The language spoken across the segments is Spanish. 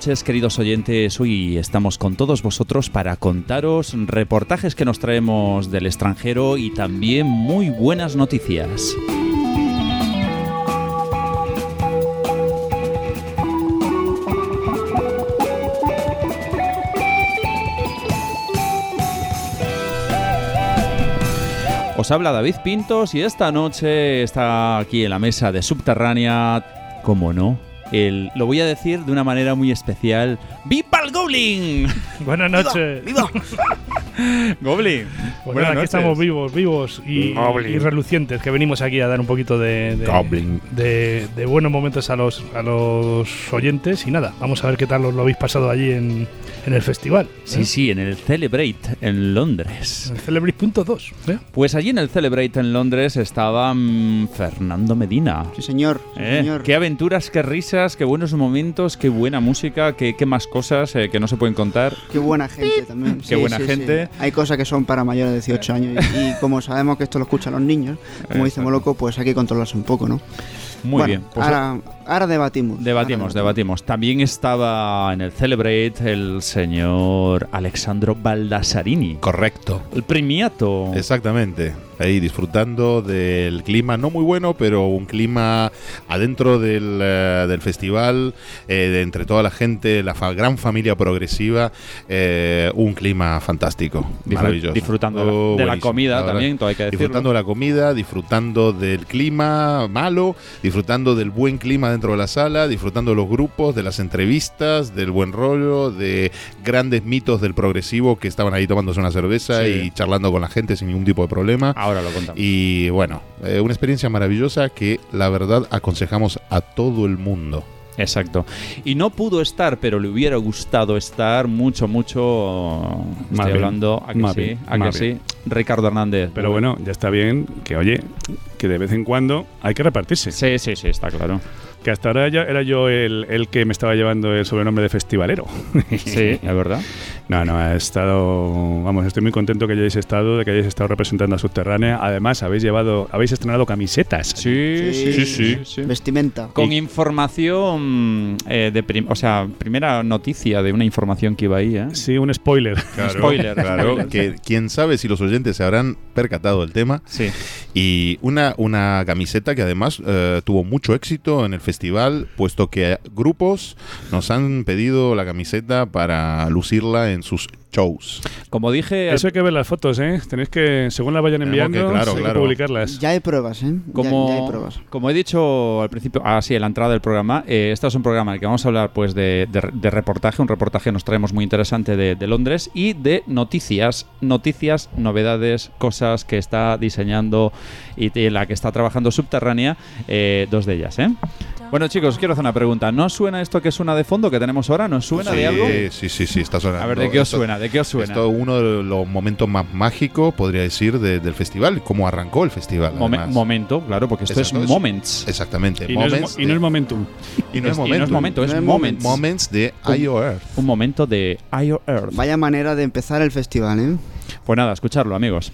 Noches, queridos oyentes. Hoy estamos con todos vosotros para contaros reportajes que nos traemos del extranjero y también muy buenas noticias. Os habla David Pintos y esta noche está aquí en la mesa de Subterránea, como no, el, lo voy a decir de una manera muy especial. ¡Viva el Goblin! Buenas noches. Goblin. Pues buenas nada, aquí noches. estamos vivos, vivos y, relucientes, que venimos aquí a dar un poquito de, de, Goblin. de- de buenos momentos a los, a los oyentes. Y nada, vamos a ver qué tal os lo habéis pasado allí en, en el festival. Sí, ¿eh? sí, en el Celebrate en Londres. En el Celebrate.2. ¿eh? Pues allí en el Celebrate en Londres estaba mm, Fernando Medina. Sí, señor. sí, ¿Eh? señor. Qué aventuras, qué risas, qué buenos momentos, qué buena música, qué, qué más cosas eh, que no se pueden contar. Qué buena gente también. Qué buena gente. Hay cosas que son para mayores de 18 años y, y como sabemos que esto lo escuchan los niños, como dice Exacto. Moloco, pues hay que controlarse un poco, ¿no? Muy Bueno, bien. Pues ahora, ahora debatimos. Debatimos, Ahora debatimos. También estaba en el Celebrate el señor Alexandro Baldassarini, Correcto. el premiato. Exactamente. Ahí disfrutando del clima, no muy bueno, pero un clima adentro del, eh, del festival, eh, de entre toda la gente, la fa- gran familia progresiva, eh, un clima fantástico, maravilloso. disfrutando de la- Oh, de la buenísimo, comida también, todo hay que decirlo. Disfrutando de la comida, disfrutando del clima malo, disfrutando del buen clima dentro de la sala, disfrutando de los grupos, de las entrevistas, del buen rollo, de grandes mitos del progresivo que estaban ahí tomándose una cerveza Sí. y charlando con la gente sin ningún tipo de problema. Ahora lo contamos. Y bueno, eh, una experiencia maravillosa que la verdad aconsejamos a todo el mundo. Exacto. Y no pudo estar, pero le hubiera gustado estar mucho, mucho. Estoy bien, hablando, ¿a que más sí? bien, ¿A que más sí? bien. Ricardo Hernández. Pero bueno, ya está bien que, oye, que de vez en cuando hay que repartirse. Sí, sí, sí, está claro. Que hasta ahora ya era yo el, el que me estaba llevando el sobrenombre de festivalero. Sí, es verdad. No, no, he estado. Vamos, estoy muy contento que hayáis estado, de que hayáis estado representando a Subterránea. Además, habéis llevado, habéis estrenado camisetas. Sí, sí, sí. sí, sí. Vestimenta. Con Y- información eh, de prim- o sea, primera noticia de una información que iba ahí, ¿eh? Sí, un spoiler. Spoiler. Claro, que quién sabe si los oyentes se habrán percatado del tema. Sí. Y una, una camiseta que además eh, tuvo mucho éxito en el festival, puesto que grupos nos han pedido la camiseta para lucirla en sus shows. Como dije, Eso hay que ver las fotos, ¿eh? Tenéis que, según las vayan enviando, que, claro, hay que publicarlas. Ya hay pruebas, ¿eh? Ya- como, ya, hay pruebas. como he dicho al principio, ah, sí, en la entrada del programa, eh, este es un programa en el que vamos a hablar pues de, de- de reportaje, un reportaje que nos traemos muy interesante de, de Londres y de noticias, noticias, novedades, cosas que está diseñando y en la que está trabajando Subterránea, eh, dos de ellas, ¿eh? Bueno chicos, os quiero hacer una pregunta. ¿No os suena esto que suena de fondo que tenemos ahora? ¿No suena sí, de algo? Sí, sí, sí, está sonando. A ver, ¿de qué os Esto- suena? ¿De qué os suena? Esto es uno de los momentos más mágicos, podría decir, de- del festival, cómo arrancó el festival. Además. momento, claro, porque esto Exacto, es es- Moments. Exactamente. Y no, es, moments mo- y no es momentum. y no es Es- y no momento. es momento, es No es Moments. Moments de IO Earth. Un momento de IO Earth. Vaya manera de empezar el festival, ¿eh? Pues nada, escucharlo, amigos.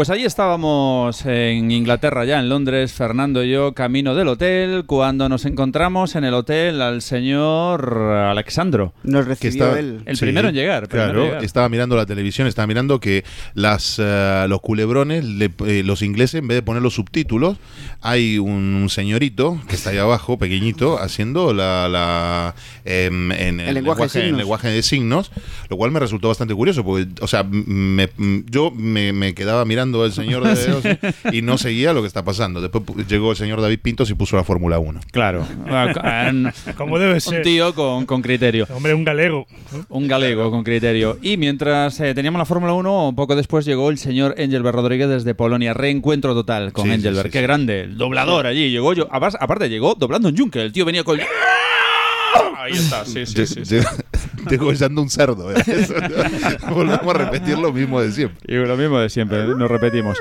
Pues allí estábamos en Inglaterra, ya en Londres, Fernando y yo, camino del hotel, cuando nos encontramos en el hotel al señor Alexandro. Nos Que recibió él. El primero en llegar, primero en Claro, llegar. estaba mirando la televisión, estaba mirando que las eh, los culebrones, le- eh, los ingleses, en vez de poner los subtítulos, hay un, un señorito que está ahí abajo, pequeñito, haciendo la, la em, en el, lenguaje de en signos. lenguaje de signos, lo cual me resultó bastante curioso, porque, o sea, me- yo me, me quedaba mirando al señor de dedos y no seguía lo que está pasando. Después pu- llegó el señor David Pintos y puso la Fórmula 1. Claro. Un- Como debe Un ser. tío con, con criterio. Hombre, un galego. Un galego con criterio. Y mientras eh, teníamos la Fórmula 1, poco después llegó el señor Engelbert Rodríguez desde Polonia. Reencuentro total con Sí, Engelbert. sí, Qué grande. El doblador allí. Llegó yo. Aparte, aparte, llegó doblando en Juncker. El tío venía con. Ahí está, sí, sí, sí. sí. Degollando un cerdo. ¿eh? Eso- Volvemos a repetir lo mismo de siempre. Y lo mismo de siempre, nos repetimos.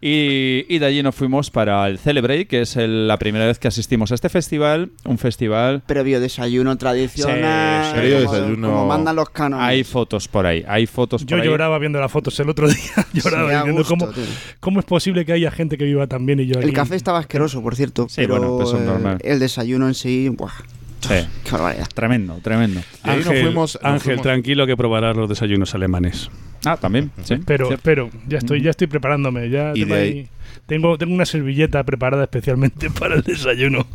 Y, y de allí nos fuimos para el Celebrate, que es el- la primera vez que asistimos a este festival. Un festival. Previo desayuno tradicional. Sí. Previo como, desayuno. como mandan los cánones. Hay fotos por ahí, hay fotos por Yo ahí. lloraba viendo las fotos el otro día. lloraba Sí, gusto, cómo, cómo es posible que haya gente que viva tan bien y yo aquí. El café estaba asqueroso, por cierto. Sí, pero bueno, pues eso es eh, normal. el desayuno en sí, buah, Sí. qué barbaridad. Tremendo, tremendo. De ahí nos Ángel, fuimos- nos Ángel, fuimos- tranquilo que probarás los desayunos alemanes. Ah, también. Sí. Pero, pero, ya estoy, ya estoy preparándome. Ya Y tengo, ahí- tengo, tengo una servilleta preparada especialmente para el desayuno.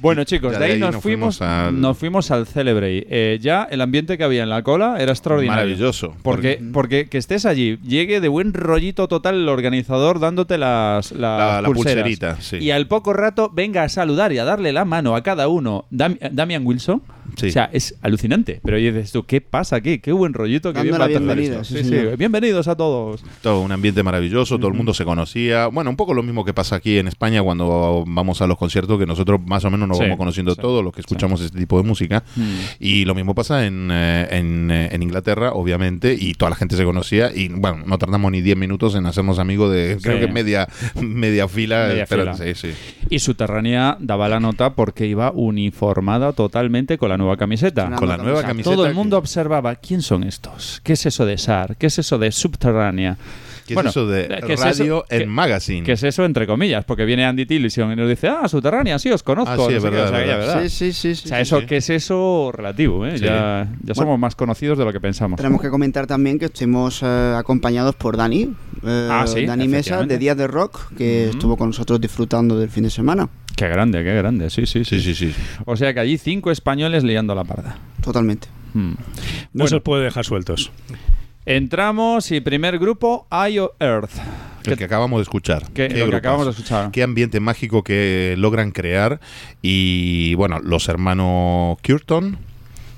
Bueno, chicos, de ahí, nos, fuimos, al- nos fuimos al Celebrate. Eh, ya el ambiente que había en la cola era extraordinario. Maravilloso. Porque, porque que estés allí, llegue de buen rollito total el organizador dándote las, las La- pulserita, sí. Y al poco rato venga a saludar y a darle la mano a cada uno. Dam- Damian Wilson, Sí. O sea, es alucinante. Pero dices tú, ¿qué pasa aquí? Qué buen rollito que bien la va a esto. sí, Sí. Bienvenidos a todos. Todo un ambiente maravilloso, todo el mundo se conocía. Bueno, un poco lo mismo que pasa aquí en España cuando vamos a los conciertos, que nosotros más o menos nos Sí, vamos conociendo sí, todos los que escuchamos este tipo de música. Y lo mismo pasa en, eh, en, eh, en Inglaterra, obviamente, y toda la gente se conocía. Y bueno, no tardamos ni 10 minutos en hacernos amigos de, creo que media, media fila. Media fila. sí, sí. Y Subterránea daba la nota porque iba uniformada totalmente con la nueva camiseta. Con la nueva camiseta. Todo el que- mundo observaba quién son estos, qué es eso de SAR, qué es eso de Subterránea. ¿Qué Bueno, es eso de ¿qué es radio eso? en ¿Qué- magazine? ¿Qué es eso entre comillas? Porque viene Andy Tillison y nos dice, ah, Subterránea, sí, os conozco. Ah, sí, no qué, verdad. Sí, sí, sí. sí, O sea, sí. eso, sí. ¿qué es eso relativo? ¿eh? Sí. Ya, ya somos más conocidos de lo que pensamos. Tenemos que comentar también que estuvimos eh, acompañados por Dani, eh, Ah, sí, Dani Mesa de Días de Rock, que estuvo con nosotros disfrutando del fin de semana. Qué grande, qué grande, sí, sí, sí. Sí, sí, sí. O sea que allí cinco españoles liando la parda. Totalmente. Hmm. No Bueno. se os puede dejar sueltos. Entramos y primer grupo, IO Earth. El que acabamos de escuchar. que- Qué lo que acabamos de escuchar. Qué ambiente mágico que logran crear. Y bueno, los hermanos Curton.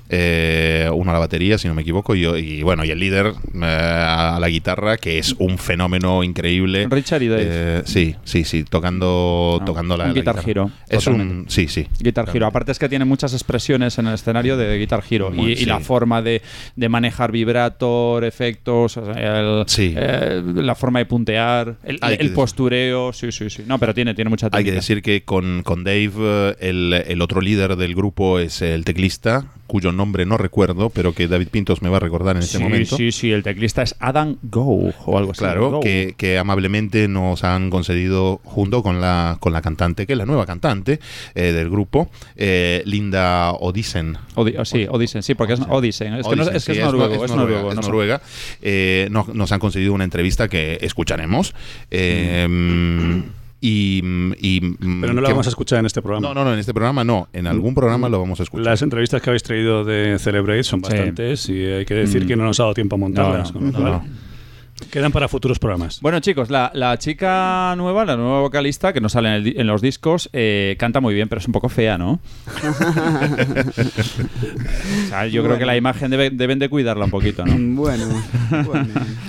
Eh, uno a la batería, si no me equivoco, y, y bueno, y el líder eh, a la guitarra, que es un fenómeno increíble. Richard y Dave. Eh, sí, sí, sí, tocando, Ah, tocando la, un la Guitar guitarra. Hero, Es totalmente. un, sí, sí. Guitar Hero. Aparte es que tiene muchas expresiones en el escenario de Guitar Hero. Y, la forma de, de manejar vibrator, efectos, o sea, el- Sí. la forma de puntear, el, postureo. Sí, sí, sí. No, pero tiene, tiene mucha Hay que técnica. decir que con, con Dave, el, el otro líder del grupo es el teclista, cuyo nombre no recuerdo, pero que David Pintos me va a recordar en este sí, momento. sí, sí. El teclista es Adam Go o algo así. Claro, que, que amablemente nos han concedido junto con la, con la cantante, que es la nueva cantante eh, del grupo, eh, Linda Odisen. Odi- oh, sí, Odisen, sí, porque es Odisen. Es que, no- Odisen, es, que sí, es noruego, no- es noruego. es no sé. noruega. Eh, nos, nos han concedido una entrevista que escucharemos. Eh, y, y- Pero no ¿qué vamos a escuchar en este programa. No, no, no, en este programa no. En algún programa lo vamos a escuchar. Las entrevistas que habéis traído de Celebrate son Sí. bastantes y hay que decir Mm. que no nos ha dado tiempo a montarlas. No, lo no, no. Quedan para futuros programas. Bueno, chicos, la, la chica nueva, la nueva vocalista que no sale en, el en los discos, eh, canta muy bien, pero es un poco fea, ¿no? O sea, yo creo que la imagen debe- deben de cuidarla un poquito, ¿no? Bueno, bueno.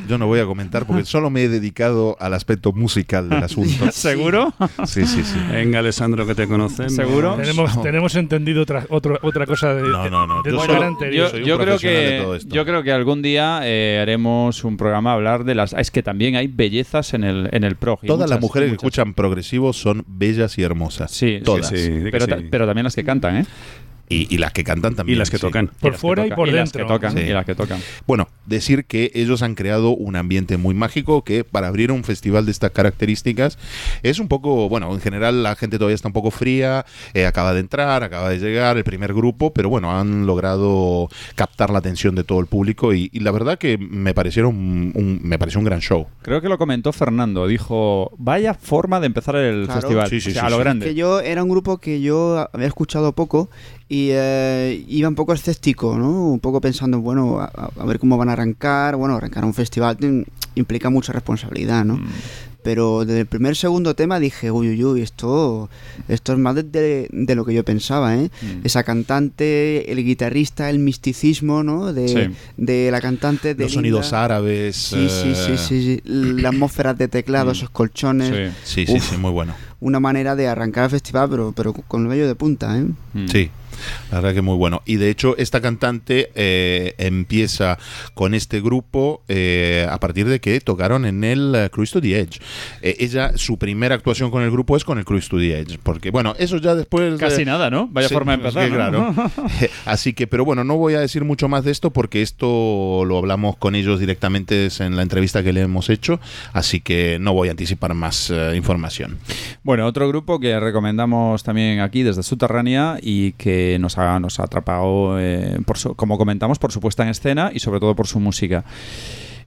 Yo no voy a comentar porque solo me he dedicado al aspecto musical del asunto. ¿Seguro? Sí, sí, sí. Venga, Alessandro, que te conocen. ¿Seguro? Tenemos, tenemos entendido otra, otra, otra cosa de, No, no, no. de Yo solo- creo que yo creo que algún día eh, haremos un programa a hablar de las. Es que también hay bellezas en el en el prog. Todas las mujeres que escuchan progresivo son bellas y hermosas. Sí, todas. sí, Pero, sí. pero también las que cantan, ¿eh? Y, y las que cantan también. Y las que sí. tocan. Por fuera y por las que dentro. tocan, Sí. Y las que tocan. Bueno, decir que ellos han creado un ambiente muy mágico que para abrir un festival de estas características es un poco, bueno, en general la gente todavía está un poco fría, eh, acaba de entrar, acaba de llegar el primer grupo, pero bueno, han logrado captar la atención de todo el público y, y la verdad que me parecieron un, un- me pareció un gran show. Creo que lo comentó Fernando. Dijo, vaya forma de empezar el Claro. festival. Sí, sí, O sea, sí, a lo sí. grande. que yo era un grupo que yo había escuchado poco y eh, iba un poco escéptico, ¿no? Un poco pensando, bueno, a, a ver cómo van a arrancar. Bueno, arrancar un festival implica mucha responsabilidad, ¿no? Mm. Pero desde el primer segundo tema dije, uy, uy, uy, esto, esto es más de, de- de lo que yo pensaba, ¿eh? Mm. Esa cantante, el guitarrista, el misticismo, ¿no? De, Sí. de la cantante, de Los sonidos árabes. Sí, sí, sí, eh, sí, sí. La atmósfera de teclado, Mm. esos colchones. Sí. Sí, sí, Uf. sí, muy bueno. Una manera de arrancar el festival, pero, pero con el vello de punta, ¿eh? Mm. Sí, la verdad que muy bueno. Y de hecho, esta cantante eh, empieza con este grupo eh, a partir de que tocaron en el eh, Cruise to the Edge. Eh, ella, su primera actuación con el grupo es con el Cruise to the Edge. Porque, bueno, eso ya después. de- Casi nada, ¿no? Vaya Sí, forma de es empezar. que ¿no? claro. Así que, pero bueno, no voy a decir mucho más de esto porque esto lo hablamos con ellos directamente en la entrevista que le hemos hecho. Así que no voy a anticipar más eh, información. Bueno, otro grupo que recomendamos también aquí desde Subterránea y que nos ha, nos ha atrapado, eh, por su- como comentamos, por su puesta en escena y sobre todo por su música.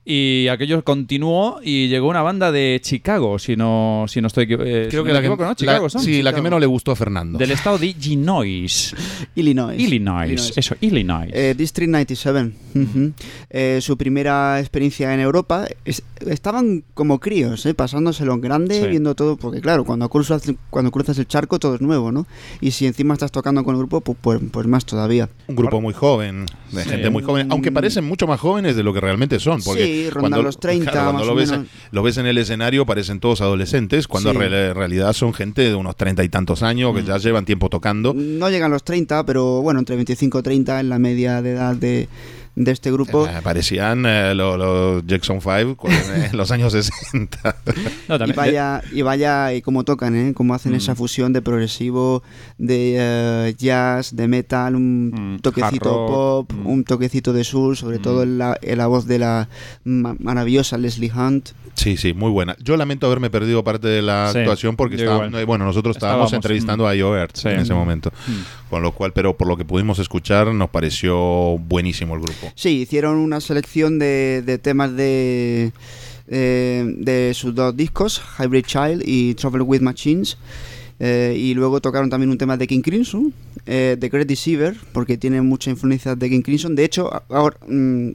Y aquello continuó y llegó una banda de Chicago, si no, si no estoy eh, si Creo no que la que, equivoco, ¿no? Chicago la- son. sí, la que menos le gustó a Fernando. Del estado de Illinois. Illinois. Illinois. Illinois. Eso, Illinois. Eh, District 97. Ujú. Eh, su primera experiencia en Europa. es- estaban como críos, eh, pasándoselo en grande, Sí. viendo todo, porque claro, cuando cruzas, cuando cruzas el charco todo es nuevo, ¿no? Y si encima estás tocando con el grupo, pues, pues, pues más todavía. Un grupo muy joven, de Sí. gente muy joven, aunque parecen mucho más jóvenes de lo que realmente son. Porque Sí, rondan los 30 cuando más lo, o ves, menos. lo ves en el escenario, parecen todos adolescentes, cuando Sí. en real- en realidad son gente de unos treinta y tantos años Mm. que ya llevan tiempo tocando. No llegan los 30, pero bueno, entre 25 y 30 en la media de edad de, de este grupo. Eh, parecían eh, lo- los Jackson 5 cu- en los años 60. No, Y también- vaya, y vaya, y cómo tocan, ¿eh? Cómo hacen Mm. esa fusión de progresivo, de eh, jazz, de metal, un Mm, toquecito rock, pop, mm. un toquecito de soul, sobre Mm. todo en la, en la voz de la ma- maravillosa Leslie Hunt. Sí, sí, muy buena. Yo lamento haberme perdido parte de la Sí, actuación porque estaba- eh, bueno, nosotros estábamos, Estábamos, entrevistando a Io Sí. en ese momento. Con lo cual, pero por lo que pudimos escuchar, nos pareció buenísimo el grupo. Sí, hicieron una selección de, de temas de, eh, de sus dos discos, Hybrid Child y Trouble with Machines. Eh, y luego tocaron también un tema de King Crimson, eh, The Great Deceiver, porque tiene mucha influencia de King Crimson. De hecho, ahora, mm,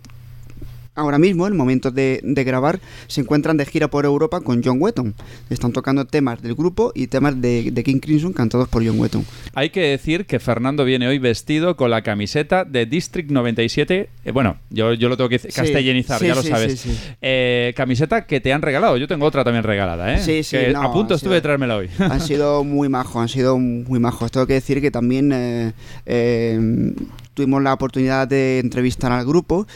ahora mismo, en el momento de, de grabar, se encuentran de gira por Europa con John Wetton. Están tocando temas del grupo y temas de, de King Crimson cantados por John Wetton. Hay que decir que Fernando viene hoy vestido con la camiseta de District 97. Eh, bueno, yo, yo lo tengo que Sí, castellanizar, sí, ya lo sí, sabes. Eh, camiseta que te han regalado. Yo tengo otra también regalada, ¿eh? Sí, sí, Que no, a punto estuve sido- de traérmela hoy. han sido muy majos, han sido muy majos. Tengo que decir que también eh, eh, tuvimos la oportunidad de entrevistar al grupo.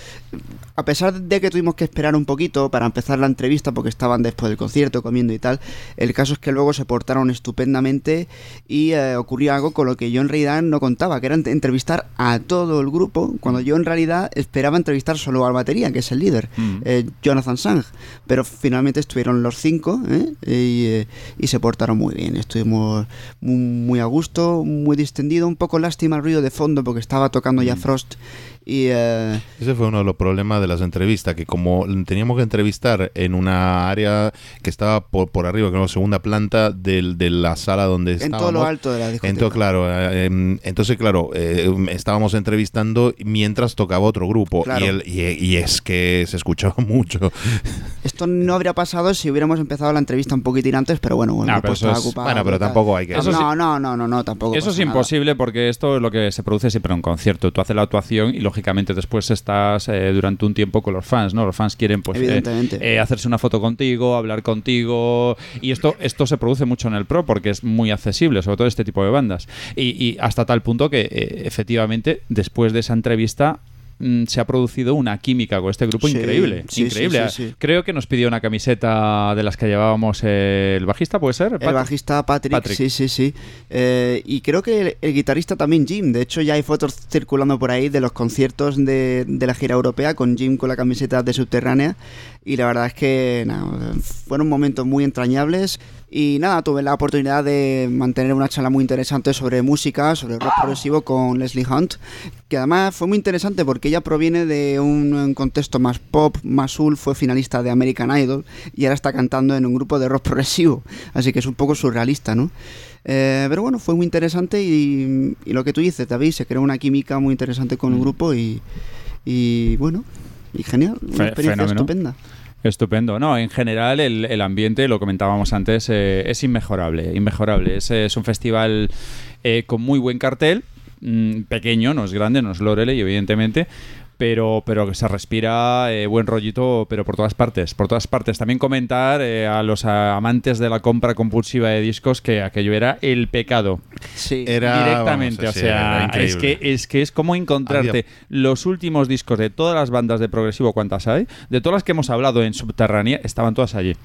A pesar de que tuvimos que esperar un poquito para empezar la entrevista porque estaban después del concierto comiendo y tal, el caso es que luego se portaron estupendamente y eh, ocurrió algo con lo que yo en realidad no contaba, que era ent- entrevistar a todo el grupo, cuando yo en realidad esperaba entrevistar solo al batería, que es el líder, Mm. eh, Jonathan Sang, pero finalmente estuvieron los cinco ¿eh? y, eh, y se portaron muy bien. Estuvimos muy, muy a gusto, muy distendido, un poco lástima el ruido de fondo porque estaba tocando ya Frost y eh, Ese fue uno de los problemas de las entrevistas, que como teníamos que entrevistar en una área que estaba por, por arriba, que era la segunda planta del, de la sala donde en estábamos. todo lo alto de la discoteca. Entonces, claro, eh, em, entonces, claro, eh, estábamos entrevistando mientras tocaba otro grupo Claro. y, el- y- y es que se escuchaba mucho. Esto no habría pasado si hubiéramos empezado la entrevista un poquitín antes, pero bueno, grupo pero es- ocupado. bueno, pero tampoco hay que- Eso no, sí- no, no, no, no, tampoco. Eso es pasa nada. imposible porque esto es lo que se produce siempre en un concierto. Tú haces la actuación y lógicamente después estás eh, durante un tiempo con los fans, ¿no? Los fans quieren pues eh, eh, hacerse una foto contigo, hablar contigo y esto esto se produce mucho en el pro porque es muy accesible, sobre todo este tipo de bandas y, y hasta tal punto que efectivamente después de esa entrevista mm, se ha producido una química con este grupo Sí, increíble, sí, increíble. sí. Creo que nos pidió una camiseta de las que llevábamos el bajista, puede ser. El bajista Patrick, Patrick. sí, sí, sí. Eh, y creo que el, el guitarrista también Jim. De hecho, ya hay fotos circulando por ahí de los conciertos de, de la gira europea con Jim con la camiseta de Subterránea. Y la verdad es que nada, fueron momentos muy entrañables. Y nada, tuve la oportunidad de mantener una charla muy interesante sobre música, sobre rock progresivo con Leslie Hunt, que además fue muy interesante porque ella proviene de un, contexto más pop, más soul, fue finalista de American Idol y ahora está cantando en un grupo de rock progresivo, así que es un poco surrealista, ¿no? Eh, pero bueno, fue muy interesante y, y lo que tú dices, David, se creó una química muy interesante con el Mm. grupo y, y bueno, y genial, una Fe- experiencia fenómeno. estupenda. Estupendo. No, en general el, el ambiente, lo comentábamos antes, eh, es inmejorable. Inmejorable. Es, es un festival eh, con muy buen cartel. mm, pequeño, no es grande, no es Loreley, evidentemente. Pero, pero que se respira eh, buen rollito, pero por todas partes. Por todas partes. También comentar eh, a los amantes de la compra compulsiva de discos que aquello era el pecado. Sí. Era, directamente. vamos, o sí, era sea, es que, es que es como encontrarte Había- los últimos discos de todas las bandas de progresivo, cuantas hay, de todas las que hemos hablado en Subterránea, estaban todas allí.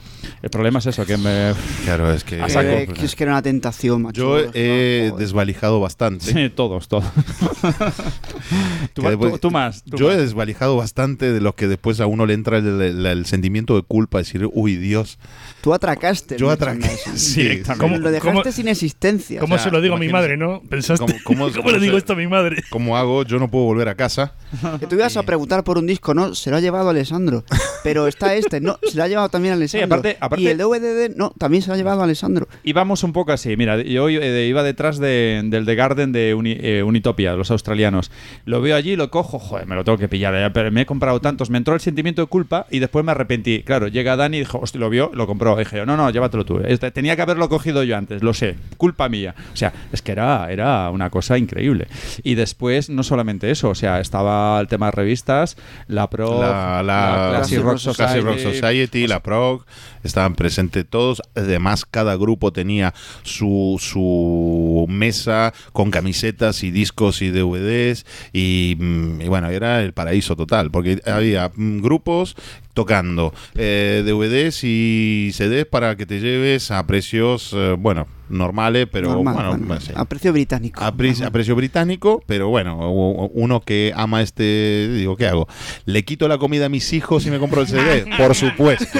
El problema es eso, que me... Claro, es que. Eh, es que era una tentación, macho. Yo he desvalijado bastante. Sí, todos, todos. tú, más. tú Yo yo he desvalijado bastante de lo que después a uno le entra el, el- el sentimiento de culpa, decir, uy, Dios. Tú atracaste. Yo atraqué. Sí. ¿Cómo- Lo dejaste cómo- sin existencia. ¿Cómo O sea, se lo digo a mi madre, no? ¿Pensaste? ¿Cómo- cómo- ¿Cómo cómo le digo se- esto a mi madre? ¿Cómo hago? Yo no puedo volver a casa. Que tú ibas a preguntar por un disco, no, se lo ha llevado Alessandro. Pero está este, no, se lo ha llevado también Alessandro. aparte- aparte- Y el DVD, no, también se lo ha llevado Alessandro. Íbamos un poco así, mira, yo eh, iba detrás de- del The Garden de Uni- eh, Unitopia, los australianos. Lo veo allí, lo cojo, joder, me lo tengo que pillar, pero me he comprado tantos, me entró el sentimiento de culpa y después me arrepentí. Claro, llega Dani y dijo, hostia, lo vio, lo compró. Y dije, no, no, llévatelo tú. Este, tenía que haberlo cogido yo antes, lo sé, culpa mía. O sea, es que era, era una cosa increíble. Y después, no solamente eso, o sea, estaba el tema de revistas, la Pro, la, la, Classic Rock Society. Classic Rock Society, la Prog, estaban presentes todos. Además, cada grupo tenía su, su mesa con camisetas y discos y DVDs. Y, mm, y bueno, era el paraíso total, porque había mm, grupos tocando eh, DVDs y CDs para que te lleves a precios, eh, bueno, normales, pero Normal, bueno, bueno, bueno, sí. a precio británico. A, pre- a precio británico, pero bueno, uno que ama este, digo, ¿qué hago? ¿Le quito la comida a mis hijos y me compro el CD? Por supuesto.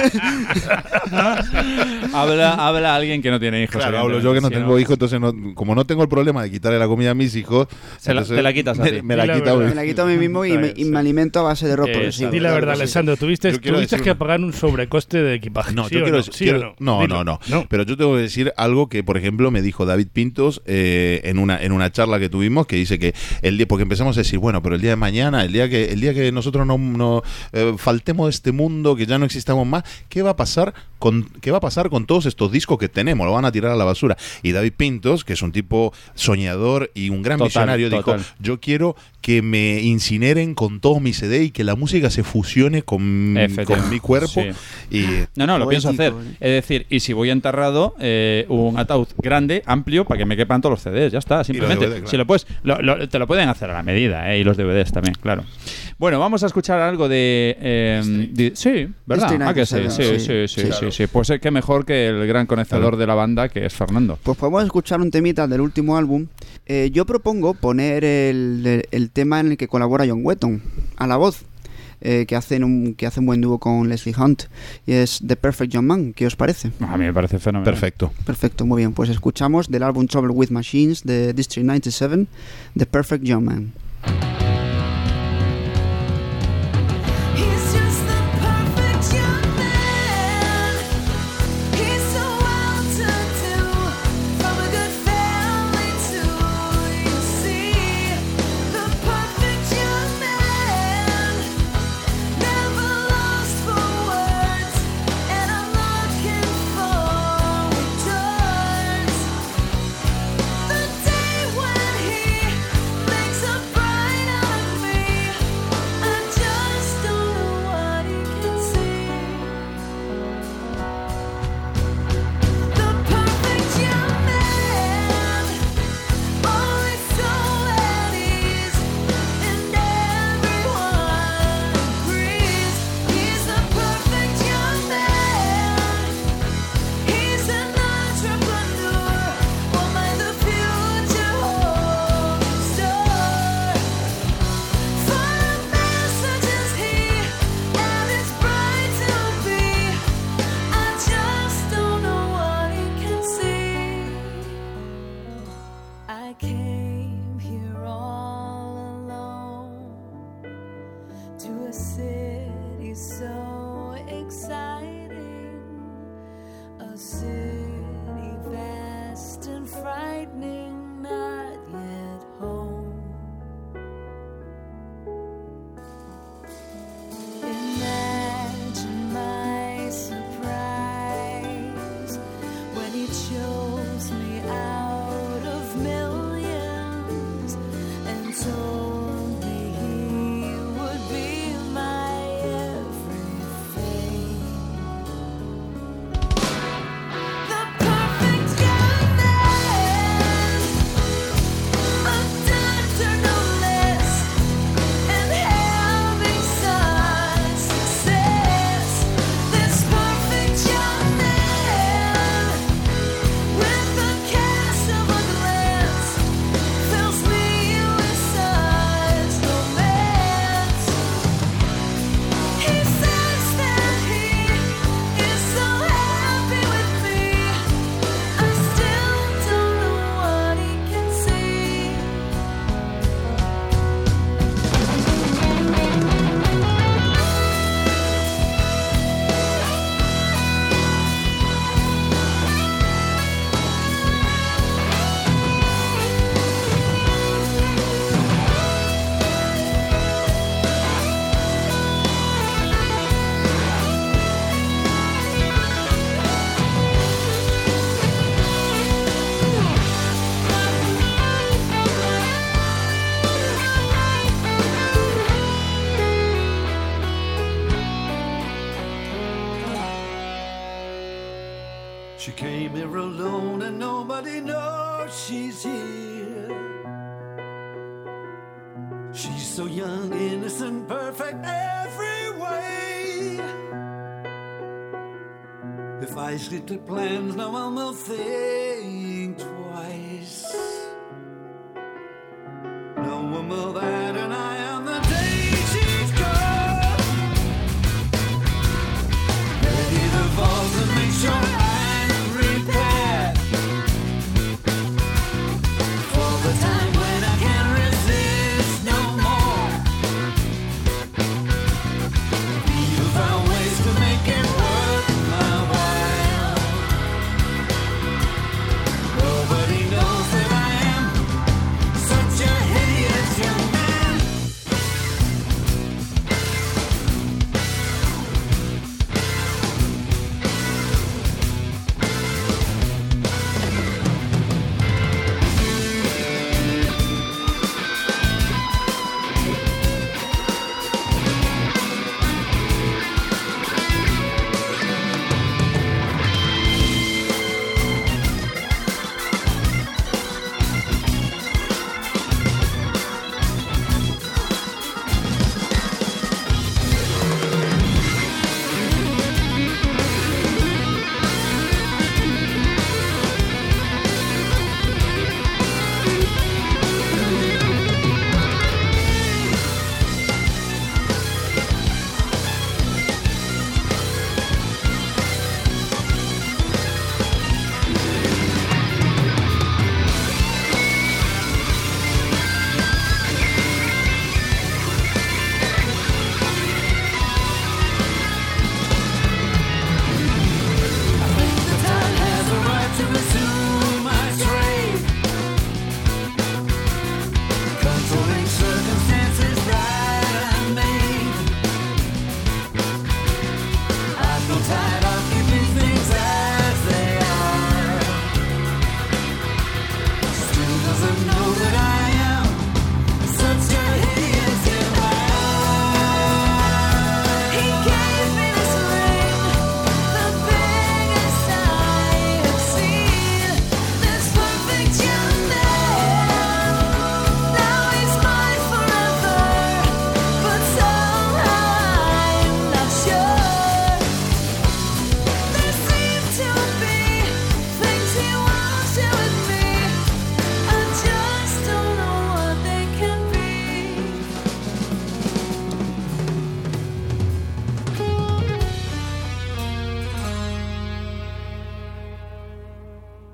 habla, habla alguien que no tiene hijos. Claro, hablo yo que no Si tengo hijos, entonces no- como no tengo el problema de quitarle la comida a mis hijos, Se la- te la quitas a me, ti. me la la quito a verdad. Me la quito a mí mismo y me, y me alimento a base de rock Eh. Di la verdad, sí. Alessandro, tuviste, tuviste que pagar un sobrecoste de equipaje. No, ¿sí yo quiero no? decir- ¿Sí no, Dilo. no, no, Pero yo tengo que decir algo que, por ejemplo, me dijo David Pintos eh, en una en una charla que tuvimos que dice que el día porque empezamos a decir bueno, pero el día de mañana, el día que el día que nosotros no, no, eh, faltemos de este mundo, que ya no existamos más, ¿qué va a pasar con qué va a pasar con todos estos discos que tenemos? Lo van a tirar a la basura. Y David Pintos, que es un tipo soñador y un gran Total, visionario, total. dijo yo quiero que me incineren con todo mi CD y que la música se fusione con, con mi cuerpo sí. y No, no, lo pienso hacer. ¿eh? Es decir, y si voy enterrado, eh, un ataúd grande, amplio, para que me quepan todos los CDs. Ya está, simplemente. DVD, claro. Si lo puedes, lo- lo- te lo pueden hacer a la medida, eh, y los DVDs también, claro. Bueno, vamos a escuchar algo de. eh, de- sí, ¿verdad? Ah, que sí, 97, sí, sí, sí, sí, sí. sí, sí. Pues eh, qué mejor que el gran conocedor de la banda que es Fernando. Pues podemos escuchar un temita del último álbum. Eh, yo propongo poner el, el- el tema en el que colabora John Wetton a la voz. Eh, que hacen un que hacen buen dúo con Leslie Hunt y es The Perfect Young Man ¿qué os parece? A mí me parece fenomenal. perfecto. Perfecto, muy bien pues escuchamos del álbum Trouble with Machines de District 97 The Perfect Young Man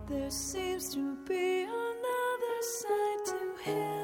There seems to be another side to him.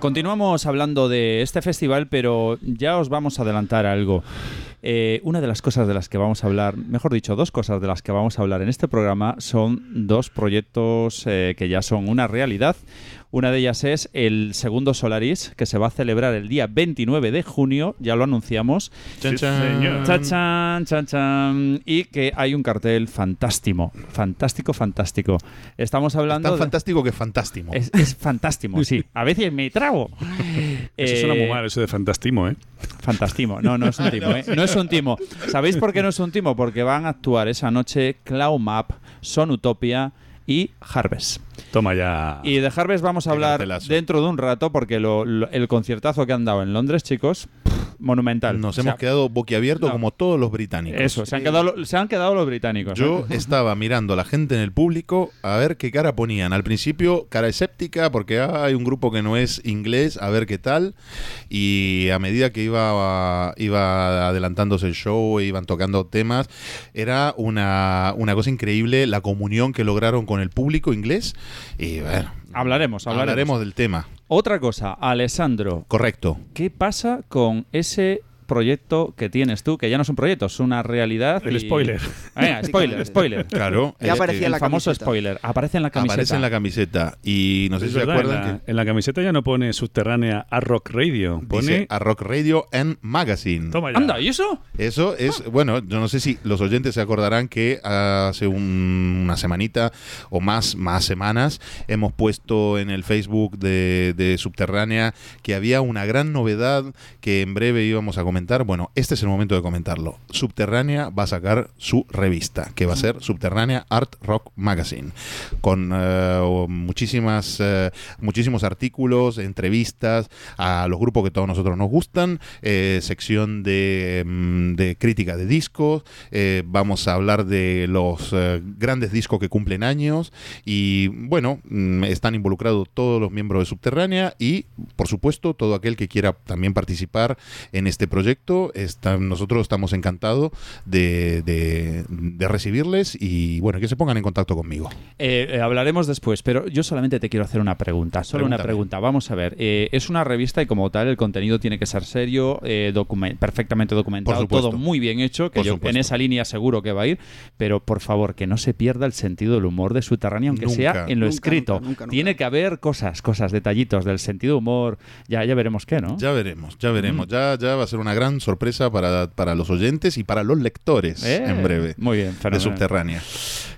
Continuamos hablando de este festival, pero ya os vamos a adelantar algo. Eh, una de las cosas de las que vamos a hablar, mejor dicho, dos cosas de las que vamos a hablar en este programa son dos proyectos eh, que ya son una realidad. Una de ellas es el segundo Solaris, que se va a celebrar el día 29 de junio, ya lo anunciamos. Chan, chan. Y que hay un cartel fantástico, fantástico, fantástico. Estamos hablando... Tan de- fantástico que fantástico. es, es fantástico, sí. A veces me trago. Eso Eh, suena muy mal, eso de fantastimo, ¿eh? Fantastimo. No, no es un timo, ¿eh? No es un timo. ¿Sabéis por qué no es un timo? Porque van a actuar esa noche Cloud Map, Son Utopia y Harvest. Toma ya. Y de Harvest vamos a hablar dentro de un rato porque lo- lo- el conciertazo que han dado en Londres, chicos, monumental. Nos O sea, hemos quedado boquiabiertos no. como todos los británicos. Eso, se han quedado, se han quedado los británicos. Yo ¿eh? estaba mirando a la gente en el público a ver qué cara ponían. Al principio, cara escéptica, porque ah, hay un grupo que no es inglés, a ver qué tal. Y a medida que iba, iba adelantándose el show, e iban tocando temas, era una, una cosa increíble la comunión que lograron con el público inglés. Y bueno, Hablaremos, hablaremos. hablaremos del tema. Otra cosa, Alessandro, Correcto. ¿qué pasa con ese proyecto que tienes tú? Que ya no es un proyecto, es una realidad. El y- spoiler. Venga, spoiler, spoiler. Claro. Ya eh, aparecía El la famoso camiseta. spoiler. Aparece en la camiseta. Aparece en la camiseta. Y no sé Es si se verdad, en, acuerdan la, que en la camiseta ya no pone subterránea a Rock Radio. Pone. dice a Rock Radio and Magazine. Toma ya. Anda, ¿y eso? Eso es, bueno, yo no sé si los oyentes se acordarán que hace un- una semanita o más, más semanas hemos puesto en el Facebook de, de Subterránea que había una gran novedad que en breve íbamos a comentar. Bueno, este es el momento de comentarlo. Subterránea va a sacar su revista, que va a ser Subterránea Art Rock Magazine, con eh, muchísimas, eh, muchísimos artículos, entrevistas a los grupos que todos nosotros nos gustan, eh, sección de, mm, de crítica de discos, eh, vamos a hablar de los grandes discos que cumplen años y bueno, mm, están involucrados todos los miembros de Subterránea y por supuesto todo aquel que quiera también participar en este proyecto, está- nosotros estamos encantados de, de- de recibirles y bueno, que se pongan en contacto conmigo. Eh, eh, hablaremos después, pero yo solamente te quiero hacer una pregunta. Solo una pregunta. Vamos a ver. eh, es una revista y como tal el contenido tiene que ser serio, eh, documen- perfectamente documentado, todo muy bien hecho, que Por yo supuesto. en esa línea seguro que va a ir, pero por favor que no se pierda el sentido del humor de Subterránea, aunque Nunca. sea en lo Nunca, escrito. nunca, nunca, nunca. Tiene que haber cosas, cosas, detallitos del sentido humor. Ya, ya veremos qué, ¿no? Ya veremos, ya veremos. Ya, ya va a ser una gran sorpresa para, para los oyentes y para los lectores Eh, en breve Muy bien, de. Subterránea.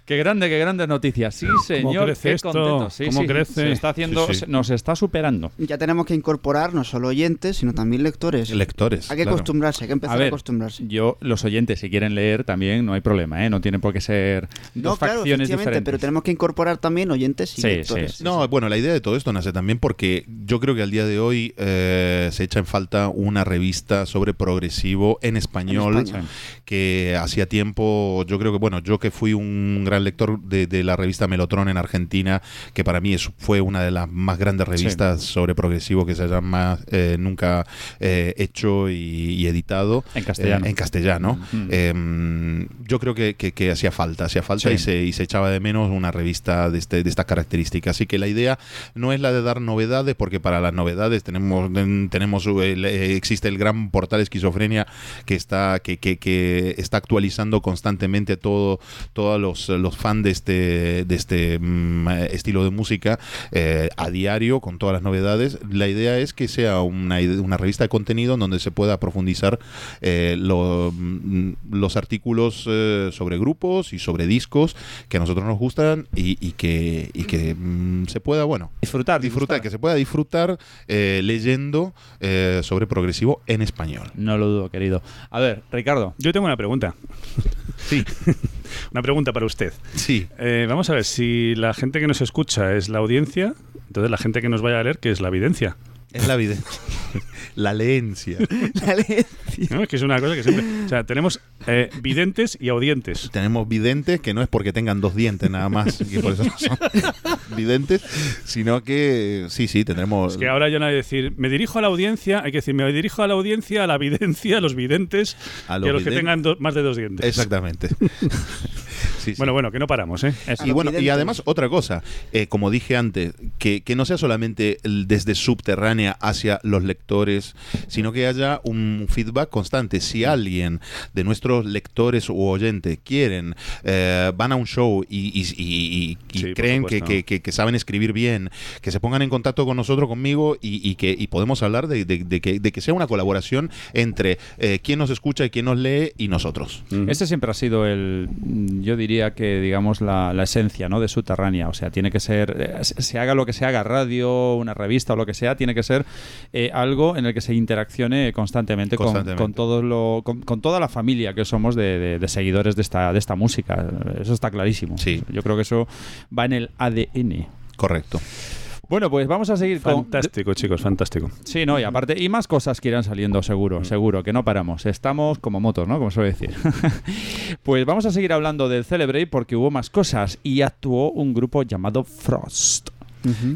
Qué grande, qué grandes noticias. Sí, señor. crece qué esto? contento. Sí, ¿Cómo sí, crece? Se está haciendo, Sí, sí. se- nos está superando. Ya tenemos que incorporar no solo oyentes, sino también lectores. Lectores. Hay que claro. acostumbrarse, hay que empezar A acostumbrarse. yo, los oyentes, si quieren leer también, no hay problema, ¿eh? No tienen por qué ser No, dos claro, facciones efectivamente, diferentes. pero tenemos que incorporar también oyentes y Sí, lectores. sí. No, bueno, la idea de todo esto nace también porque yo creo que al día de hoy eh, se echa en falta una revista sobre progresivo en español, En español. que hacía tiempo, yo creo que, bueno, yo que fui un gran lector de, de la revista Melotron en Argentina, que para mí es- fue una de las más grandes revistas sobre progresivo que se haya más, eh, nunca eh, hecho y, y editado. En castellano. Eh, en castellano. Mm. Eh, yo creo que, que- que hacía falta, hacía falta Sí. y, se, y se echaba de menos una revista de, este, de estas características. Así que la idea no es la de dar novedades, porque para las novedades tenemos, tenemos el- eh, existe el gran portal Esquizofrenia que está, que, que- que está actualizando constantemente todo, todos los, los fans de este, de este mm, estilo de música eh, a diario con todas las novedades. La idea es que sea una, una revista de contenido en donde se pueda profundizar eh, lo- mm, los artículos eh, sobre grupos y sobre discos que a nosotros nos gustan y, y que, y que mm, se pueda, bueno, Disfrutar, disfrutar, que se pueda disfrutar eh, leyendo eh, sobre progresivo en español. No lo dudo, querido. A ver, Ricardo. Yo tengo una pregunta. Sí, Una pregunta para usted. Sí. Eh, vamos a ver, si la gente que nos escucha es la audiencia, entonces la gente que nos vaya a leer, ¿qué es la evidencia? Es la vida. La leencia. La ¿no? Es que es una cosa que siempre. O sea, tenemos eh, videntes y audientes. Tenemos videntes que no es porque tengan dos dientes nada más, que por eso son videntes, sino que sí, sí, tendremos. Es que ahora ya no hay que decir, me dirijo a la audiencia, hay que decir, me dirijo a la audiencia, a la videncia, a los videntes, A y los a los que tengan más de dos dientes. Exactamente. Sí, sí. Bueno, bueno, que no paramos, ¿eh? Y bueno, y además otra cosa, eh, como dije antes, que, que no sea solamente el desde subterránea hacia los lectores, sino que haya un feedback constante. Si alguien de nuestros lectores u oyentes quieren, eh, van a un show y, y- y- y- y Sí, por creen que, que- que- que saben escribir bien, que se pongan en contacto con nosotros, conmigo, y, y que y podemos hablar de, de- de que, de que sea una colaboración entre eh, quien nos escucha y quien nos lee y nosotros. Ujú. Ese siempre ha sido el, yo diría que, digamos, la, la esencia ¿no? de Subterránea. O sea, tiene que ser, eh, se haga lo que se haga, radio, una revista o lo que sea, tiene que ser eh, algo en el que se interaccione constantemente, con-. Con, todo lo, con, con toda la familia que somos de, de- de seguidores de esta, de esta música. Eso está clarísimo. Sí. Yo creo que eso va en el ADN. Correcto. Bueno, pues vamos a seguir con... Fantástico, chicos, fantástico. Sí, no, y aparte, y más cosas que irán saliendo, seguro, seguro, que no paramos. Estamos como motos, ¿no? Como suele decir. pues vamos a seguir hablando del Celebrate porque hubo más cosas y actuó un grupo llamado Frost.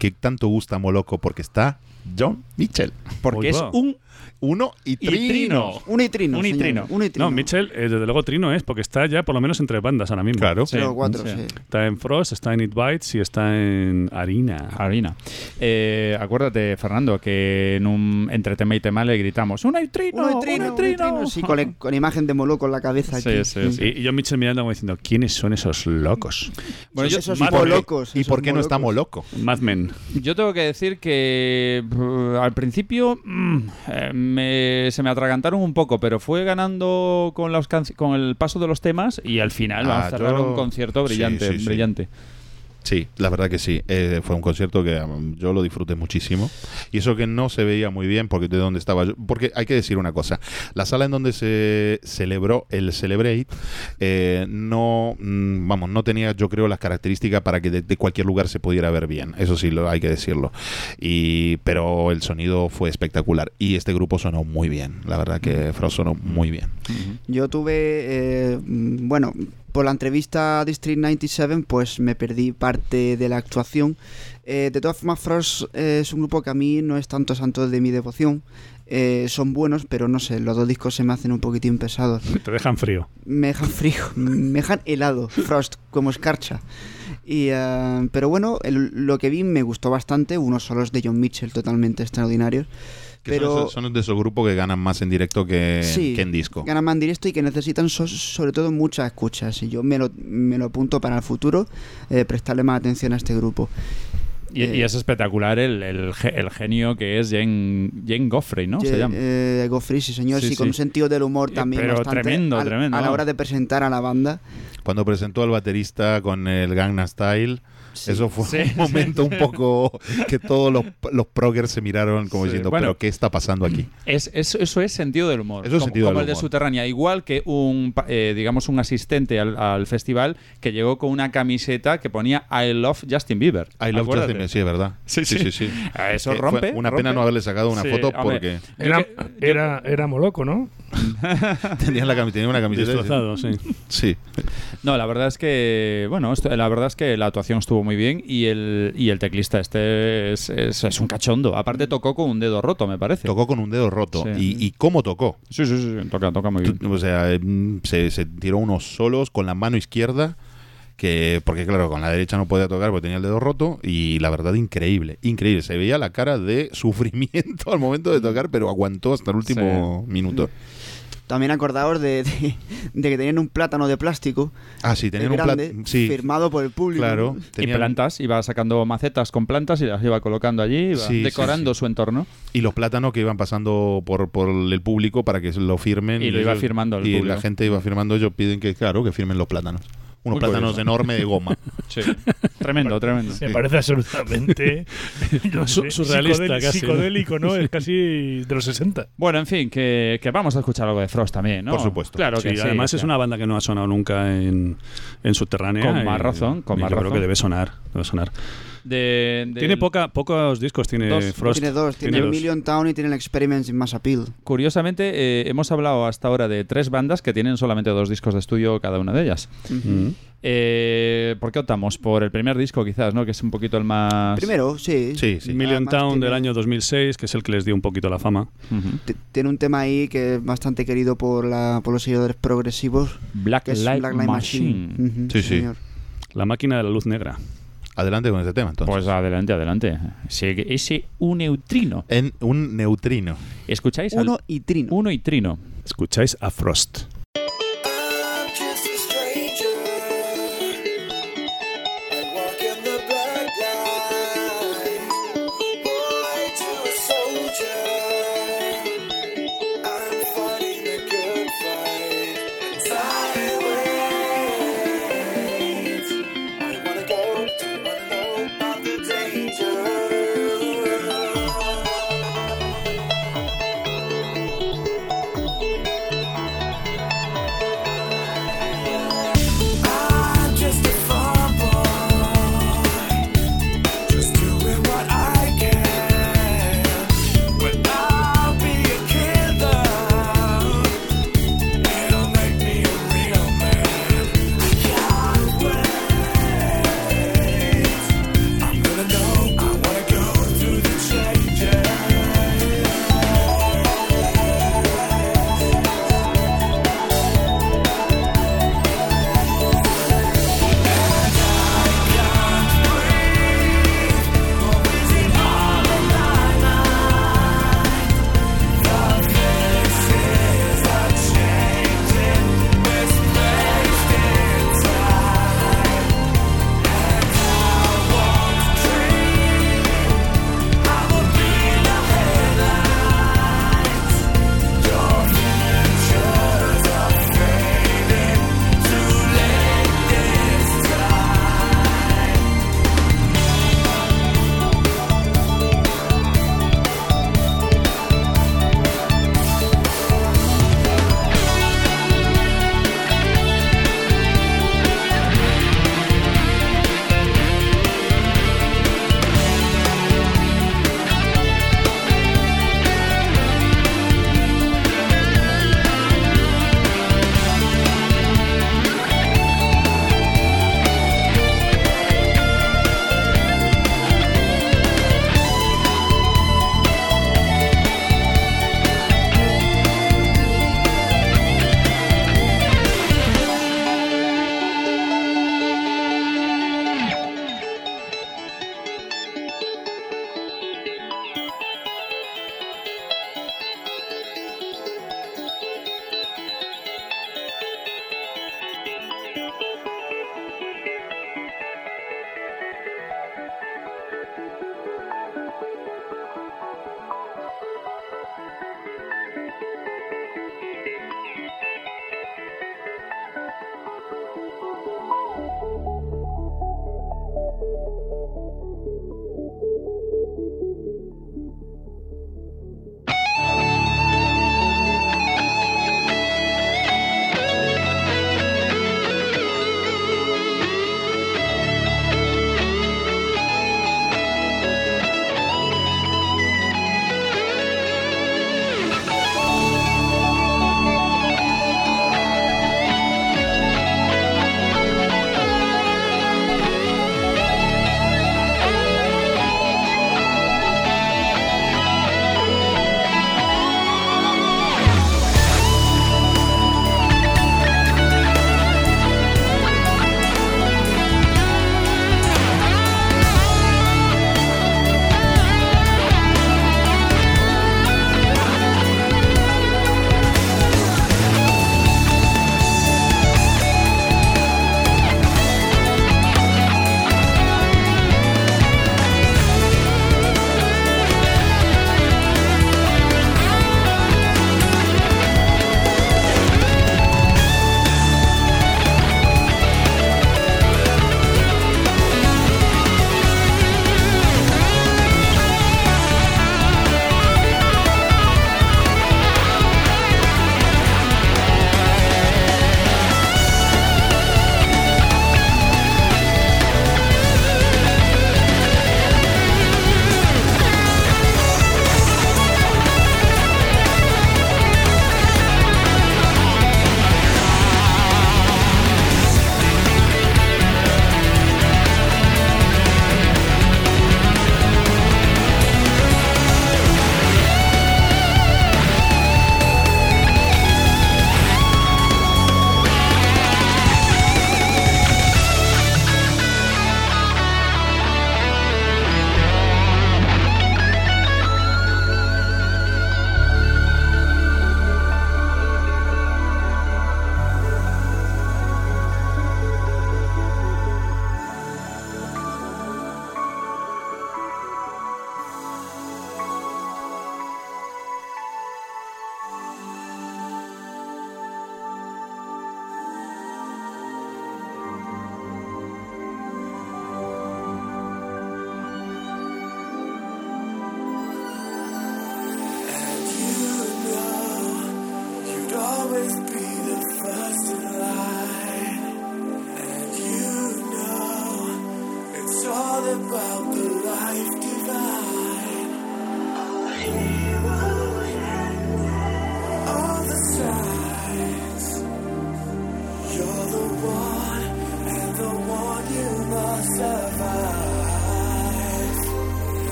Que tanto gusta Moloco porque está John Mitchell. Porque es un Uno y trino. trino. Un y trino. Un y trino. Un y trino. No, Mitchell, eh, desde luego Trino es, porque está ya por lo menos entre bandas ahora mismo. Claro. Sí. Cuatro, sí. sí. Está en Frost, está en It Bites y está en Harina. Harina. Eh, acuérdate, Fernando, que en un entre tema y tema le gritamos ¡Un trino! Un y trino, un y trino. Sí, con, con imagen de Moloco en la cabeza aquí. Sí, sí, sí. Y, yo Mitchell mirando como diciendo, ¿quiénes son esos locos? Bueno, yo, esos Mad- molocos. ¿Y esos por qué no está. Moloco? Mad Men. Yo tengo que decir que uh, al principio mm, eh, me- se me atragantaron un poco, pero fue ganando con, las con el paso de los temas y al final Ah, a cerrar yo- un concierto brillante, sí, sí. brillante. Sí, la verdad que sí. Eh, fue un concierto que um, yo lo disfruté muchísimo. Y eso que no se veía muy bien porque de dónde estaba yo. Porque hay que decir una cosa. La sala en donde se celebró el Celebrate eh, no, mm, vamos, no tenía yo creo las características para que de, de cualquier lugar se pudiera ver bien. Eso sí, lo, hay que decirlo. Y, pero el sonido fue espectacular. Y este grupo sonó muy bien. La verdad que Frost sonó muy bien. Yo tuve, eh, mm, bueno, por la entrevista a District 97, pues me perdí parte de la actuación. Eh, de todas formas, Frost eh, es un grupo que a mí no es tanto santo de mi devoción. Eh, son buenos, pero no sé, los dos discos se me hacen un poquitín pesados. Te dejan frío. Me dejan frío, me dejan helado, Frost, como escarcha. Y, eh, pero bueno, el- lo que vi me gustó bastante, unos solos de John Mitchell totalmente extraordinarios. Que Pero son, esos- son de esos grupos que ganan más en directo que, Sí, que en disco. ganan más en directo y que necesitan so- sobre todo muchas escuchas. Y yo me lo, me lo apunto para el futuro, eh, prestarle más atención a este grupo. Y, Eh, y es espectacular el, el ge- el genio que es Jane, Jane Goffrey, ¿no? Se llama. eh, Goffrey, sí señor, Sí, sí, con un sentido del humor Eh, también pero bastante tremendo, tremendo, a la hora de presentar a la banda. Cuando presentó al baterista con el Gangnam Style, eso fue Sí, un momento un poco que todos los, los proggers se miraron como Sí, diciendo, bueno. pero ¿qué está pasando aquí? Es, es- eso es sentido del humor. Eso es como sentido como del el de humor. Subterránea. Igual que un, eh, digamos, un asistente al, al festival que llegó con una camiseta que ponía I love Justin Bieber. I love Acuérdate. Justin Bieber, sí, es verdad. Sí, sí. Ah, Eso Eh, rompe. una pena no haberle sacado una Sí, foto hombre, porque Era, era, era Moloco, ¿no? tenía, la, cami- tenía una camiseta. Destrozado, sí. Sí. No, la verdad es que, bueno, esto- la verdad es que la actuación estuvo muy bien y el, y el teclista este es, es- es un cachondo. Aparte tocó con un dedo roto, me parece. Tocó con un dedo roto. Sí. Y, y cómo tocó? Sí, sí, sí, toca, toca muy bien. O sea, se, se tiró unos solos con la mano izquierda. Que, porque claro, con la derecha no podía tocar porque tenía el dedo roto y la verdad increíble, increíble. Se veía la cara de sufrimiento al momento de tocar, pero aguantó hasta el último minuto. También acordaos de, de- de que tenían un plátano de plástico Ah, sí, tenían un. Sí, firmado por el público. claro. Y tenían- plantas, iba sacando macetas con plantas y las iba colocando allí, iba Sí, decorando sí. su entorno. Y los plátanos que iban pasando por, por el público para que lo firmen. Y lo iba firmando el Y público. la gente iba firmando, ellos piden que, claro, que firmen los plátanos. Unos Muy plátanos curioso. enormes de goma. Sí. tremendo, tremendo. Me parece absolutamente no sé, surrealista psicodélico, casi, ¿no? psicodélico, ¿no? Es casi de los 60. Bueno, en fin, que, que vamos a escuchar algo de Frost también, ¿no? Por supuesto. Claro que sí. además o es una banda que no ha sonado nunca en, en subterránea. Con y- más razón, con y más yo razón. creo que debe sonar, debe sonar. De, de- Tiene poca, pocos discos, tiene Dos. Frost. Tiene dos, tiene, dos. Million Town y tiene el Experiments in Mass Appeal. Curiosamente, eh, hemos hablado hasta ahora de tres bandas que tienen solamente dos discos de estudio cada una de ellas. Mm. Eh, ¿Por qué optamos? Por el primer disco, quizás, ¿no? Que es un poquito el más. Primero, sí. Sí, sí. Million Además Town tiene- del año 2006, que es el que les dio un poquito la fama. Tiene un tema ahí que es bastante querido por, la, por los seguidores progresivos. Black Que es Light Black Light Machine. Sí, sí. señor. La máquina de la luz negra. Adelante con este tema, entonces. Pues adelante, adelante. Ese, ese un neutrino. en un neutrino. ¿Escucháis? al- Uno y Trino. uno y trino. Escucháis a Frost.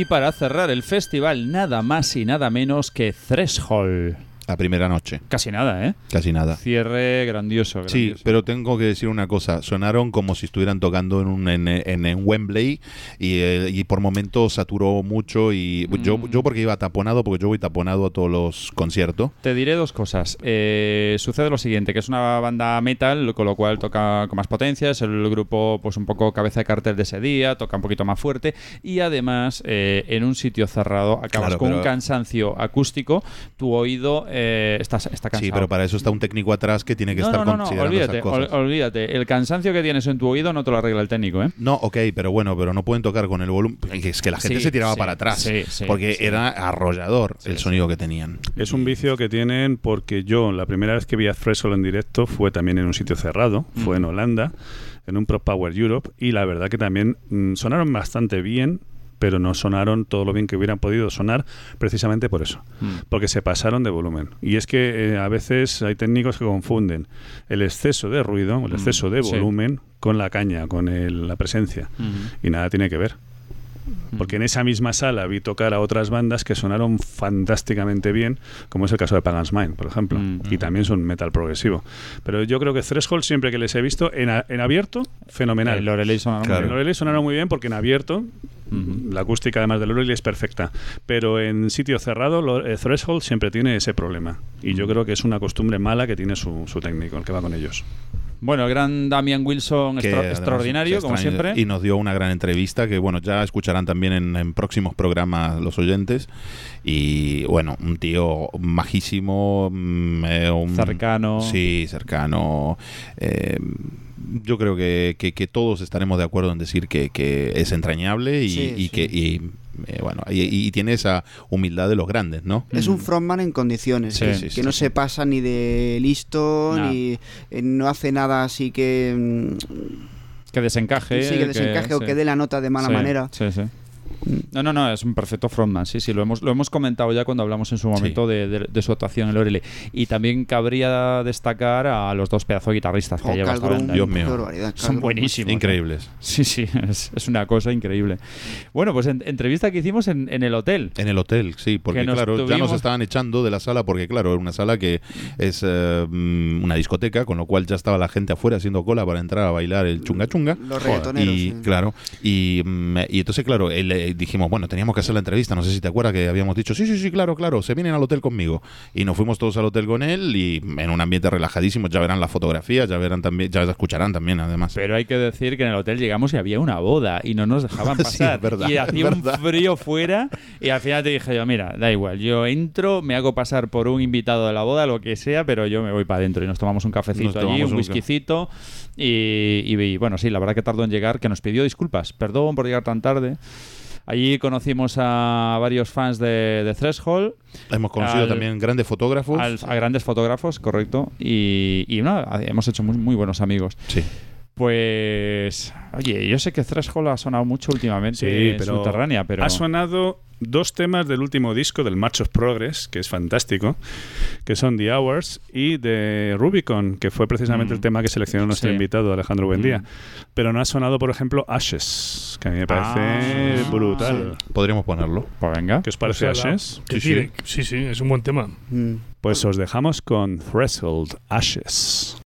Y para cerrar el festival, nada más y nada menos que Threshold. La primera noche. Casi nada, ¿eh? Casi nada. Cierre grandioso. Sí, pero tengo que decir una cosa. Sonaron como si estuvieran tocando en, un, en, en- en Wembley y, eh, y por momentos saturó mucho. y yo, Mm. yo porque iba taponado, porque yo voy taponado a todos los conciertos. Te diré dos cosas. Eh, sucede lo siguiente, que es una banda metal, con lo cual toca con más potencia, es el grupo pues un poco cabeza de cartel de ese día, toca un poquito más fuerte y además eh, en un sitio cerrado acabas Claro, con un cansancio acústico, tu oído eh, está, está cansado. Sí, pero para eso está un técnico atrás que tiene que no, estar no, no, no, considerando olvídate, esas cosas. ol- olvídate. El cansancio que tienes en tu oído no te lo arregla el técnico, ¿eh? No, ok, pero bueno, pero no pueden tocar con el volumen. Es que la gente Sí, se tiraba sí, para atrás. sí, sí, porque sí. era arrollador el sonido que tenían. Es un vicio que tienen porque yo la primera vez que vi a Threshold en directo fue también en un sitio cerrado, fue en Holanda, en un Pro Power Europe, y la verdad que también mm, sonaron bastante bien, pero no sonaron todo lo bien que hubieran podido sonar precisamente por eso, porque se pasaron de volumen. Y es que eh, a veces hay técnicos que confunden el exceso de ruido, el exceso de sí. volumen, con la caña, con el- la presencia. Y nada tiene que ver. Porque en esa misma sala vi tocar a otras bandas que sonaron fantásticamente bien, como es el caso de Pagan's Mind, por ejemplo. Mm. Y también son metal progresivo. Pero yo creo que Threshold, siempre que les he visto, en, a- en abierto, fenomenal. El Lorelei sonaron Claro. Sonaron muy bien porque en abierto La acústica además de Lorelei es perfecta. Pero en sitio cerrado, lo- eh, Threshold siempre tiene ese problema. Y yo creo que es una costumbre mala que tiene su, su técnico, el que va con ellos. Bueno, el gran Damian Wilson, que extra- además extraordinario, como siempre. Y nos dio una gran entrevista que, bueno, ya escucharán también en, en próximos programas los oyentes. Y, bueno, un tío majísimo. mm, eh, un- Cercano. Sí, cercano. eh, yo creo que, que- que todos estaremos de acuerdo en decir que, que es entrañable y, Sí, y sí. que... y, eh, bueno, y, y tiene esa humildad de los grandes, ¿no? Es un frontman en condiciones, Sí, que, sí, que sí, no sí. se pasa ni de listo, No. ni eh, no hace nada así que, mm, Que desencaje. sí, que desencaje o sí. que dé la nota de mala Sí, manera. Sí, sí. No, no, no, es un perfecto frontman, sí, sí, lo hemos, lo hemos comentado ya cuando hablamos en su momento de, de- de su actuación en Lorelei. Y también cabría destacar a los dos pedazos de guitarristas que Oh, lleva esta banda. Dios mío. Son buenísimos. Increíbles. Sí, sí, es, es una cosa increíble. Bueno, pues en- entrevista que hicimos en, en el hotel. En el hotel, sí, porque claro, ya nos estaban echando de la sala porque claro, era una sala que es eh, mm, una discoteca, con lo cual ya estaba la gente afuera haciendo cola para entrar a bailar el chunga chunga. Los reggaetoneros. Y sí. claro, y, mm, y entonces claro, él, dijimos, bueno, teníamos que hacer la entrevista, no sé si te acuerdas que habíamos dicho, sí, sí, sí, claro, claro, se vienen al hotel conmigo. Y nos fuimos todos al hotel con él y en un ambiente relajadísimo, ya verán las fotografías, ya verán también, ya escucharán también además. Pero hay que decir que en el hotel llegamos y había una boda y no nos dejaban Sí, pasar. es verdad, y hacía un frío fuera y al final te dije yo, mira, da igual, yo entro, me hago pasar por un invitado de la boda, lo que sea, pero yo me voy para adentro y nos tomamos un cafecito Nos allí, tomamos un un whiskycito y, y- y, bueno, sí, la verdad que tardó en llegar, que nos pidió disculpas, perdón por llegar tan tarde. Allí conocimos a varios fans de, de Threshold, Hemos conocido al- también grandes fotógrafos. al- a grandes fotógrafos, correcto, y, hemos hecho muy, muy buenos amigos. Sí. Pues, oye, yo sé que Threshold ha sonado mucho últimamente Sí, en pero Subterránea, pero ha sonado dos temas del último disco del March of Progress, que es fantástico, que son The Hours y de Rubicon, que fue precisamente Mm. el tema que seleccionó nuestro Sí. invitado Alejandro Buendía. Mm. Pero no ha sonado, por ejemplo, Ashes, que a mí me parece Ah, brutal. Podríamos ponerlo. pues venga. ¿Qué os parece O sea, la- Ashes? que tire. sí, sí, es un buen tema. Mm. Pues os dejamos con Threshold. Ashes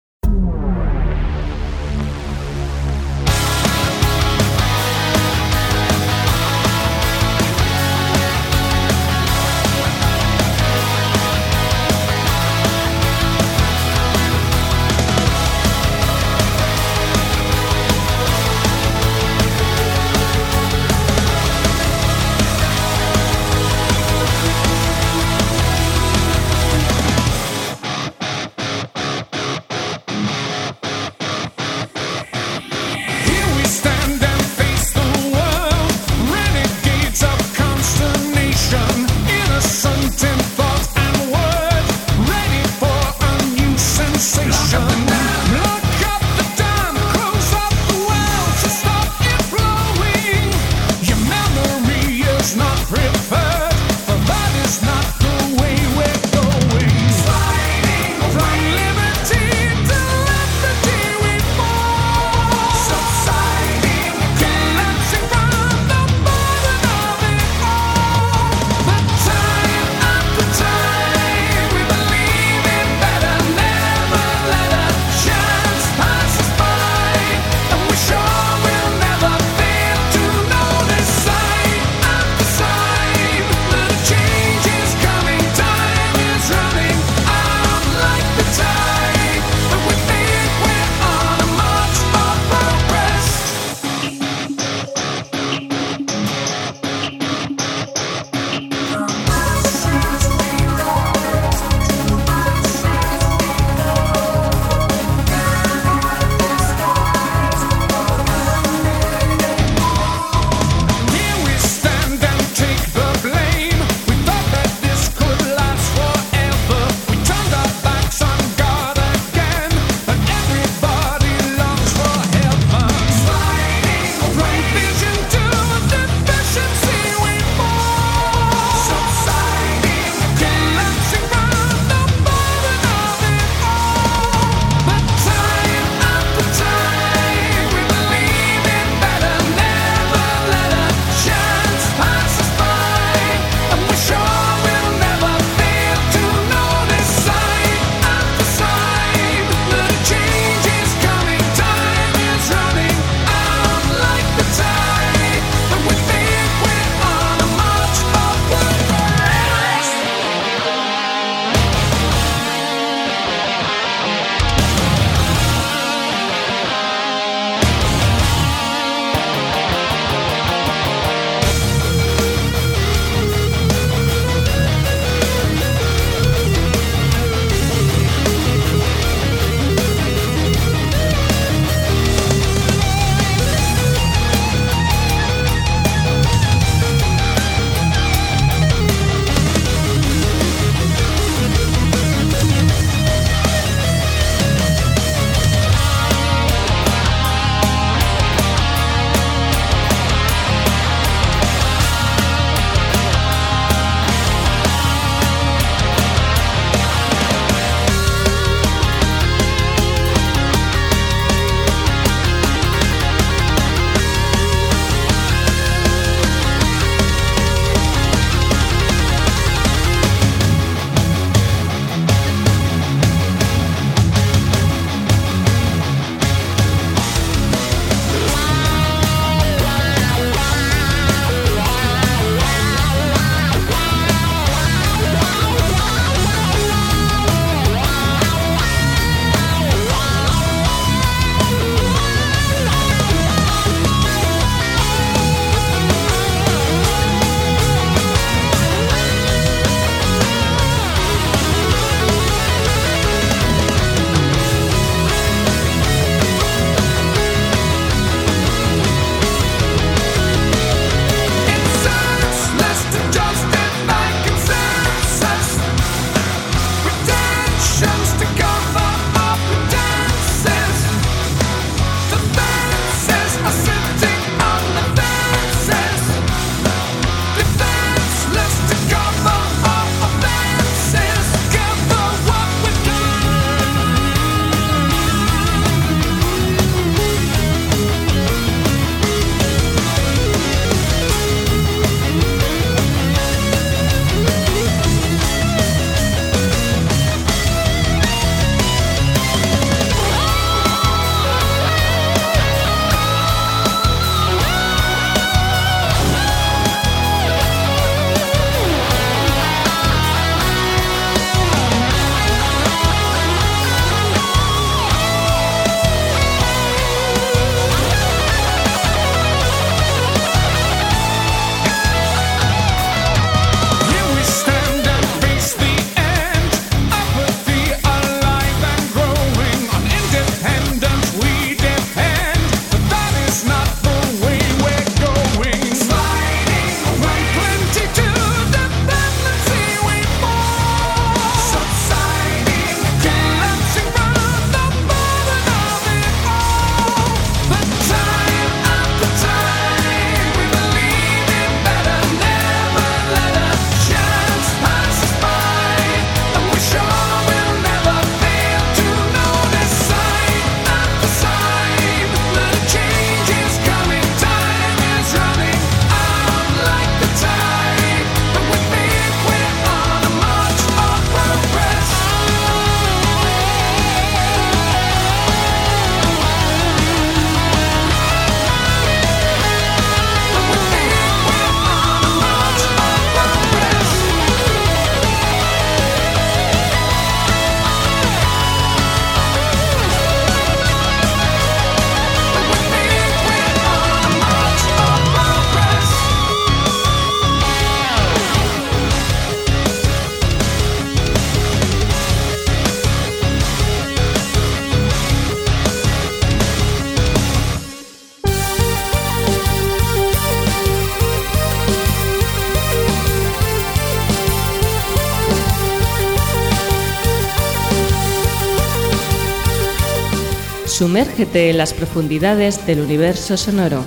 Sumérgete en las profundidades del universo sonoro.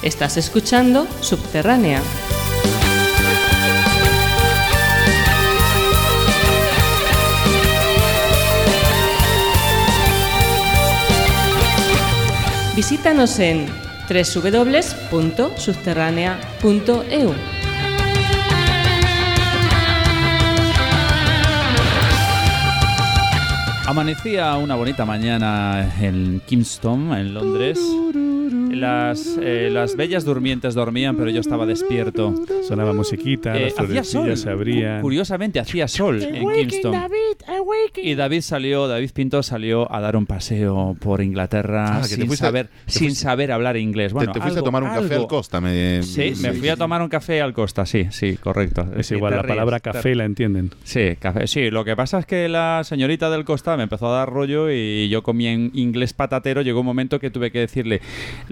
Estás escuchando Subterránea. Visítanos en www.subterránea.eu. Amanecía una bonita mañana en Kingston, en Londres. Las, eh, las bellas durmientes dormían, pero yo estaba despierto. Sonaba musiquita, Eh, las hacía sol. florecillas se abrían. Curiosamente, hacía sol en Kingston. Y David salió, David Pinto salió a dar un paseo por Inglaterra Ah, sin, fuiste- saber, te sin fuiste- saber hablar inglés. Bueno, te, te fuiste algo- a tomar un café al Costa. Me, Sí, me fui a tomar un café al Costa, sí, sí, correcto. Es Sí, igual, la ríes, palabra café la entienden. Sí, café. Sí, lo que pasa es que la señorita del Costa me empezó a dar rollo y yo comí en inglés patatero. Llegó un momento que tuve que decirle,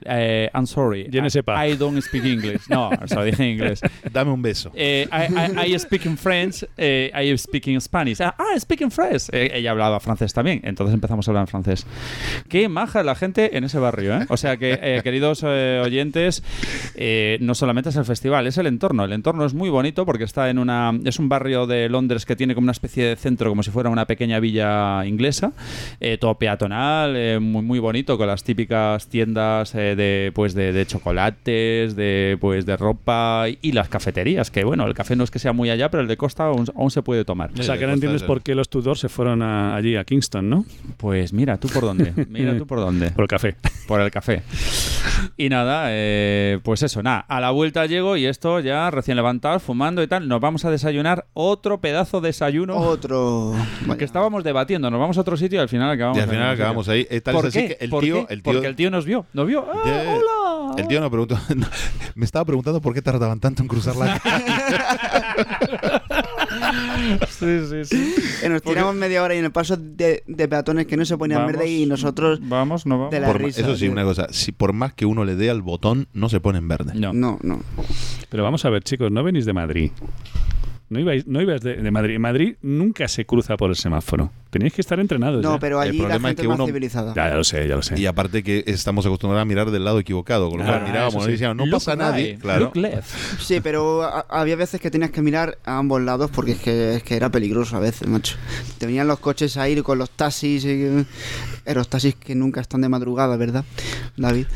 eh, I'm sorry. I, I don't speak English. No, se lo dije en inglés. Dame un beso. Eh, I, I- I speak in French, eh, I speak in Spanish. Ah, I speak in French. Ella hablaba francés también, entonces empezamos a hablar en francés. Qué maja la gente en ese barrio, ¿eh? O sea que, eh, queridos eh, oyentes, eh, no solamente es el festival, es el entorno. El entorno es muy bonito porque está en una. Es un barrio de Londres que tiene como una especie de centro, como si fuera una pequeña villa inglesa, eh, todo peatonal, eh, muy, muy bonito, con las típicas tiendas eh, de, pues de, de chocolates, de, pues de ropa y, y las cafeterías, que bueno, el café no es que sea muy allá, pero el de Costa aún, aún se puede tomar. O sea, que no entiendes por qué los Tudor se fueron a- allí a Kingston, ¿no? Pues mira, tú por dónde, mira tú por dónde. Por el café. Por el café. Y nada, eh, pues eso, nada. A la vuelta llego y esto ya recién levantado, fumando y tal. Nos vamos a desayunar otro pedazo de desayuno. Otro. Que estábamos debatiendo, nos vamos a otro sitio y al final acabamos Y al final acabamos ahí. Eh, tal ¿Por es así qué? que el ¿Por tío- qué? el tío- Porque el tío nos vio. Nos vio. ¡Ah, hola! El tío me preguntó, me estaba preguntando por qué tardaban tanto en cruzar la Sí, sí, sí. Eh, nos tiramos media hora y en el paso de, de peatones que no se ponían Vamos. verde y nosotros Vamos, no vamos. de la Por risa. Eso sí, tío. una cosa. Si por más que uno le dé al botón, no se pone en verde. No. No, no. Pero vamos a ver, chicos, no venís de Madrid. No ibais, no ibais de, de Madrid. Madrid nunca se cruza por el semáforo. Tenéis que estar entrenados. No, ya. pero El allí la problema es gente que es más uno- civilizada. Ya, ya lo sé, ya lo sé. Y aparte que estamos acostumbrados a mirar del lado equivocado, con lo cual Ah, mirábamos y decíamos, no Look pasa nadie. Claro. Sí, pero a- había veces que tenías que mirar a ambos lados porque es que, es que era peligroso a veces, macho. Te venían los coches a ir con los taxis, y, eh, los taxis que nunca están de madrugada, ¿verdad, David?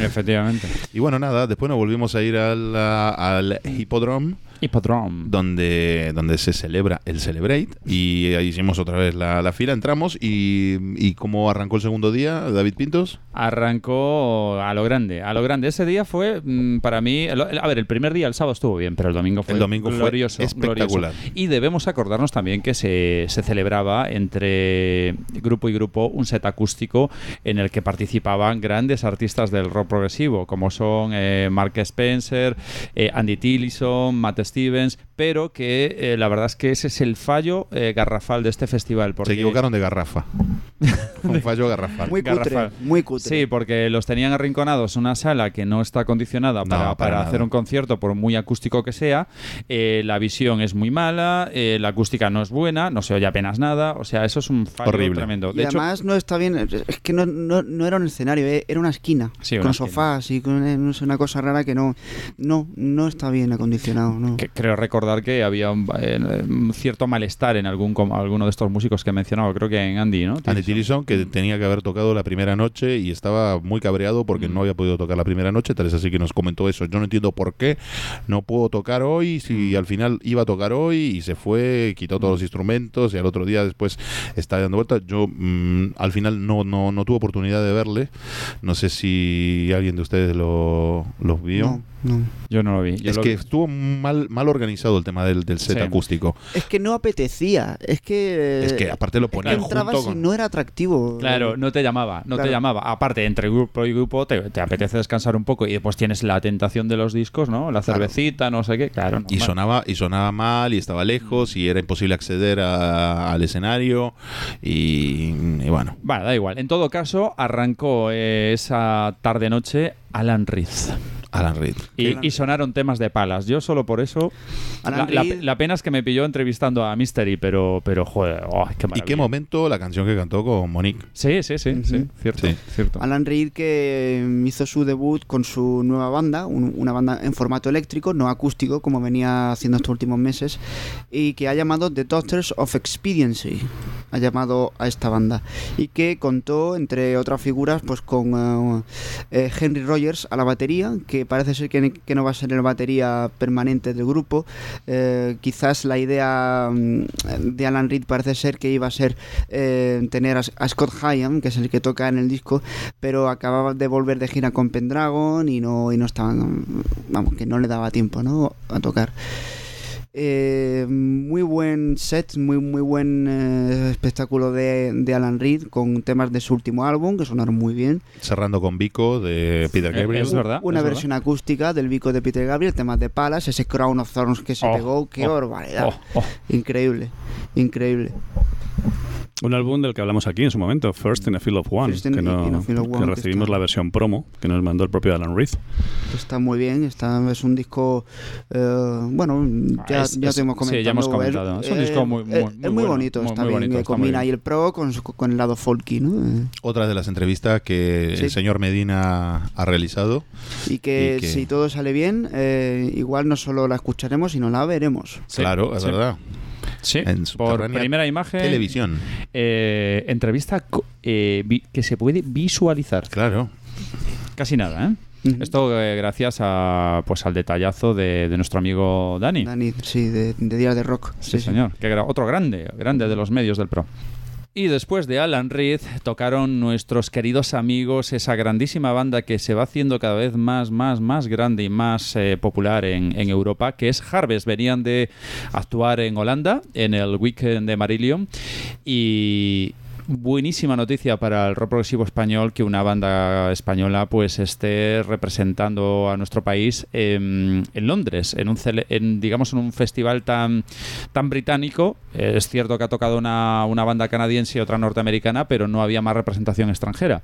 Efectivamente. Y bueno, nada, después nos volvimos a ir al, al hipódromo. Hipodrome. donde, donde se celebra el Celebrate y ahí hicimos otra vez la, la fila, entramos y, y cómo arrancó el segundo día, David Pintos. Arrancó a lo grande, a lo grande. Ese día fue mm, para mí, a ver, el primer día, el sábado estuvo bien, pero el domingo fue El domingo fue glorioso, espectacular. glorioso. Y debemos acordarnos también que se, se celebraba entre grupo y grupo un set acústico en el que participaban grandes artistas del rock progresivo, como son eh, Mark Spencer, eh, Andy Tillison, Matt Stevens, pero que eh, la verdad es que ese es el fallo eh, garrafal de este festival. Porque Se equivocaron de garrafa. Un fallo garrafal. Muy cutre, Garrafal. muy cutre. Sí, porque los tenían arrinconados en una sala que no está acondicionada No, para, para hacer un concierto, por muy acústico que sea. Eh, la visión es muy mala, eh, la acústica no es buena, no se oye apenas nada. O sea, eso es un fallo Horrible. tremendo. Y hecho, además no está bien, es que no, no, no era un escenario, eh, era una esquina, Sí, una con esquina. sofás y con una cosa rara que no, no, no está bien acondicionado, no. que creo recordar que había un, eh, un cierto malestar en algún alguno de estos músicos que he mencionado, creo que en Andy, ¿no? Andy Tillison, que tenía que haber tocado la primera noche y estaba muy cabreado porque Mm. no había podido tocar la primera noche, tal es así que nos comentó eso. Yo no entiendo por qué no puedo tocar hoy, si al final iba a tocar hoy y se fue, quitó todos los instrumentos y al otro día después está dando vueltas. Yo mm, al final no, no, no tuve oportunidad de verle. No sé si alguien de ustedes lo, los vio. No, no. Yo no lo vi. Yo Es lo que vi. estuvo mal, mal organizado el tema del, del set Sí. acústico. Es que no apetecía, es que... Es que aparte lo es que ponían entrabas junto y con... no era atractivo. Claro, no te llamaba, no te llamaba. Aparte, entre grupo y grupo te, te apetece descansar un poco y después tienes la tentación de los discos, ¿no? La Claro. cervecita, no sé qué, claro. Y sonaba, y sonaba mal, y estaba lejos, y era imposible acceder a- al escenario. Y, y bueno, Bueno, da igual. En todo caso, arrancó eh, esa tarde-noche Alan Reed. Alan Reed. Y, y sonaron temas de palas. Yo solo por eso. Alan La, la- Reed- la pena es que me pilló entrevistando a Mystery, pero, pero joder, oh, qué ¿Y maravilla. qué momento la canción que cantó con Monique? Sí, sí, sí, sí, Ujú. cierto, Sí. cierto. Alan Reed que hizo su debut con su nueva banda, un- una banda en formato eléctrico, no acústico como venía haciendo estos últimos meses, y que ha llamado The Doctors of Expediency, ha llamado a esta banda, y que contó entre otras figuras pues con eh, eh, Henry Rogers a la batería, que parece ser que, que no va a ser el batería permanente del grupo, Eh, quizás la idea mm, de Alan Reed parece ser que iba a ser eh, tener a, Scott Hyam, que es el que toca en el disco, pero acababa de volver de gira con Pendragon y no, y no estaban, vamos, que no le daba tiempo, ¿no? A tocar. Eh, muy buen set, muy muy buen eh, espectáculo de, de Alan Reed con temas de su último álbum que sonaron muy bien. Cerrando con Vico de Peter Eh, Gabriel. es verdad. Una es versión acústica del bico de Peter Gabriel, temas de Palas, ese Crown of Thorns que se Oh, pegó, qué oh, barbaridad. Oh, oh. Increíble, increíble. Un álbum del que hablamos aquí en su momento, First in a Field of One, First in- que, no- in a Field of que One, que recibimos está- la versión promo que nos mandó el propio Alan Reed. Está muy bien, está, es un disco, eh, bueno, ya, Ah, es- ya es- te hemos sí, comentado. ya hemos comentado. Es un disco muy- muy- eh, muy es muy bueno, bonito, está muy bien, bonito, eh, está combina bien. ahí el pro con, con el lado folky, ¿no? Eh, Otra de las entrevistas que Sí. el señor Medina ha realizado. Y que, Y que- si todo sale bien, eh, igual no solo la escucharemos, sino la veremos. Sí, claro, es sí. verdad. Sí, En por primera imagen. Televisión. eh, entrevista eh, que se puede visualizar. Claro. Casi nada, ¿eh? Esto eh, gracias a pues al detallazo de, de nuestro amigo Dani. Dani, sí, de, de Días de Rock. Sí, señor. Que gra- otro grande, grande de los medios del pro. Y después de Alan Reed tocaron nuestros queridos amigos esa grandísima banda que se va haciendo cada vez más, más, más grande y más eh, popular en, en Europa, que es Harvest. Venían de actuar en Holanda en el Weekend de Marillion y buenísima noticia para el rock progresivo español que una banda española pues esté representando a nuestro país en, en Londres en un cele- en, digamos en un festival tan tan británico es cierto que ha tocado una, una banda canadiense y otra norteamericana pero no había más representación extranjera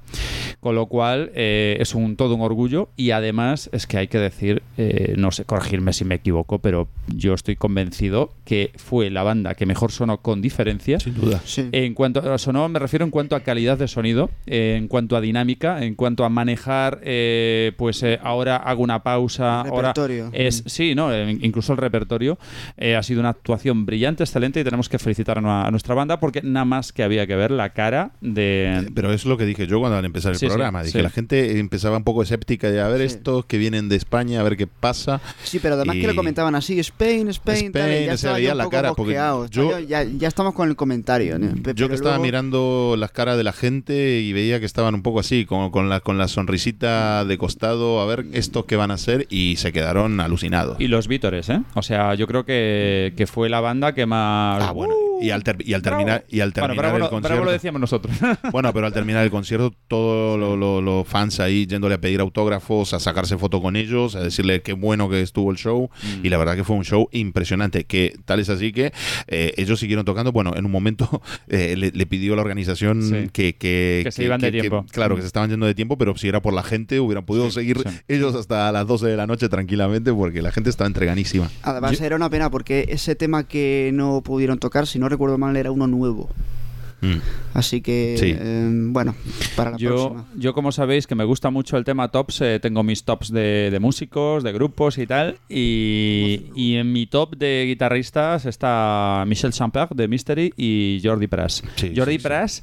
con lo cual eh, es un todo un orgullo y además es que hay que decir eh, no sé corregirme si me equivoco pero yo estoy convencido que fue la banda que mejor sonó con diferencia Sin duda. Sí. en cuanto a sonó, me refiero en cuanto a calidad de sonido, eh, en cuanto a dinámica, en cuanto a manejar, eh, pues eh, ahora hago una pausa, El ahora repertorio. es sí, no, Eh, incluso el repertorio eh, ha sido una actuación brillante, excelente y tenemos que felicitar a, a nuestra banda porque nada más que había que ver la cara de Pero es lo que dije yo cuando al empezar el Sí, sí, programa. Dije, sí. la gente empezaba un poco escéptica de a ver Sí. estos que vienen de España, a ver qué pasa. Sí, pero además Y- que lo comentaban así, Spain, Spain, tal, y Spain, ya se veía la cara, porque yo- ya, ya estamos con el comentario. ¿no? Yo que estaba luego- mirando las caras de la gente y veía que estaban un poco así, con, con la, con la sonrisita de costado, a ver estos qué van a hacer, y se quedaron alucinados. y los Vítores, ¿eh? O sea, yo creo que, que fue la banda que más Ah, bueno. Y al, ter- y al terminar, y al Bueno, terminar bravo, el bravo concierto. lo decíamos nosotros. Bueno, pero al terminar el concierto, todos lo- lo- los fans ahí yéndole a pedir autógrafos, a sacarse foto con ellos, a decirle qué bueno que estuvo el show. Mm. Y la verdad que fue un show impresionante. Que tal es así que eh, ellos siguieron tocando. Bueno, en un momento eh, le, le pidió la organización Sí. que, que, Que se iban de tiempo. claro, que se estaban yendo de tiempo, pero si era por la gente, hubieran podido seguir sí. ellos hasta las 12 de la noche tranquilamente, porque la gente estaba entreganísima. Además, era una pena porque ese tema que no pudieron tocar, si no recuerdo mal, era uno nuevo. Mm. Así que, Sí. eh, bueno, para la Yo, próxima. yo, como sabéis, que me gusta mucho el tema tops, eh, tengo mis tops de, de músicos, de grupos y tal. Y, y en mi top de guitarristas está Michel Champer de Mystery y Jordi Pras. Sí, Jordi sí, sí. Pras,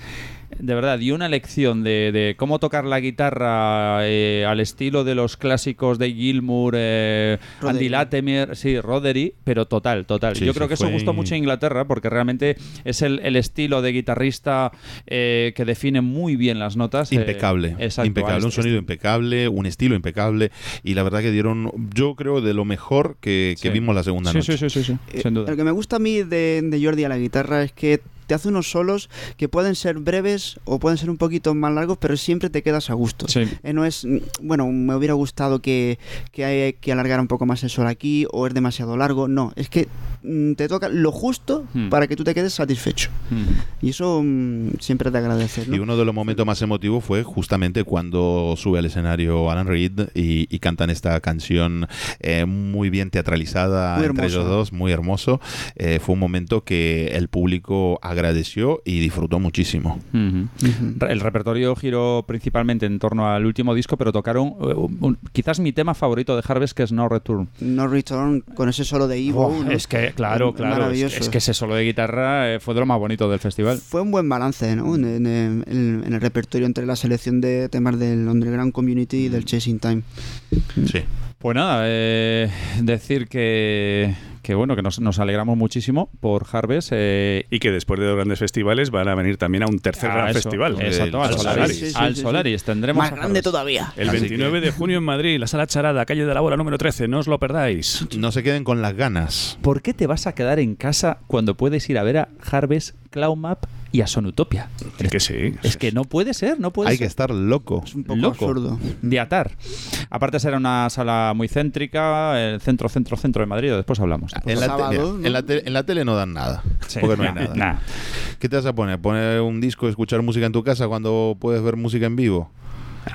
de verdad, dio una lección de, de cómo tocar la guitarra eh, al estilo de los clásicos de Gilmour, eh. Andy Latimer, sí, Roderick, pero total, total. Sí, yo creo que eso gustó mucho en Inglaterra porque realmente es el, el estilo de guitarrista eh, que define muy bien las notas. eh, Impecable, exacto, impecable, un este- sonido impecable, un estilo impecable y la verdad que dieron, yo creo, de lo mejor que, que Sí. vimos la segunda Sí, noche. sí, sí, sí, sí, Eh, sin duda. Lo que me gusta a mí de, de Jordi a la guitarra es que te hace unos solos que pueden ser breves o pueden ser un poquito más largos, pero siempre te quedas a gusto. Sí. Eh, no es, mm, bueno, me hubiera gustado que, que, hay- que alargara un poco más el sol aquí o es demasiado largo. No, es que te toca lo justo Hmm. para que tú te quedes satisfecho. Mm. Y eso mm, siempre agradecer. ¿no? Y uno de los momentos más emotivos fue justamente cuando sube al escenario Alan Reed y, y cantan esta canción eh, muy bien teatralizada Muy entre ellos dos, muy hermoso. Eh, fue un momento que el público agradeció y disfrutó muchísimo. Ujú. El repertorio giró principalmente en torno al último disco, pero tocaron eh, un- quizás mi tema favorito de Harvest, que es No Return. No Return con ese solo de Evo. Oh, ¿no? Es que, claro, Es claro. Es, que ese solo de guitarra eh, fue de lo más bonito del festival. Fue un buen balance ¿no? en, en- en- en el repertorio entre la selección de temas del Underground Community y del Chasing Time. Sí. Pues nada, eh, decir que, que bueno, que nos, nos alegramos muchísimo por Harvest. eh, Y que después de los grandes festivales van a venir también a un tercer a gran eso, festival. Exacto, al Solaris. Sí, sí, sí, al sí, sí. Solaris. Tendremos Más grande todavía. El Así 29 de junio en Madrid, la sala Charada, calle de la Bola número 13. No os lo perdáis. No se queden con las ganas. ¿Por qué te vas a quedar en casa cuando puedes ir a ver a Harvest, Cloudmap y a Sonutopia? Es que sí. Es que no puede ser, no puede Hay que estar loco. Es un poco Loco. absurdo. de atar. Aparte será una sala muy céntrica, el centro, centro, centro de Madrid, después hablamos. En la, sábado, tele, ¿no? en, la te- en la tele no dan nada. Sí, porque no hay nada. ¿Qué te vas a poner? ¿Poner un disco, escuchar música en tu casa cuando puedes ver música en vivo?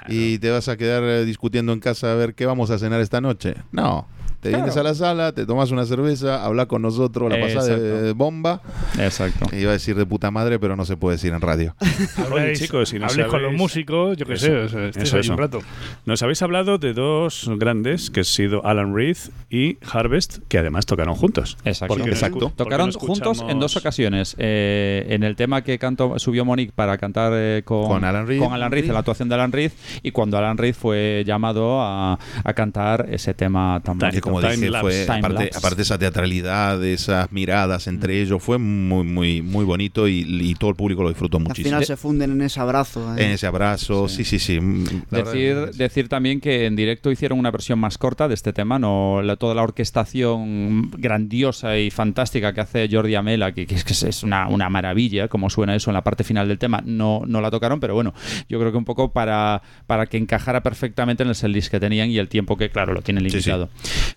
¿Y te vas a quedar eh, discutiendo en casa a ver qué vamos a cenar esta noche? No. Te Claro. vienes a la sala, te tomas una cerveza, hablas con nosotros, la pasada de bomba. Exacto. Iba a decir de puta madre, pero no se puede decir en radio. Oye, chicos, si no habléis con los sabéis- músicos, yo qué sé, o sea, estéis eso, ahí eso. un rato. Nos habéis hablado de dos grandes, que han sido Alan Reed y Harvest, que además tocaron juntos. Exacto. Porque no Exacto. porque Tocaron no juntos en dos ocasiones. Eh, en el tema que cantó, subió Monique para cantar eh, con, Con Alan Reed. con Alan Reed, en la actuación de Alan Reed, y cuando Alan Reed fue llamado a, a cantar ese tema tan Que bonito. Como Time dije, lapse. fue, Time aparte, aparte esa teatralidad, esas miradas entre ellos, fue muy, muy, muy bonito y, y todo el público lo disfrutó Al muchísimo. final se funden en ese abrazo. ¿eh? En ese abrazo, sí, sí, sí. mm, Decir, decir también que en directo hicieron una versión más corta de este tema, no la- toda la orquestación grandiosa y fantástica que hace Jordi Amela, que, que es, que es una, una maravilla, como suena eso en la parte final del tema, no, no la tocaron, pero bueno, yo creo que un poco para, para que encajara perfectamente en el setlist que tenían y el tiempo que, claro, lo tienen Sí, sí.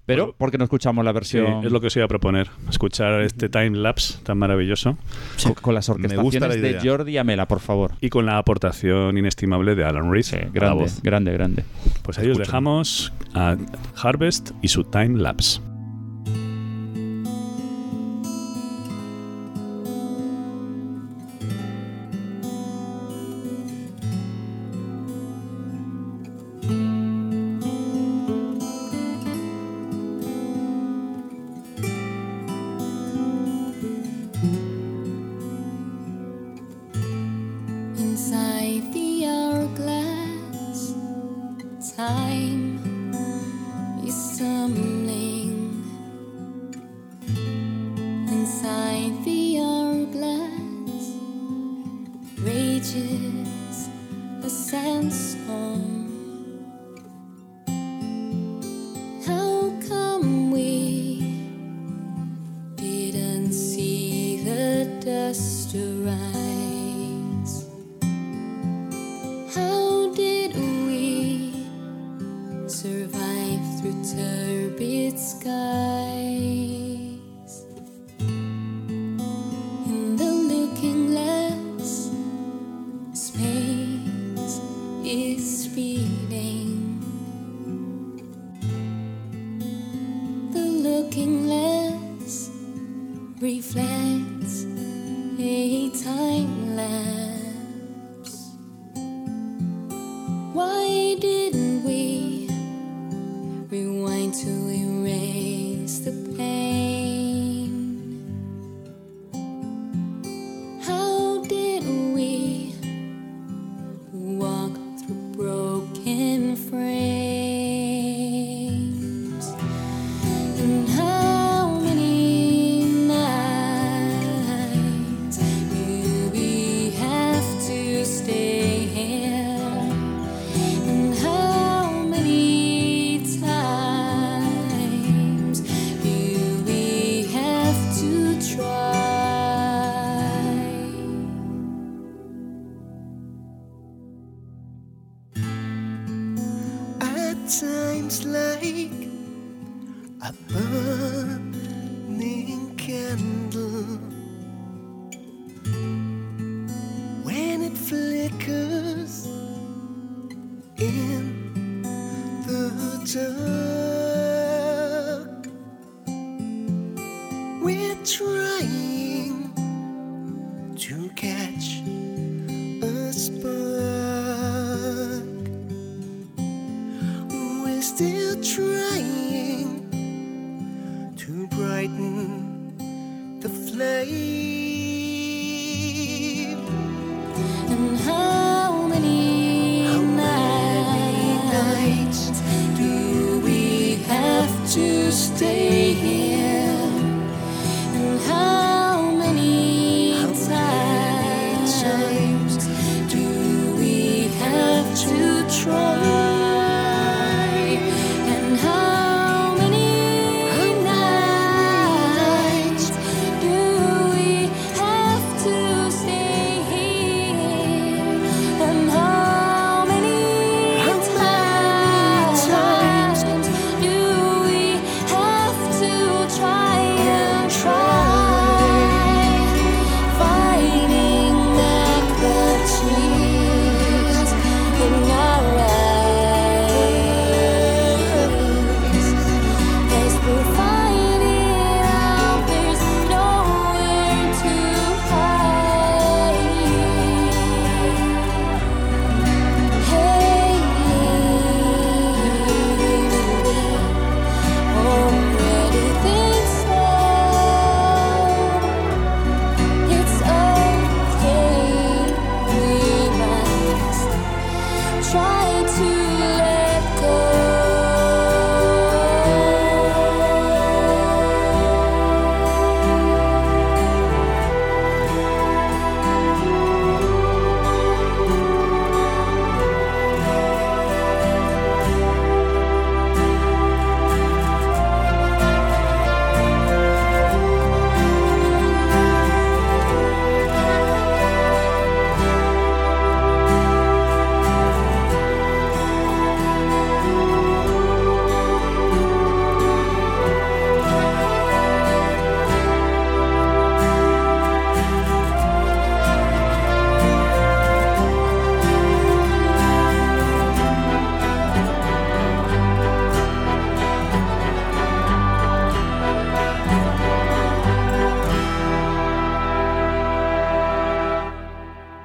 Pero, Bueno, ¿por qué no escuchamos la Sí, versión es lo que os iba a proponer. Escuchar este time lapse tan maravilloso con, con las la orquestaciones de. Jordi Amela, por favor? y con la aportación inestimable de Alan Reed Sí, grande, grande, grande. Pues ahí os dejamos a Harvest y su time lapse.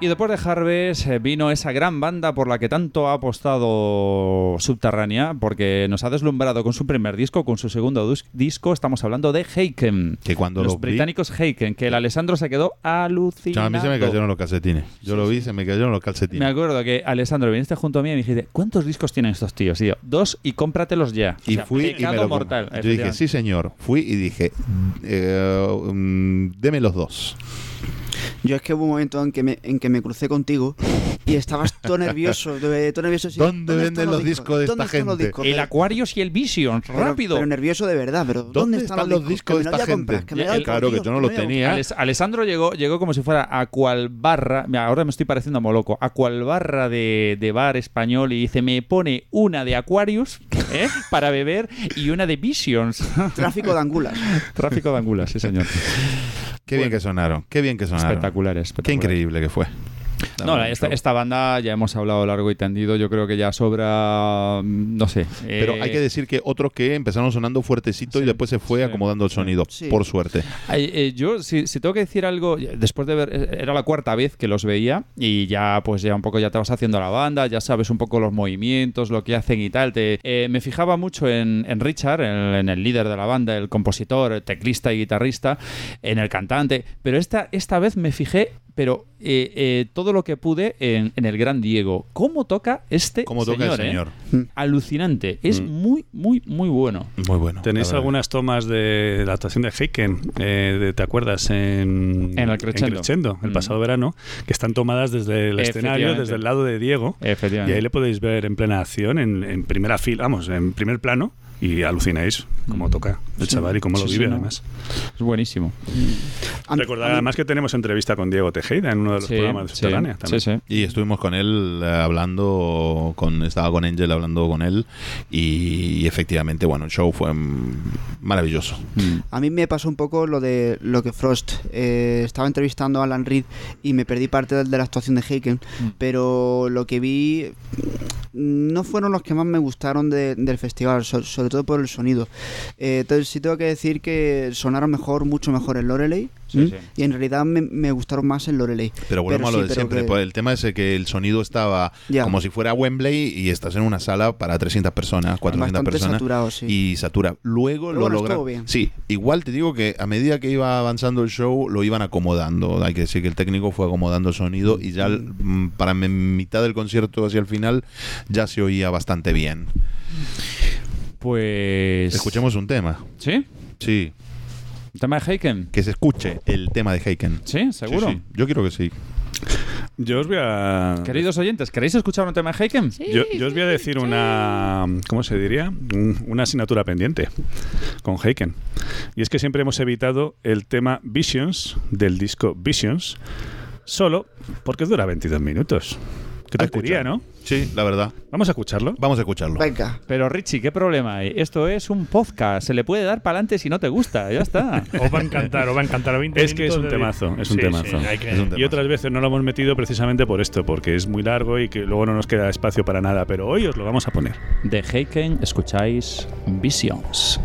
Y después de Harvest eh, vino esa gran banda por la que tanto ha apostado Subterránea, porque nos ha deslumbrado con su primer disco, con su segundo disco. Estamos hablando de Heiken. Que cuando los lo vi- británicos Heiken, que el Alessandro se quedó alucinado. A mí se me cayeron los calcetines. Yo lo vi, se me cayeron los Me calcetines. acuerdo que Alessandro viniste junto a mí y me dijiste, ¿cuántos discos tienen estos tíos? Y yo, dos y cómpratelos ya. Y O sea, fui y me lo mortal. Yo dije, sí, señor. Fui y dije, eh, mm, deme los dos. Yo es que hubo un momento en que me, en que me crucé contigo y estabas todo nervioso, de- todo nervioso. ¿Dónde venden los discos de ¿Dónde esta los gente? discos? El Aquarius y el Visions, pero- rápido. Pero nervioso de verdad, pero ¿dónde, ¿Dónde están los discos de esta a gente? a claro, que yo no me lo voy a tenía. Ales- Alessandro llegó, llegó como si fuera a cual barra, ahora me estoy pareciendo como loco, a cual barra de, de bar español y dice, me pone una de Aquarius ¿eh? para beber y una de Visions. Tráfico de angulas. Tráfico de angulas, sí señor. Qué bien que sonaron, qué bien que sonaron. Espectaculares, Qué espectaculares. increíble que fue. No, esta, esta banda ya hemos hablado largo y tendido, yo creo que ya sobra, mm, no sé. Pero eh, hay que decir que otros que empezaron sonando fuertecito y después se fue sí, acomodando el sonido, Sí. por suerte. Ay, eh, yo, si, si tengo que decir algo, después de ver, eh, era la cuarta vez que los veía y ya, pues ya un poco ya te vas haciendo la banda, ya sabes un poco los movimientos, lo que hacen y tal. Te, eh, me fijaba mucho en, en Richard, en, en el líder de la banda, el compositor, el teclista y guitarrista, en el cantante, pero esta, esta vez me fijé, pero eh, eh, todo lo que pude en, en el gran Diego. ¿Cómo toca este ¿Cómo toca señor? eh? señor? Alucinante, es Mm. muy, muy, muy bueno. Muy bueno. Tenéis algunas tomas de la actuación de Heiken, eh, de- ¿te acuerdas? En, En el Crescendo. el Mm. pasado verano, que están tomadas desde el escenario, desde el lado de Diego. Y Efectivamente. ahí le podéis ver en plena acción, en, en primera fila, vamos, en primer plano, y alucináis cómo toca el chaval y cómo lo Mm. Sí, sí, vive no. además. Es buenísimo. Recordar además que tenemos entrevista con Diego Tejeda en uno de los Sí, programas de sí, Subterránea también. sí, sí. Y estuvimos con él eh, hablando, con estaba con Angel hablando con él y, efectivamente, bueno, el show fue mm, maravilloso. Mm. A mí me pasó un poco lo de lo que Frost. eh, estaba entrevistando a Alan Reed y me perdí parte de, de la actuación de Haken, Mm. pero lo que vi no fueron los que más me gustaron de- del festival, so- sobre todo por el sonido. Eh, entonces sí tengo que decir que sonaron mejor, mucho mejor en Loreley. Sí, ¿m? sí. Y en realidad me, me gustaron más en Loreley. Pero volvemos Pero a lo sí, de siempre. que- pues El tema es que el sonido estaba como si fuera Wembley y estás en una sala para 300 personas, 400 Bastante personas. saturado. Y satura. Luego Pero lo bueno, logra. bien. Sí, igual te digo que a medida que iba avanzando el show, lo iban acomodando. Hay que decir que el técnico fue acomodando el sonido y ya mm, para mi- mitad del concierto hacia el final ya se oía bastante bien. Pues. Escuchemos un tema. ¿Sí? Sí, ¿El tema de Heiken? que se escuche el tema de Heiken. ¿Sí? ¿Seguro? Sí, sí. Yo quiero que sí. Yo os voy a. Queridos oyentes, ¿queréis escuchar un tema de Heiken? Yo, yo os voy a decir una. ¿Cómo se diría? Un- una asignatura pendiente con Heiken. Y es que siempre hemos evitado el tema Visions del disco Visions solo porque dura 22 minutos. ¿Qué A tontería, escuchar. no? Sí, la verdad. Vamos a escucharlo. Vamos a escucharlo. Venga. Pero Richie, ¿qué problema hay? Esto es un podcast. Se le puede dar para adelante si no te gusta. Ya está. Os va a encantar, os va a encantar. 20 Es que es un temazo, es un Sí, temazo. sí, hay que- Es un Y otras veces no lo hemos metido precisamente por esto, porque es muy largo y que luego no nos queda espacio para nada. Pero hoy os lo vamos a poner. De Heiken escucháis Visions.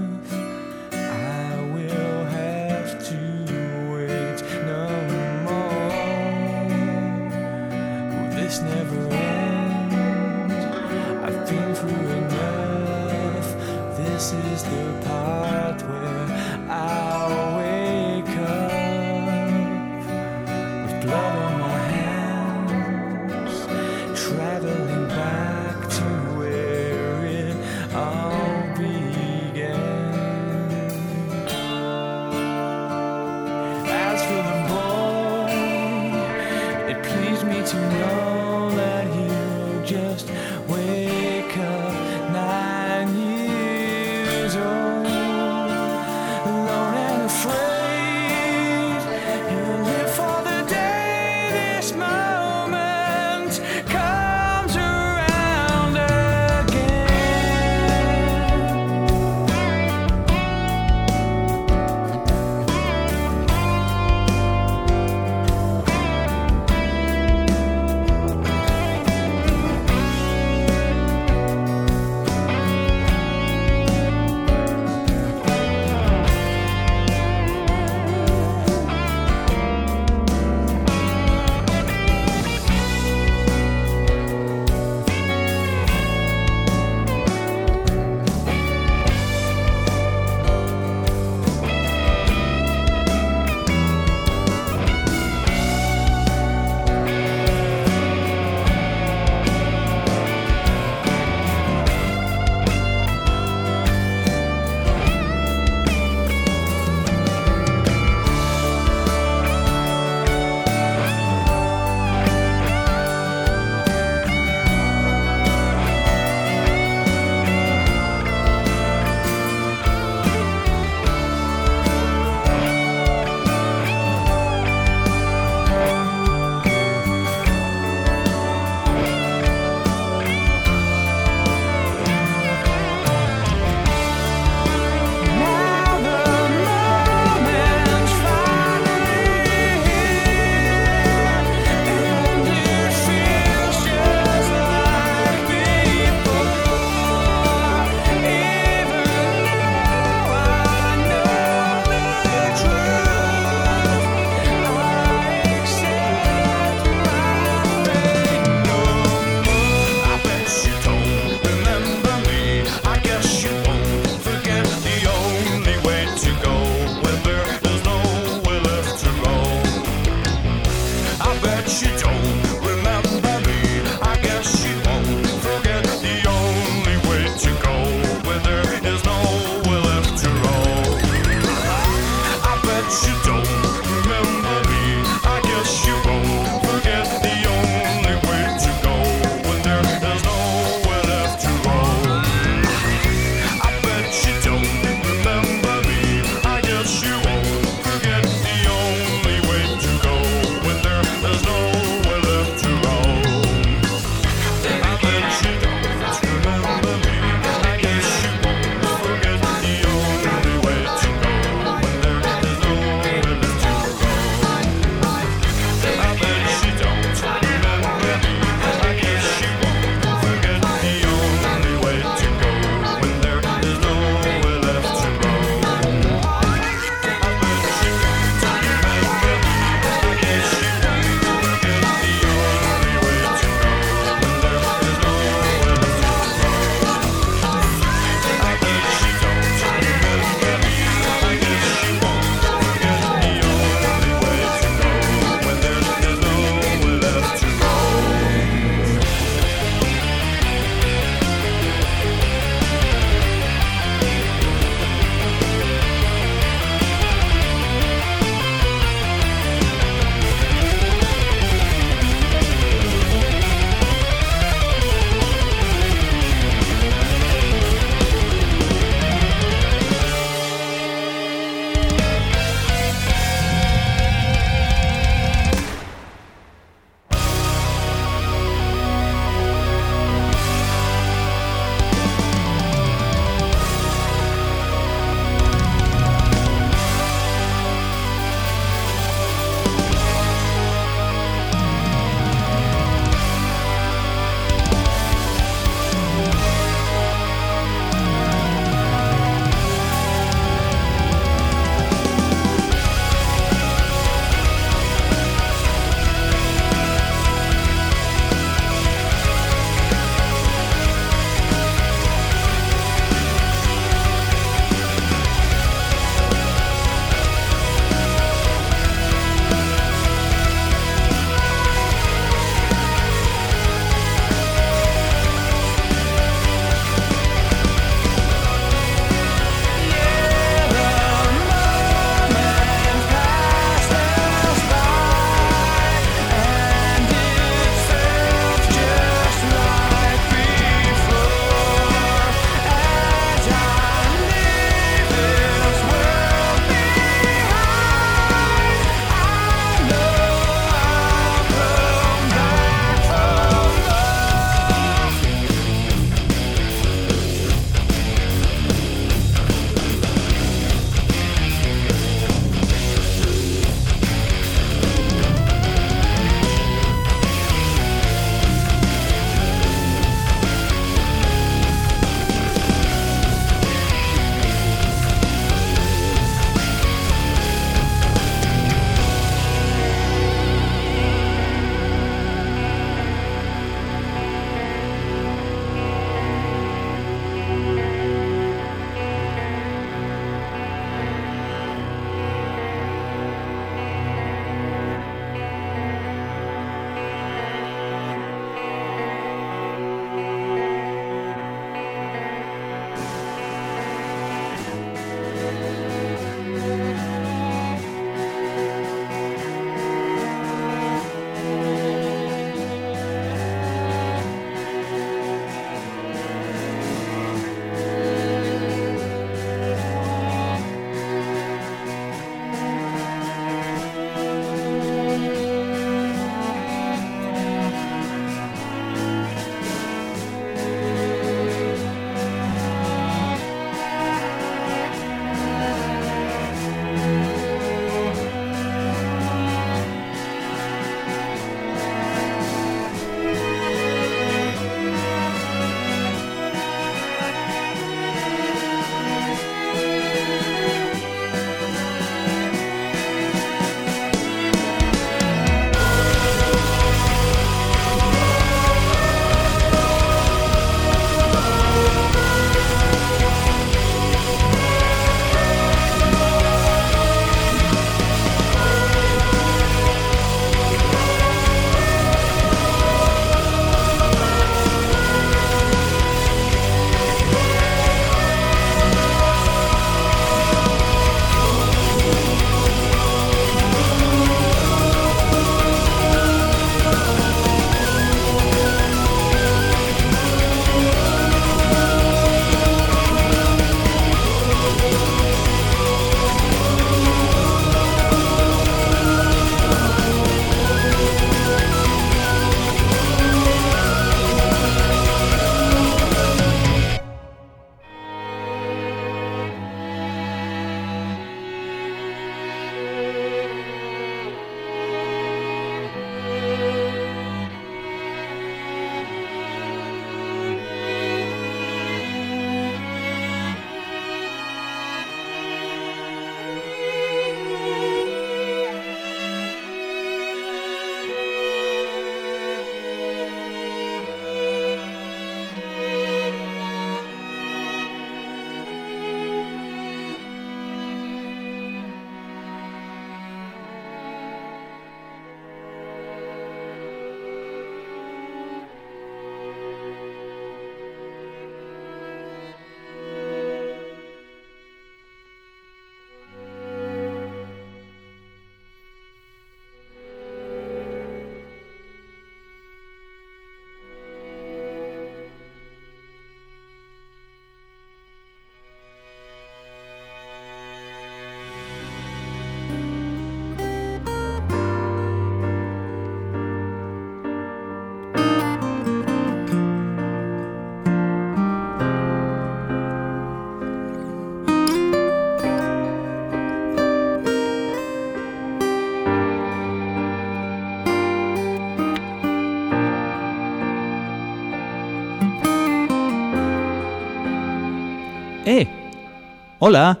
¡Hola!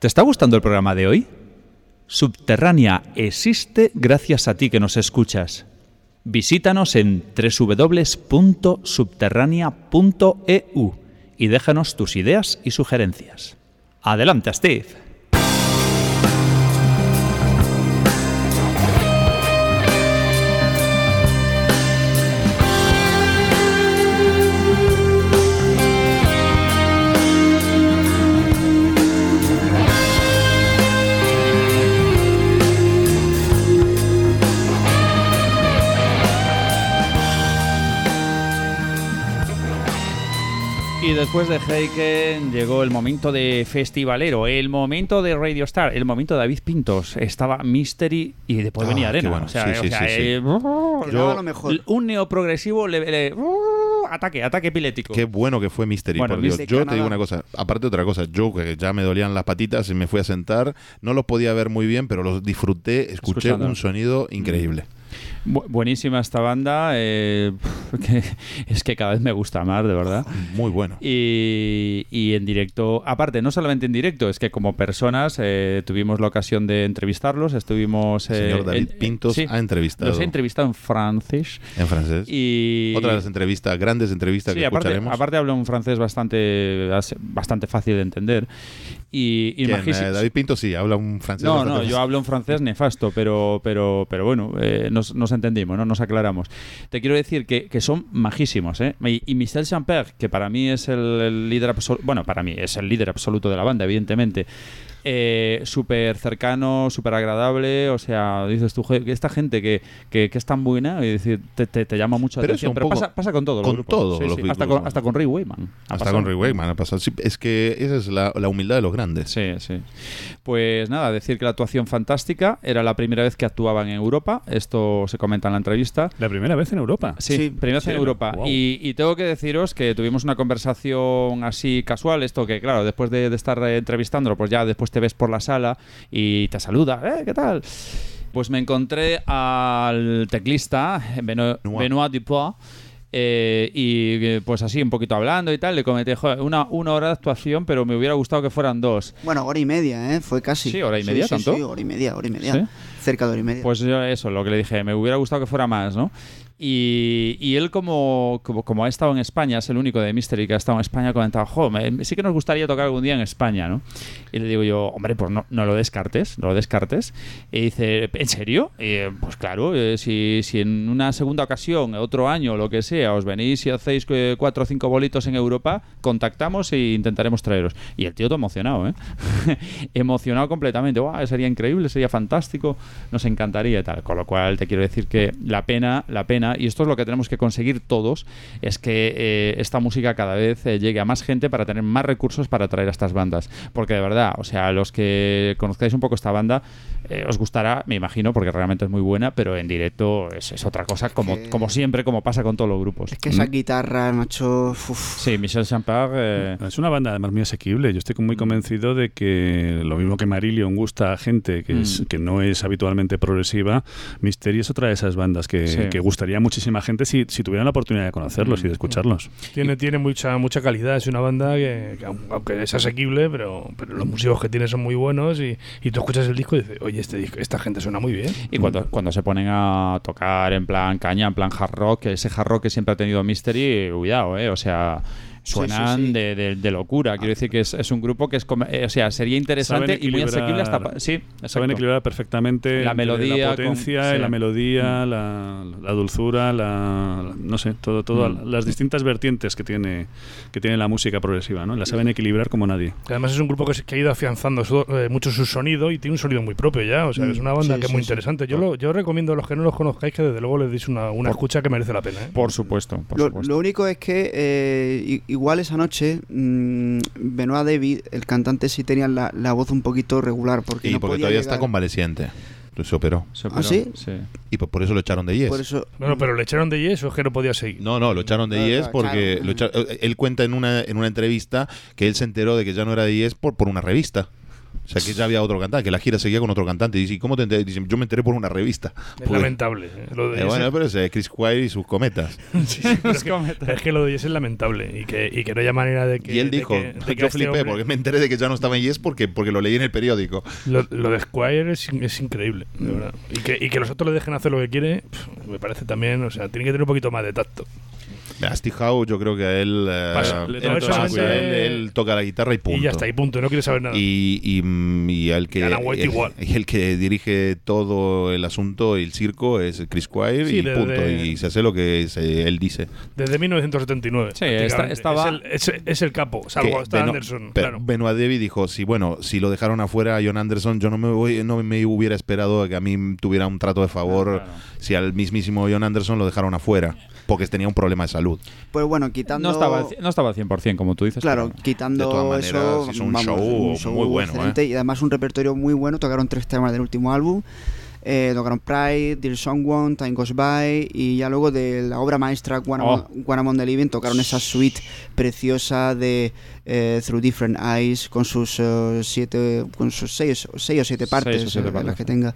¿Te está gustando el programa de hoy? Subterránea existe gracias a ti que nos escuchas. Visítanos en www.subterránea.eu y déjanos tus ideas y sugerencias. Adelante, Steve. Después de Heiken llegó el momento de festivalero, el momento de Radio Star, el momento de David Pintos. Estaba Mystery y después Ah, venía qué Arena. bueno. O sea, Sí, o sí, sea, sí, sí. eh, Quedaba lo mejor. Un neoprogresivo le, le- ataque, ataque epilético. Qué bueno que fue Mystery, Bueno, por Dios. Mystery Yo te digo una cosa, aparte de otra cosa, yo que ya me dolían las patitas y me fui a sentar, no los podía ver muy bien, pero los disfruté, escuché Escuchando. un sonido increíble. Bu- buenísima esta banda. eh, es que cada vez me gusta más, de verdad. Muy bueno. Y, y en directo, aparte, no solamente en directo, es que como personas eh, tuvimos la ocasión de entrevistarlos, estuvimos... El eh, señor David en- Pintos sí, ha entrevistado Los he entrevistado en francés. en francés. Y... Otra de las entrevistas, grandes entrevistas Sí, que aparte, escucharemos. aparte habla un francés bastante, bastante fácil de entender. Y, y. Eh, David Pinto sí, habla un francés. No, no, yo hablo un francés nefasto, pero, pero, pero bueno, eh, nos, nos entendimos, ¿no? Nos aclaramos. Te quiero decir que, que son majísimos, ¿eh? Y, y Michel Champer, que para mí es el, el líder absoluto, bueno, para mí es el líder absoluto de la banda, evidentemente. Eh, súper cercano, súper agradable, o sea, dices tú, "Joder, que esta gente que, que, que es tan buena, y decir, te, te, te llama mucho la Pero atención. Pero pasa, pasa con todos los con grupos. todos Sí, los sí, grupos. hasta, con, hasta con Ray Wayman. ha Hasta pasado. con Ray Wakeman ha pasado. Sí, es que esa es la, la humildad de los grandes. Sí, sí. Pues nada, decir que la actuación fantástica era la primera vez que actuaban en Europa. Esto se comenta en la entrevista. La primera vez en Europa. Sí, Sí, primera vez en Europa. wow. Y, y tengo que deciros que tuvimos una conversación así casual. Esto que, claro, después de, de estar eh, entrevistándolo, pues ya después te ves por la sala y te saluda. ¿Eh? ¿Qué tal? Pues me encontré al teclista, Beno- Benoit. Benoit Dupois. eh, y eh, pues así un poquito hablando y tal, le comenté, "Joder, una, una hora de actuación, pero me hubiera gustado que fueran dos. Bueno, hora y media, ¿eh? Fue casi. Sí, hora y media, sí, ¿tanto? Sí, hora y media, hora y media. Cerca de hora y media. Pues yo eso, lo que le dije, me hubiera gustado que fuera más, ¿no? Y, y él como, como, como ha estado en España, es el único de Mystery que ha estado en España, comentaba, jo, me- sí que nos gustaría tocar algún día en España, ¿no? Y le digo yo, hombre, pues no, no lo descartes, no lo descartes. Y dice, ¿en serio? Eh, pues claro, eh, si, si en una segunda ocasión, otro año, lo que sea, os venís y hacéis eh, cuatro o cinco bolitos en Europa, contactamos e intentaremos traeros. Y el tío todo emocionado, ¿eh? emocionado completamente. Guau, sería increíble, sería fantástico, nos encantaría y tal. Con lo cual te quiero decir que la pena, la pena, y esto es lo que tenemos que conseguir todos, es que esta música cada vez llegue a más gente para tener más recursos para atraer a estas bandas. Porque de verdad, o sea, los que conozcáis un poco esta banda, eh, os gustará, me imagino, porque realmente es muy buena, pero en directo es, es otra cosa, como, que- como siempre, como pasa con todos los grupos. Es que esa guitarra, macho. uf. Sí, Michel Champard. eh, Es una banda además muy asequible. Yo estoy muy convencido de que lo mismo que Marillion gusta a gente que, es- Mm. que no es habitualmente progresiva, Mystery es otra de esas bandas que, Sí. que gustaría a muchísima gente si, si tuvieran la oportunidad de conocerlos y de escucharlos. Tiene, tiene mucha mucha calidad, es una banda que, que aun- aunque es asequible, pero, pero los músicos que tiene son muy buenos y, y tú escuchas el disco y dices, oye, este disco, esta gente suena muy bien. Y cuando, cuando se ponen a tocar en plan caña, en plan hard rock, ese hard rock que siempre ha tenido Mystery, cuidado, ¿eh? O sea, suenan sí, sí. De, de- de locura. Quiero decir que es, es un grupo que es. eh, o sea, sería interesante y muy asequible hasta. Sí, Saben equilibrar perfectamente La melodía la con- potencia, sí. y la melodía, la, la dulzura, la, la- no sé, todo, todo Mm. las distintas vertientes que tiene que tiene la música progresiva, ¿no? La saben equilibrar como nadie. Que además es un grupo que, se- que ha ido afianzando su- eh, mucho su sonido y tiene un sonido muy propio ya. O sea, Mm, es una banda sí, que es muy sí. interesante. Yo, lo, yo recomiendo a los que no los conozcáis que desde luego les deis una, una escucha que merece la pena. ¿eh? Por supuesto, por Lo, supuesto. lo único es que eh, i- igual esa noche mm, Benoit David, el cantante, sí tenía la, la voz un poquito regular. Porque Y no porque podía todavía llegar- está convaleciente. Se operó. Se ¿Ah, operó, sí? Y por, por eso lo echaron de Yes. Por eso. Bueno, pero le echaron de yes o es que no podía seguir. No, no, lo echaron de Ah, Yes ah, porque claro. lo echa- eh, él cuenta en una, en una entrevista que él se enteró de que ya no era de Yes por, por una revista. O sea, que ya había otro cantante, que la gira seguía con otro cantante. Y dice, ¿y cómo te enteré? Dice, yo me enteré por una revista. Es Porque- lamentable. eh, Lo de Eh, bueno, pero es Chris Squire y sus cometas. Sí, es, que, es que lo de Jess es lamentable y que, y que no haya manera de que. y él dijo, que- yo este flipé hombre- porque me enteré de que ya no estaba en Yes porque, porque lo leí en el periódico. Lo, lo de Squire es, es increíble, de verdad. Y que, y que los otros le dejen hacer lo que quiere, me parece también, o sea, tiene que tener un poquito más de tacto. Howe yo creo que a él, eh, Pasa, él, le toca toca- solamente- él- él toca la guitarra y punto. Y ya está, y punto, no quiere saber nada. Y, y, mm, y el que Alan White el, igual. y el que dirige todo el asunto y el circo es Chris Squire Sí, y de- punto. de- y se hace lo que se- él dice. Desde 1979. Sí, estaba- Es el, es- es el capo, salvo Que está Beno- Anderson. claro. Benoit Devi dijo, sí, bueno, si lo dejaron afuera a John Anderson, yo no me voy, no me hubiera esperado a que a mí tuviera un trato de favor si al mismísimo John Anderson lo dejaron afuera, porque tenía un problema de salud. Pues bueno, quitando. No estaba, no estaba al 100%, como tú dices. Claro, pero- quitando De todas maneras, eso, hizo un vamos, show muy bueno, excelente ¿eh? y además un repertorio muy bueno. Tocaron tres temas del último álbum. Eh, tocaron Pride, Dear Someone, Time Goes By y ya luego de la obra maestra One, Oh. Among, One Among the Living tocaron esa suite preciosa de eh, Through Different Eyes con sus eh, siete, con sus seis, seis o siete partes, o siete eh, partes. las que tenga.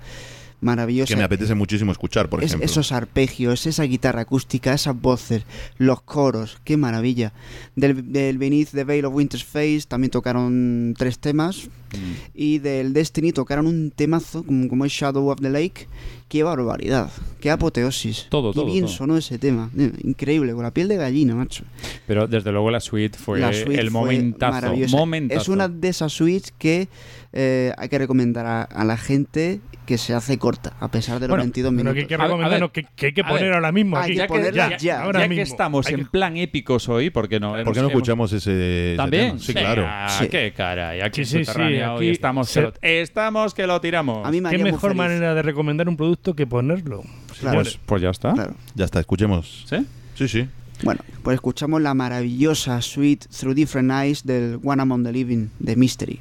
Maravillosa. Que me apetece muchísimo escuchar, por Es- ejemplo. esos arpegios, esa guitarra acústica, esas voces, los coros, qué maravilla. Del, del Beneath the Veil of Winter's Face también tocaron tres temas. Mm. Y del Destiny tocaron un temazo como, como es Shadow of the Lake. Qué barbaridad, qué apoteosis. Todo, Qué todo, bien todo. sonó ese tema. Eh, Increíble, con la piel de gallina, macho. Pero desde luego la suite fue La suite el fue momentazo. momentazo. Es una de esas suites que eh, hay que recomendar a, a la gente que se hace corta, a pesar de los Bueno, 22 Pero minutos. que hay que A ver, a recomendarnos ver. que, que hay que poner ver. ahora mismo. Hay aquí. que ya que, ponerla ya- ya. ahora ya que mismo. estamos Hay en que- plan épicos hoy, porque no. ¿Por qué no hemos- escuchamos ese, ese También, tema? Sí, claro. Venga, Sí. qué caray, aquí Sí, sí, sí, Hoy estamos, se- que lo, estamos que lo tiramos. A mí me Qué mejor manera de recomendar un producto que ponerlo. pues, pues ya está. Claro. Ya está, escuchemos. ¿Sí? Sí, sí. Bueno, pues escuchamos la maravillosa suite Through Different Eyes del One Among the Living de Mystery.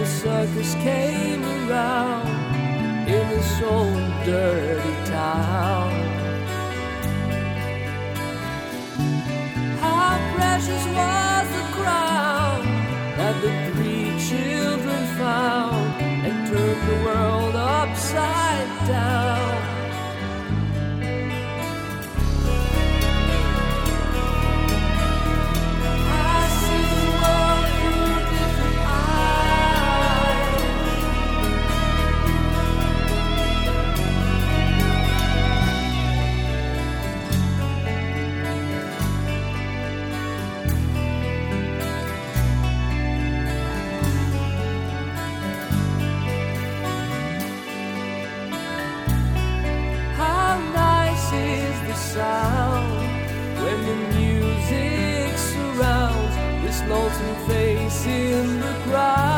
the circus came around in this old dirty town. How precious was the crown that the three children found and turned the world upside down. Face in the crowd.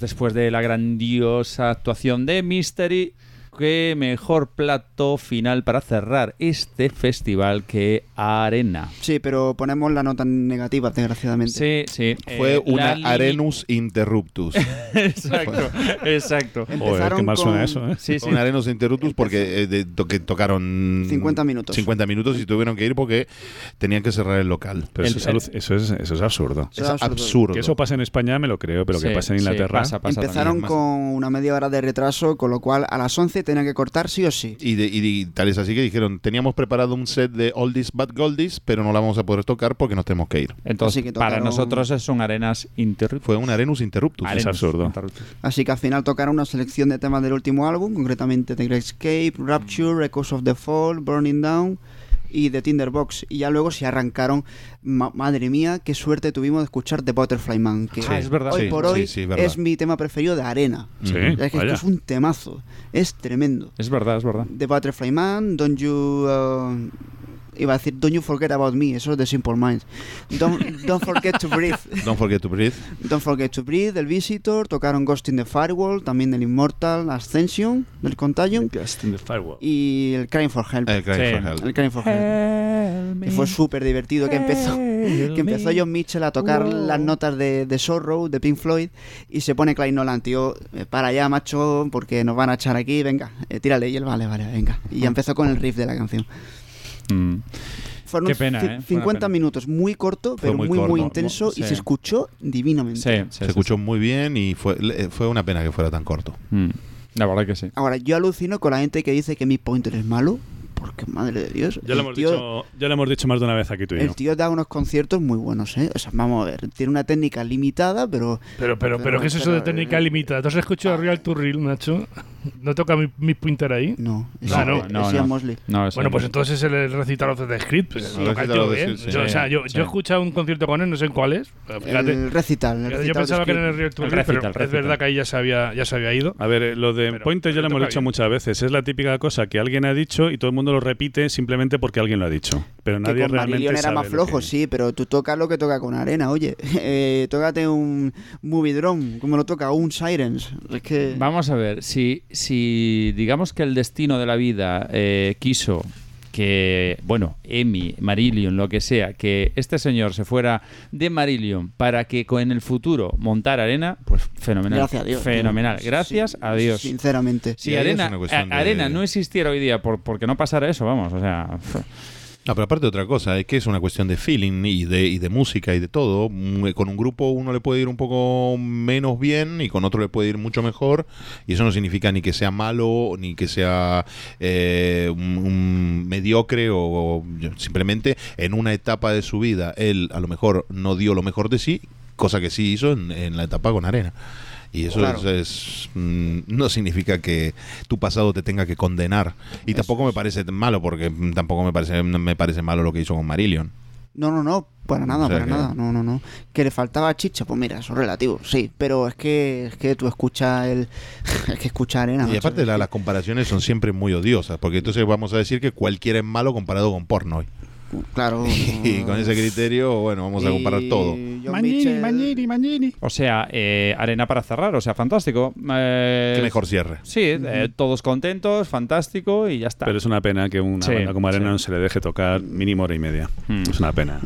Después de la grandiosa actuación de Mystery, qué mejor plato final para cerrar este festival que Arena. Sí, pero ponemos la nota negativa, desgraciadamente. Sí, sí. Fue Eh, una Arenus interruptus. exacto, exacto. Joder, qué mal suena eso, ¿eh? Sí, sí. Un Arenus interruptus porque eh, de- to- que tocaron 50 minutos. 50 minutos y tuvieron que ir porque tenían que cerrar el local. Pero eso, El- es, aluc- eso, es, eso es absurdo. Eso Es es absurdo. absurdo. Que eso pase en España me lo creo, pero Sí, que pase en sí, Inglaterra. pasa, pasa Empezaron también. con una media hora de retraso, con lo cual a las 11 tenían que cortar sí o sí. Y, de- y tal es así que dijeron, teníamos preparado un set de oldies but goldies, pero no la vamos a poder tocar porque nos tenemos que ir. Entonces, para nosotros son arenas interruptus. Fue un Arenus interruptus. Arenas absurdo. interruptus. Así que al final tocaron una selección de temas del último álbum, concretamente The Great Escape, Rapture, Echoes of the Fall, Burning Down y The Tinderbox. Y ya luego se arrancaron, ma- madre mía, qué suerte tuvimos de escuchar The Butterfly Man, que Ah, es verdad. hoy Sí, por sí, hoy sí, es verdad. es mi tema preferido de arena. Sí, Es que esto es un temazo, es tremendo. Es verdad, es verdad. The Butterfly Man, Don't You... uh, iba a decir Don't You Forget About Me, eso es de Simple Minds. Don't, don't Forget to Breathe. Don't forget to breathe. Don't Forget to Breathe, del Visitor, tocaron Ghost in the Firewall, también del Immortal Ascension, del Contagion, Ghost in the Firewall. y el Crying for Help. El Cry Sí. for Help. El Crying for Help. Que fue súper divertido, que empezó, que empezó John Mitchell a tocar las notas de, de Sorrow, de Pink Floyd, y se pone Klein Nolan, tío, eh, para allá, macho, porque nos van a echar aquí, venga, eh, tírale, y él, vale, vale, venga. Y ya empezó con el riff de la canción. Mm. Fueron Qué pena, ¿eh? Fue una 50 pena. minutos, muy corto, pero muy muy, intenso, y se escuchó divinamente. Sí, sí, Se sí, escuchó muy bien y fue, le- fue una pena que fuera tan corto. Mm. La verdad que sí. Ahora, yo alucino con la gente que dice que mi pointer es malo, porque madre de Dios. Ya el lo, hemos tío- dicho, ya lo hemos dicho más de una vez aquí tú y yo. El tío da unos conciertos muy buenos, ¿eh? O sea, vamos a ver, tiene una técnica limitada, pero... Pero, pero, pero, ¿qué es eso de técnica limitada? ¿Tú has escuchado Real to Real, Nacho? ¿No toca mi, mi pointer ahí? No, Ah, no. Ian Mosley. No, eso Bueno, no. pues entonces es el recital of the script. Pues Sí, lo toca el recital tío of the bien. script, Yo, sí. o sea, yo, Sí. yo he escuchado un concierto con él, no sé en cuál es. Fíjate. El recital. el yo recital pensaba de que era en el. Real to Real, pero recital, es verdad que ahí ya se había, ya se había ido. A ver, eh, lo de Pointer ya lo hemos dicho muchas veces. Es la típica cosa que alguien ha dicho y todo el mundo lo repite simplemente porque alguien lo ha dicho. Pero Que nadie con realmente Marillion era sabe más lo flojo, que- sí, pero tú tocas lo que toca con arena, oye. Eh, tócate un Movie Drum, como lo toca, un Sirens. Es que... Vamos a ver, si, si digamos que el destino de la vida eh, quiso que, bueno, Emi, Marillion, lo que sea, que este señor se fuera de Marillion para que co- en el futuro montara arena, pues fenomenal. Gracias a Dios. Fenomenal. Sí, Gracias sí, a Dios. Sinceramente. Si es arena, de- arena no existiera hoy día por, porque no pasara eso, vamos, o sea... No, pero aparte de otra cosa, es que es una cuestión de feeling y de, y de música y de todo. Mm, Con un grupo uno le puede ir un poco menos bien y con otro le puede ir mucho mejor. Y eso no significa ni que sea malo, ni que sea eh, mediocre o, o simplemente en una etapa de su vida él a lo mejor no dio lo mejor de sí, cosa que sí hizo en, en la etapa con arena. Y eso Claro. es, es, mm, no significa que tu pasado te tenga que condenar. Y tampoco me parece malo, porque mm, tampoco me parece, me parece malo lo que hizo con Marillion. No, no, no, para nada, O sea para que- nada, no, no, no. Que le faltaba chicha, pues mira, eso es relativo, sí, pero es que, es que tú escuchas el... es que escucha arena. Y aparte la- las comparaciones son siempre muy odiosas, porque entonces vamos a decir que cualquiera es malo comparado con porno. Claro. Y con ese criterio, bueno, vamos a comparar todo. John Mitchell- O sea, eh, arena para cerrar, o sea, fantástico. Eh, Qué mejor cierre. Sí, eh, todos contentos, fantástico y ya está. Pero es una pena que una Sí, banda como Arena sí. no se le deje tocar mínimo hora y media. Hmm. Es una pena.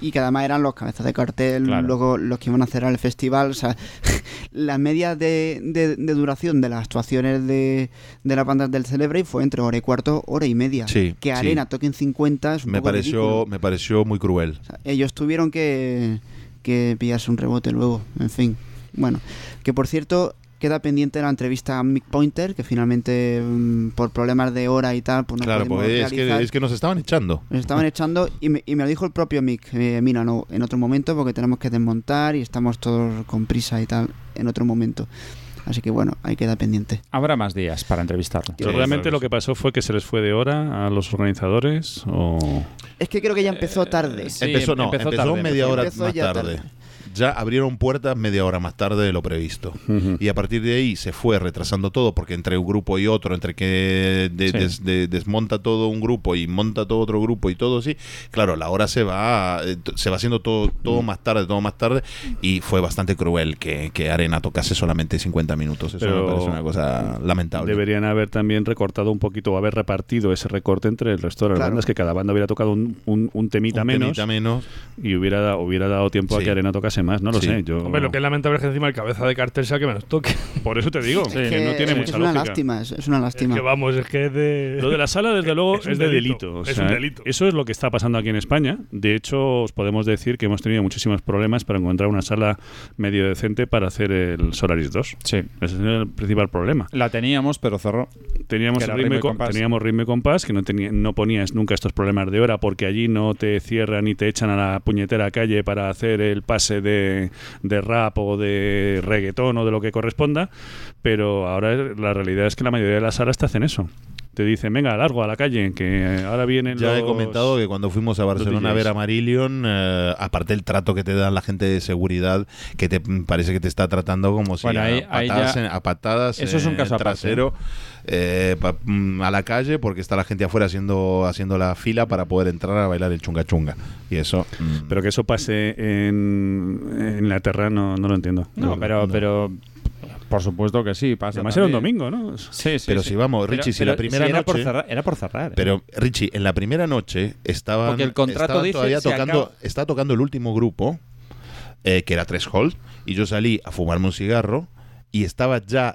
Y que además eran los cabezas de cartel, Claro. luego los que iban a cerrar el festival. O sea, la media de, de- de duración de las actuaciones de, de las bandas del Celebrate fue entre hora y cuarto, hora y media. Sí, que sí. Arena toquen 50 es un Me poco pareció, ridículo. me pareció muy cruel. O sea, ellos tuvieron que, que pillarse un rebote luego, en fin. Bueno, que por cierto, queda pendiente la entrevista a Mick Pointer, que finalmente mm, por problemas de hora y tal, pues no claro, porque es que, es que nos estaban echando. Nos estaban echando y me, y me lo dijo el propio Mick. eh, mira, no, en otro momento porque tenemos que desmontar y estamos todos con prisa y tal, en otro momento. Así que bueno, ahí queda pendiente. Habrá más días para entrevistarlo. Pero realmente lo que pasó fue que se les fue de hora a los organizadores o... Es que creo que ya empezó tarde. sí, empezó, no, empezó empezó, tarde, media hora empezó más tarde. tarde. Ya abrieron puertas media hora más tarde de lo previsto. Y a partir de ahí se fue retrasando todo, porque entre un grupo y otro, entre que de- Sí. des- de- desmonta todo un grupo y monta todo otro grupo y todo así, claro, la hora se va eh, se va haciendo todo, todo más tarde, todo más tarde, y fue bastante cruel que, que Arena tocase solamente 50 minutos. Eso Pero me parece una cosa lamentable. Deberían haber también recortado un poquito o haber repartido ese recorte entre el resto de las Claro. bandas, que cada banda hubiera tocado un, un- un temita, Un menos, temita menos. y hubiera, hubiera dado tiempo a que Arena tocase más. No lo Sí. sé. Yo, Hombre, lo que es lamentable es que encima el cabeza de cartel sea que menos toque. Por eso te digo, Es que, que no tiene es mucha una lógica. lástima, es, es una lástima. Que vamos, es que es de. Lo de la sala, desde luego, Es es, de delito. delito. o Es sea, un delito. Eso es lo que está pasando aquí en España. De hecho, os podemos decir que hemos tenido muchísimos problemas para encontrar una sala medio decente para hacer el Solaris 2. Sí. Ese es el principal problema. La teníamos, pero cerró. Teníamos ritmo, ritmo y y com- compás. teníamos ritmo y compás, que no, tenía, no ponías nunca estos problemas de hora porque allí no te cierran y te echan a la puñetera calle para hacer el pase de, de rap o de reggaetón o de lo que corresponda. Pero ahora la realidad es que la mayoría de las salas te hacen eso. Te dicen, venga, largo a la calle, que ahora vienen Ya he comentado que cuando fuimos a Barcelona a ver a Marillion, eh, aparte el trato que te dan la gente de seguridad, que te mm, parece que te está tratando como si Bueno, a, ahí- ahí patadas, ya- en- a patadas Eso es un en caso aparte, trasero eh, pa- mm, a la calle porque está la gente afuera haciendo haciendo la fila para poder entrar a bailar el chunga chunga. Y eso... mm, Pero que eso pase en, en Inglaterra no, no lo entiendo. No, pero, pero por supuesto que sí. Pasa Además era un domingo, ¿no? Sí, sí. Pero sí. si vamos, Pero- Richie, si pero la primera era por noche- cerrar, era por cerrar. ¿eh? Pero Richie, en la primera noche estaban, Porque el contrato dice todavía tocando, acaba- estaba tocando el último grupo, eh, que era Tres Hold, y yo salí a fumarme un cigarro y estaba ya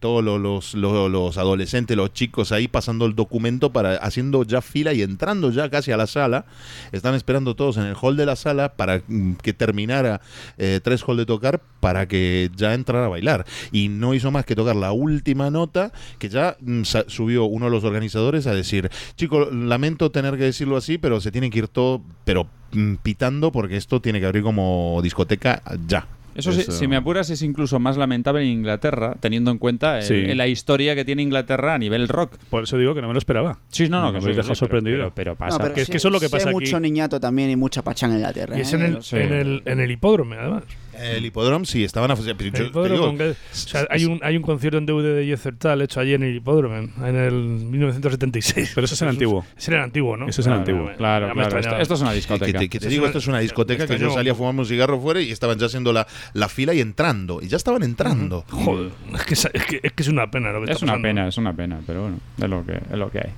todos lo- los, lo- los adolescentes, los chicos ahí pasando el documento para haciendo ya fila y entrando ya casi a la sala. Están esperando todos en el hall de la sala para mm, que terminara eh, Tres Hall de tocar para que ya entrara a bailar. Y no hizo más que tocar la última nota que ya mm, subió uno de los organizadores a decir, chicos, lamento tener que decirlo así, pero se tiene que ir todo, pero mm, pitando porque esto tiene que abrir como discoteca ya. Eso, sí, si me apuras, es incluso más lamentable en Inglaterra, teniendo en cuenta el- Sí. el- la historia que tiene Inglaterra a nivel rock. Por eso digo que no me lo esperaba. Sí, no, no, Me que habéis sí, dejado pero- sorprendido. pero- pero pasa. No, pero que, sí- que eso es lo que pasa aquí. mucho niñato también y mucha pachanga en Inglaterra. Y es ¿eh? en el, Sí. en el, en el hipódromo, además. El hipódromo sí, estaban a... yo El te hipódromo, digo, aunque- o sea, hay un, hay un concierto en DVD de Yesertal hecho allí en el hipódromo, en el 1976. Pero eso es el antiguo. Ese era el antiguo, ¿no? Eso es el Claro, antiguo. claro, Claro, ya me claro. Esto, es una Que discoteca. te, que te Es digo, esto es una discoteca que yo salía a fumarme un cigarro fuera y estaban ya haciendo la, la fila y entrando. Y ya estaban entrando. Joder, es que, es, es que, es que es una pena lo que Es está una pasando. pena, es una pena, pero bueno, es lo que, es lo que hay.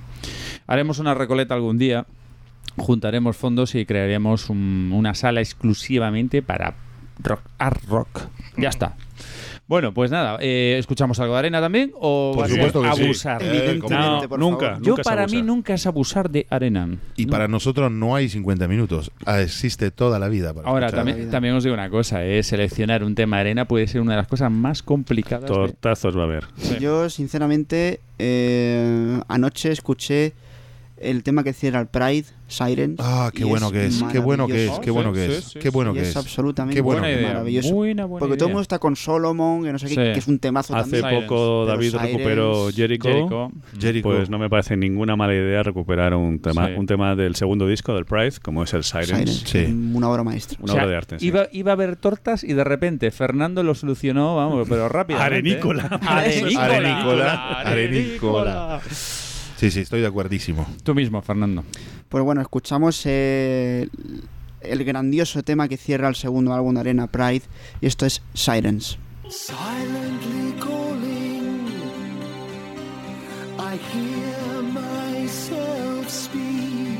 Haremos una recoleta algún día, juntaremos fondos y crearemos un- una sala exclusivamente para rock, art rock. Ya está. Bueno, pues nada, eh, ¿escuchamos algo de arena también? ¿O Por va a ser supuesto que sí. abusar? Eh, Evidentemente, como- por nunca. favor. Yo nunca para mí nunca es abusar de arena. Y para nosotros no hay 50 minutos. Ah, Existe toda la vida. Para Ahora, también, vida. también os digo una cosa, eh, seleccionar un tema arena puede ser una de las cosas más complicadas. de- Tortazos va a haber. Yo, sinceramente, eh, anoche escuché el tema que cierra el Pride, Sirens. Ah, qué bueno que es, qué bueno que es, qué bueno que es, qué bueno que es es. absolutamente Qué bueno buena idea, maravilloso. buena, buena Porque todo el mundo está con Solomon, que no sé qué, Sí. que es un temazo Hace también. poco Pero David Sirens- recuperó Jericho. Jericho. Jericho. Pues no me parece ninguna mala idea recuperar un tema, Sí. un tema del segundo disco del Pride, como es el Sirens. Sirens, Sí. Una obra maestra. Una O sea, obra de arte. sí. Iba, iba a haber tortas y de repente Fernando lo solucionó, vamos, pero rápidamente. Arenícola. Arenícola. Arenícola. Arenícola. Sí, sí, estoy de acuerdísimo. Tú mismo, Fernando. Pues bueno, escuchamos eh, el grandioso tema que cierra el segundo álbum de Arena Pride, y esto es Sirens. Silently calling, I hear myself speak.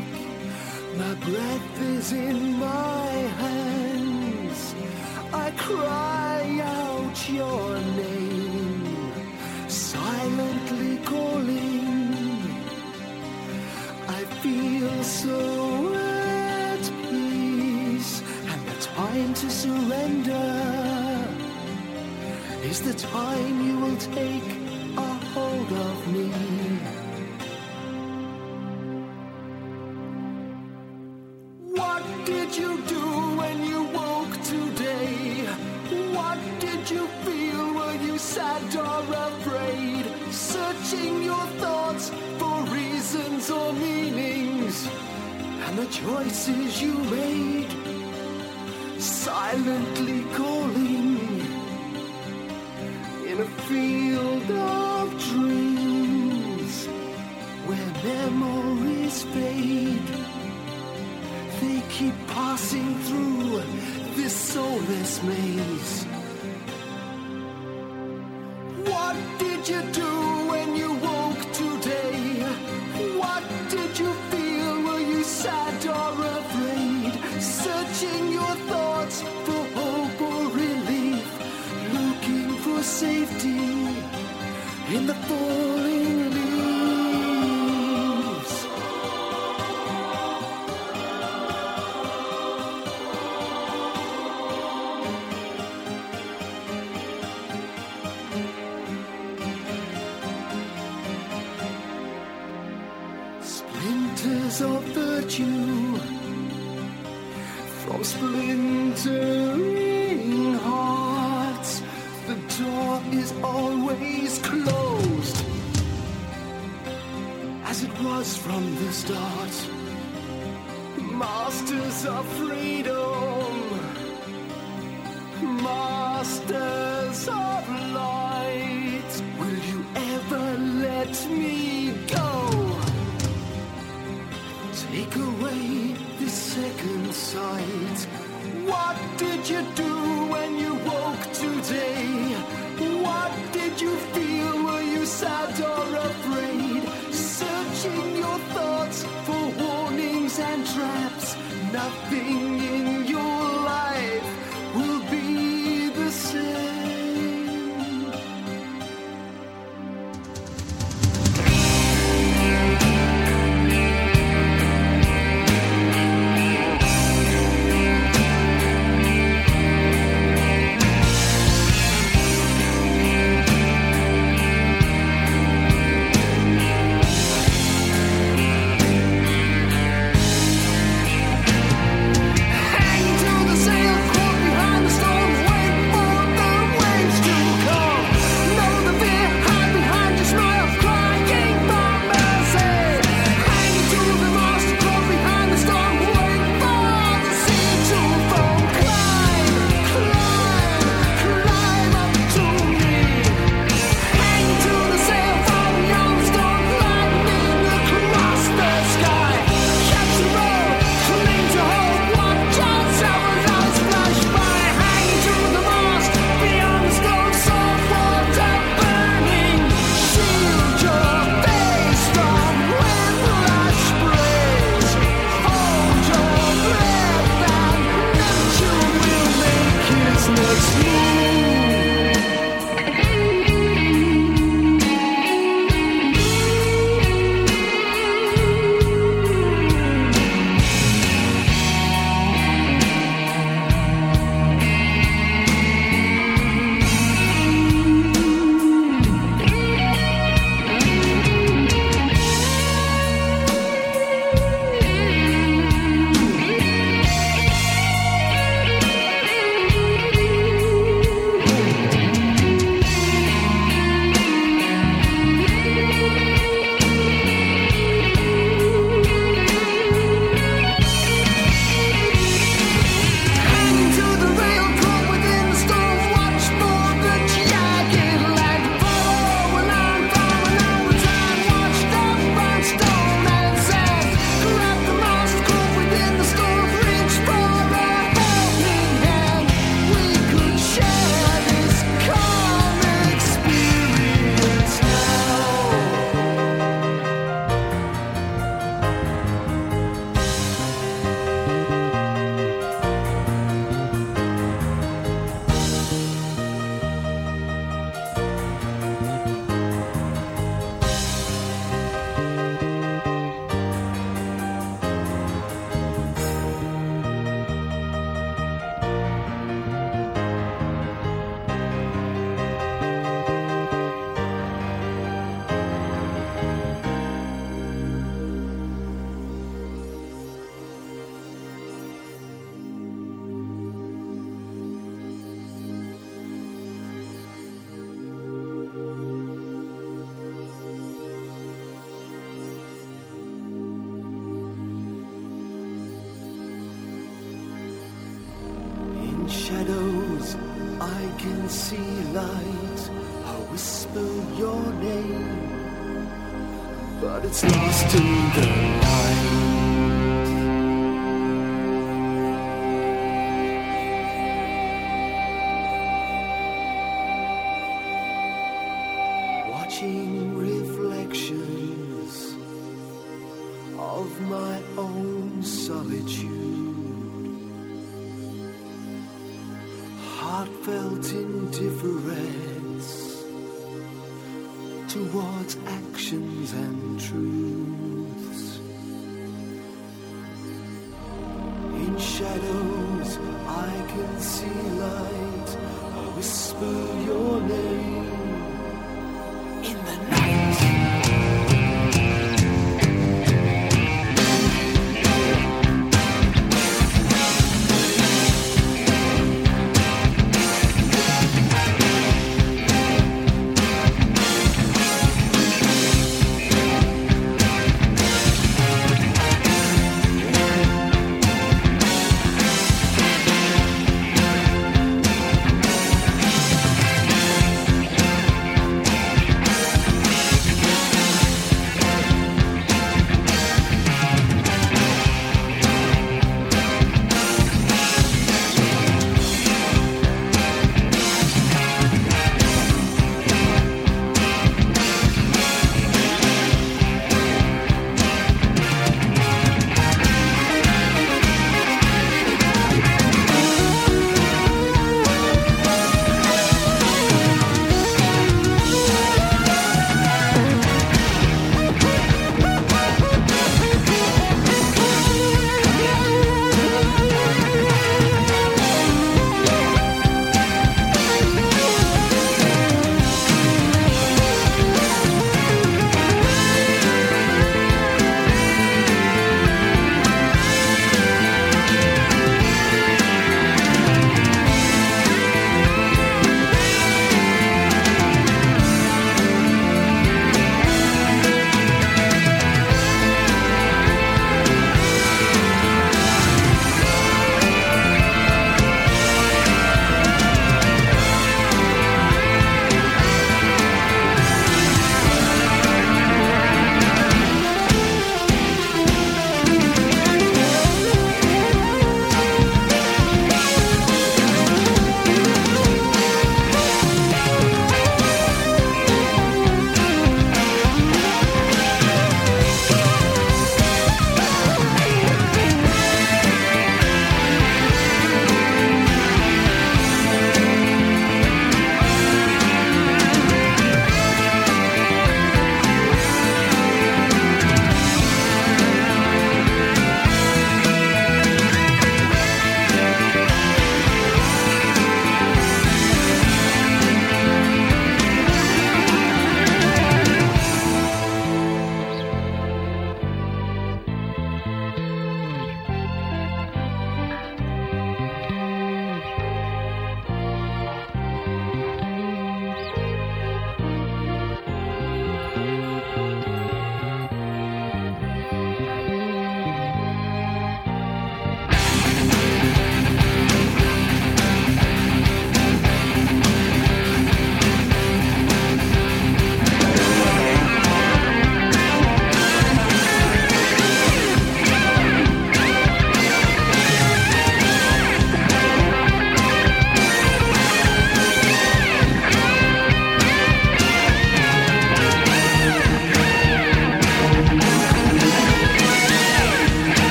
My breath is in my hands. I cry out your name, silently calling. Feel so at peace, and the time to surrender is the time you will take a hold of me. What did you do when you woke today? What did you feel? Were you sad or afraid? Searching your thoughts for reasons or and the choices you made. Silently calling in a field of dreams where memories fade. They keep passing through this soulless maze. What did you do when you woke today? Searching your thoughts for hope or relief, looking for safety in the falling leaves. Splintering hearts. The door is always closed, as it was from the start. Masters of freedom, masters of light. Will you ever let me go? Take away this second sight. What did you do when you woke today? What did you feel? Were you sad or afraid? Searching your thoughts for warnings and traps. Nothing in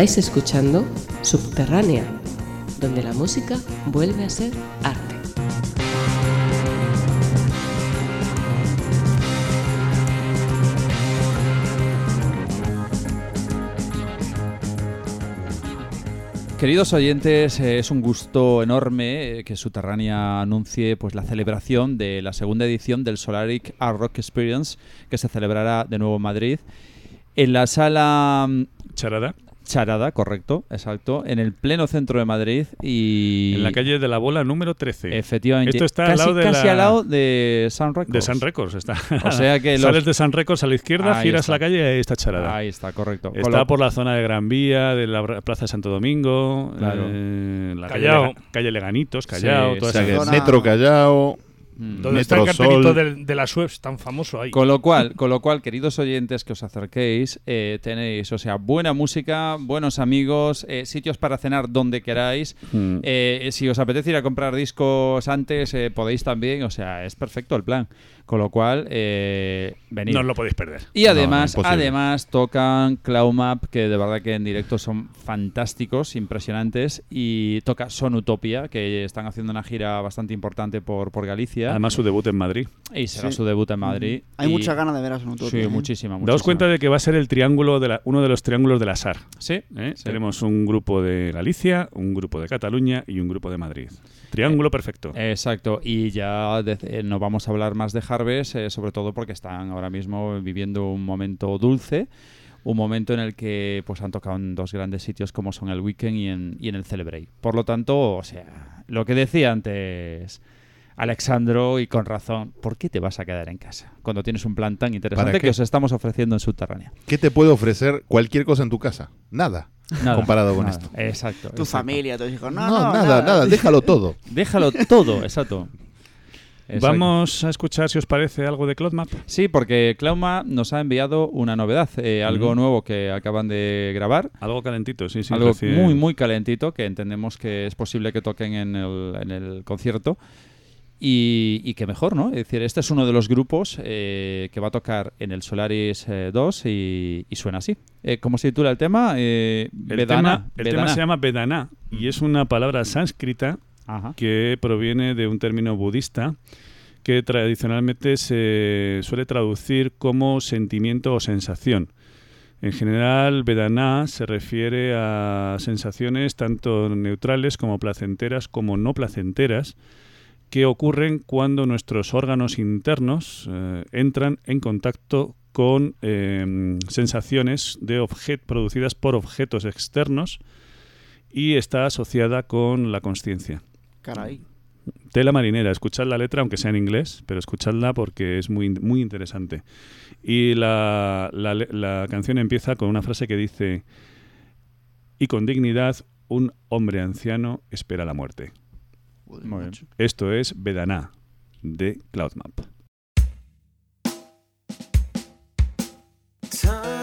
Estáis escuchando Subterránea, donde la música vuelve a ser arte. Queridos oyentes, eh, es un gusto enorme eh, que Subterránea anuncie pues, la celebración de la segunda edición del Solaric Art Rock Experience, que se celebrará de nuevo en Madrid, en la sala mm, Charada. Correcto, exacto, en el pleno centro de Madrid y... En la calle de la Bola número 13. Efectivamente. Esto está casi, al lado de casi la- al lado de Sun Records. De Sun Records está. O sea que los- Sales de Sun Records a la izquierda, Ahí giras está. la calle y ahí está Charada. Ahí está, correcto. Está por la zona de Gran Vía, de la Plaza de Santo Domingo, Claro. eh, la Callao. Calle, Lega- calle Leganitos, Callao, Sí, toda O sea esa que zona. Metro Callao, Mm. Donde está el cartelito de, las webs tan famoso ahí. Con lo cual, con lo cual, queridos oyentes que os acerquéis, eh, tenéis, o sea, buena música, buenos amigos, eh, sitios para cenar donde queráis. Mm. Eh, si os apetece ir a comprar discos antes, eh, podéis también, o sea, es perfecto el plan. Con lo cual, eh, venid. No os lo podéis perder. Y además, No, además tocan Cloudmap, que de verdad que en directo son fantásticos, impresionantes, y toca Son Utopia, que están haciendo una gira bastante importante por, por Galicia. Además, su debut en Madrid. y será Sí. su debut en Madrid. Hay y- mucha ganas de ver a Son Utopia, Sí, ¿eh? muchísima, muchísima. Daos cuenta de que va a ser el triángulo de la- uno de los triángulos del azar. Sí, ¿eh? sí. Tenemos un grupo de Galicia, un grupo de Cataluña y un grupo de Madrid. Triángulo perfecto. Exacto, y ya de- eh, no vamos a hablar más de Eh, sobre todo porque están ahora mismo viviendo un momento dulce, un momento en el que pues han tocado en dos grandes sitios como son el Weekend y en, y en el Celebrate. Por lo tanto, o sea, lo que decía antes Alexandro, y con razón, ¿por qué te vas a quedar en casa cuando tienes un plan tan interesante que os estamos ofreciendo en Subterránea? ¿qué te puede ofrecer cualquier cosa en tu casa? Nada. Nada, comparado con nada. esto. Exacto. Tu exacto. familia, tus hijos. No, No, no, nada, nada, déjalo todo. Déjalo todo, exacto. Exacto. Vamos a escuchar, si os parece, algo de Cloudmap. Sí, porque Clauma nos ha enviado una novedad, eh, algo nuevo que acaban de grabar. Algo calentito, sí, sí. algo muy, muy calentito que entendemos que es posible que toquen en el, en el concierto. Y, y que mejor, ¿no? Es decir, este es uno de los grupos eh, que va a tocar en el Solaris eh, 2 y, y suena así. Eh, ¿Cómo se titula el tema? El, Vedana. tema, el tema se llama Vedana y es una palabra sánscrita Que proviene de un término budista que tradicionalmente se suele traducir como sentimiento o sensación. En general, Vedana se refiere a sensaciones tanto neutrales como placenteras como no placenteras que ocurren cuando nuestros órganos internos eh, entran en contacto con eh, sensaciones de producidas por objetos externos y está asociada con la conciencia. Caray. Tela marinera, escuchad la letra, aunque sea en inglés, pero escuchadla porque es muy, muy interesante. Y la, la canción empieza con una frase que dice, y con dignidad un hombre anciano espera la muerte. Muy bien. Esto es Vedana, de Cloudmap. Time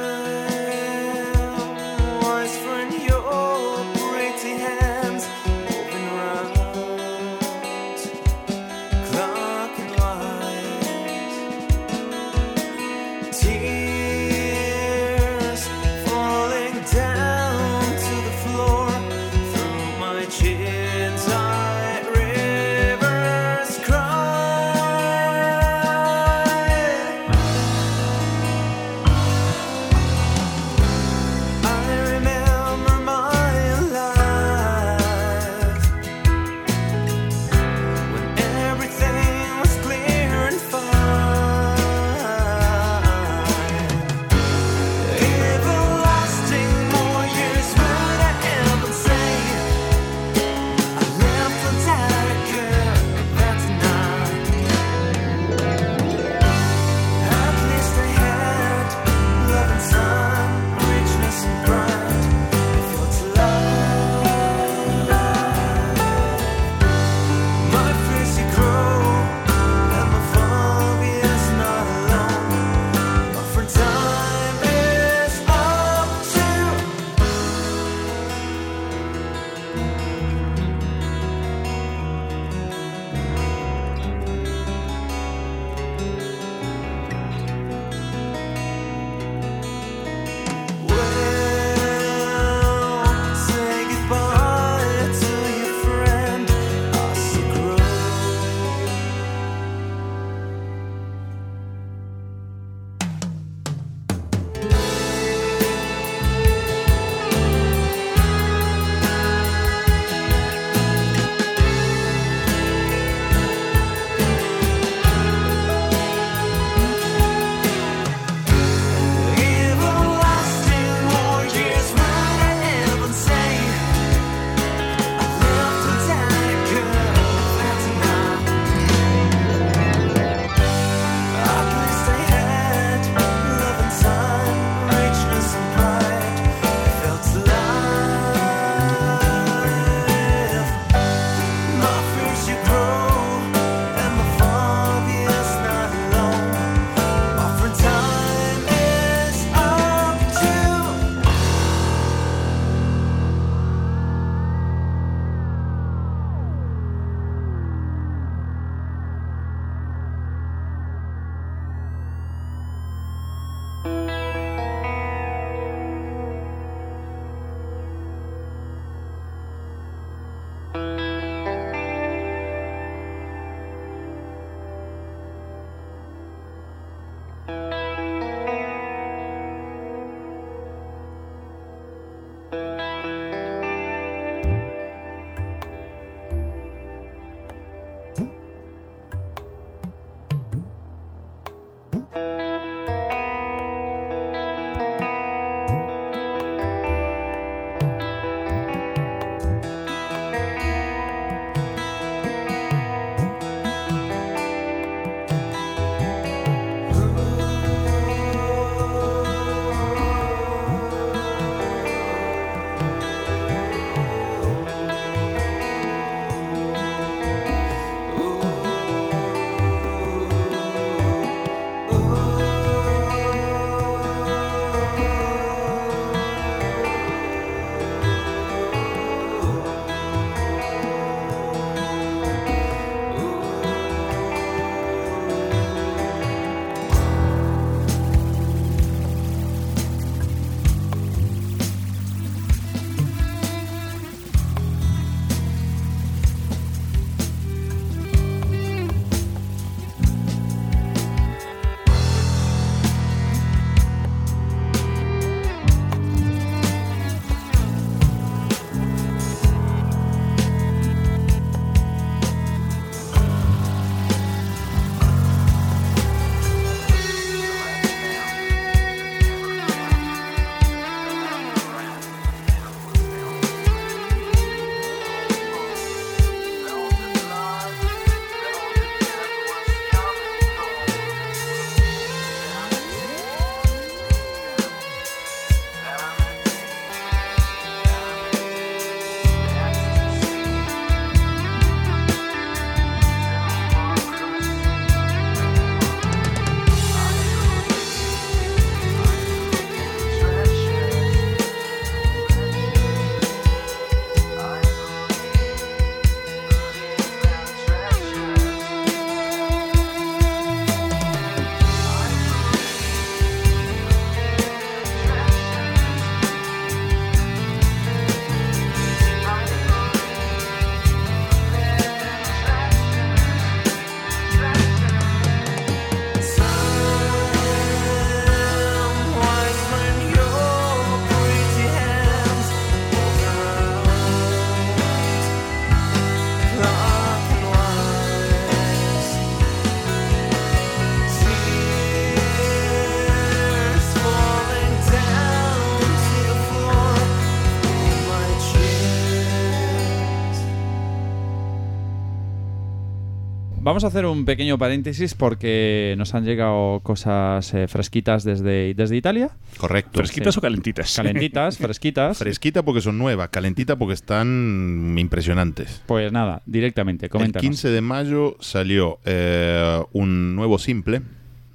vamos a hacer un pequeño paréntesis porque nos han llegado cosas eh, fresquitas desde, desde Italia. Correcto. ¿Fresquitas o calentitas? Calentitas, fresquitas. Fresquita porque son nuevas, calentita porque están impresionantes. Pues nada, directamente, El coméntanos. 15 de mayo salió eh, un nuevo simple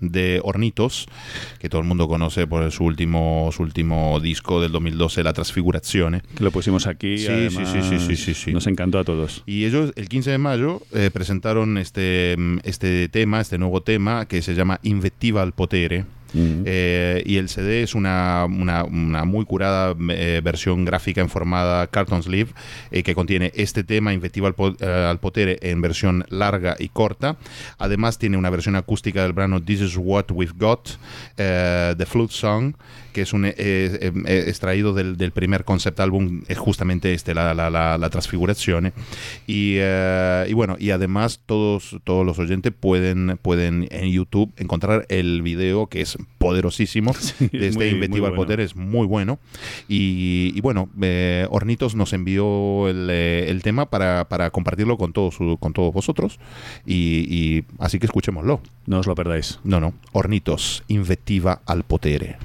de Hornitos, que todo el mundo conoce por su último, su último disco del 2012, La Trasfigurazione. Que lo pusimos aquí. Sí, además, sí, sí, sí, sí, sí. Nos encantó a todos. Y ellos el 15 de mayo eh, presentaron este, este tema, este nuevo tema que se llama Invettiva al Potere. Eh, y el CD es una, una- muy curada eh, versión gráfica en formada carton sleeve eh, que contiene este tema Invettiva al, Po- al Potere en versión larga y corta. Además tiene una versión acústica del brano This is What We've Got, The Flute Song, que es un extraído del, del primer concept álbum, es justamente este, la, la, la, la. Y, y bueno, y además todos, todos los oyentes pueden, pueden en YouTube encontrar el video que es poderosísimo de es este Inventiva muy al bueno. Poder, es muy bueno. Y, y bueno, eh, Hornitos nos envió el, eh, el tema para, para compartirlo con todos, con todos vosotros. Y, y así que escuchémoslo. No os lo perdáis. No, no. Hornitos, Invettiva al Potere.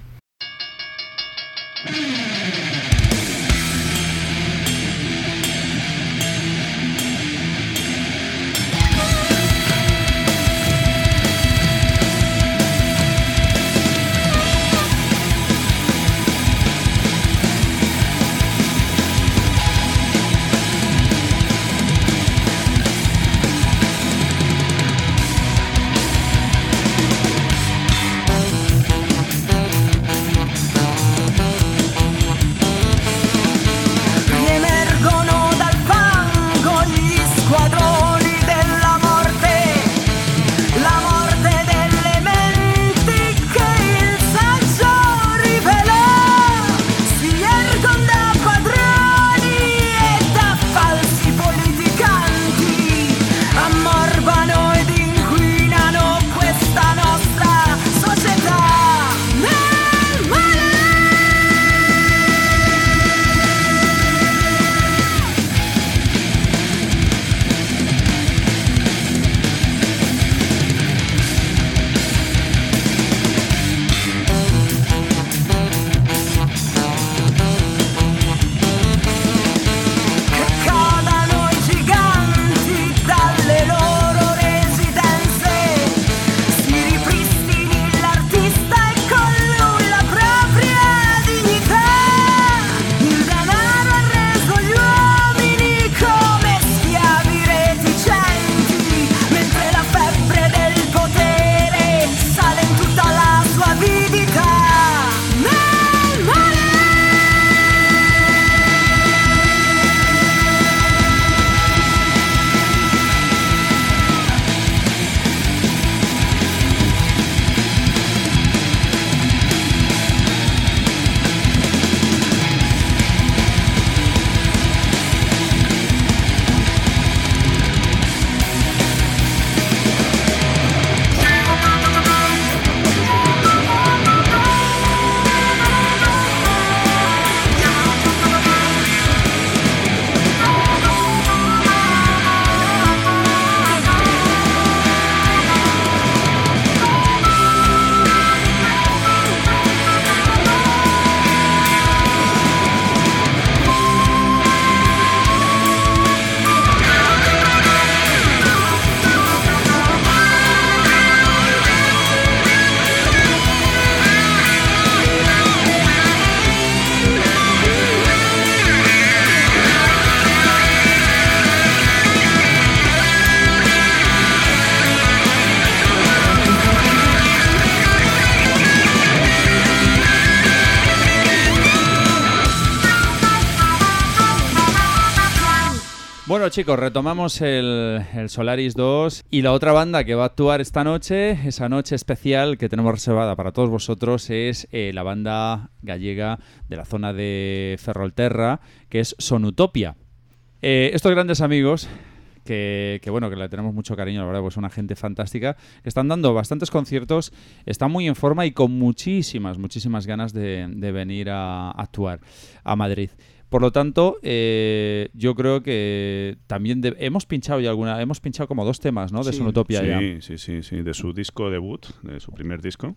Chicos, retomamos el, Solaris 2 y la otra banda que va a actuar esta noche, esa noche especial que tenemos reservada para todos vosotros es eh, la banda gallega de la zona de Ferrolterra, que es Sonutopia. Eh, estos grandes amigos que, bueno, que le tenemos mucho cariño, la verdad, pues una gente fantástica, están dando bastantes conciertos, están muy en forma y con muchísimas, muchísimas ganas de venir a actuar a Madrid. Por lo tanto, eh, yo creo que también de- hemos pinchado ya alguna, hemos pinchado como dos temas, ¿no? De Sí. Sonutopia ya. Sí, sí, sí, sí, de su disco debut, de su primer disco.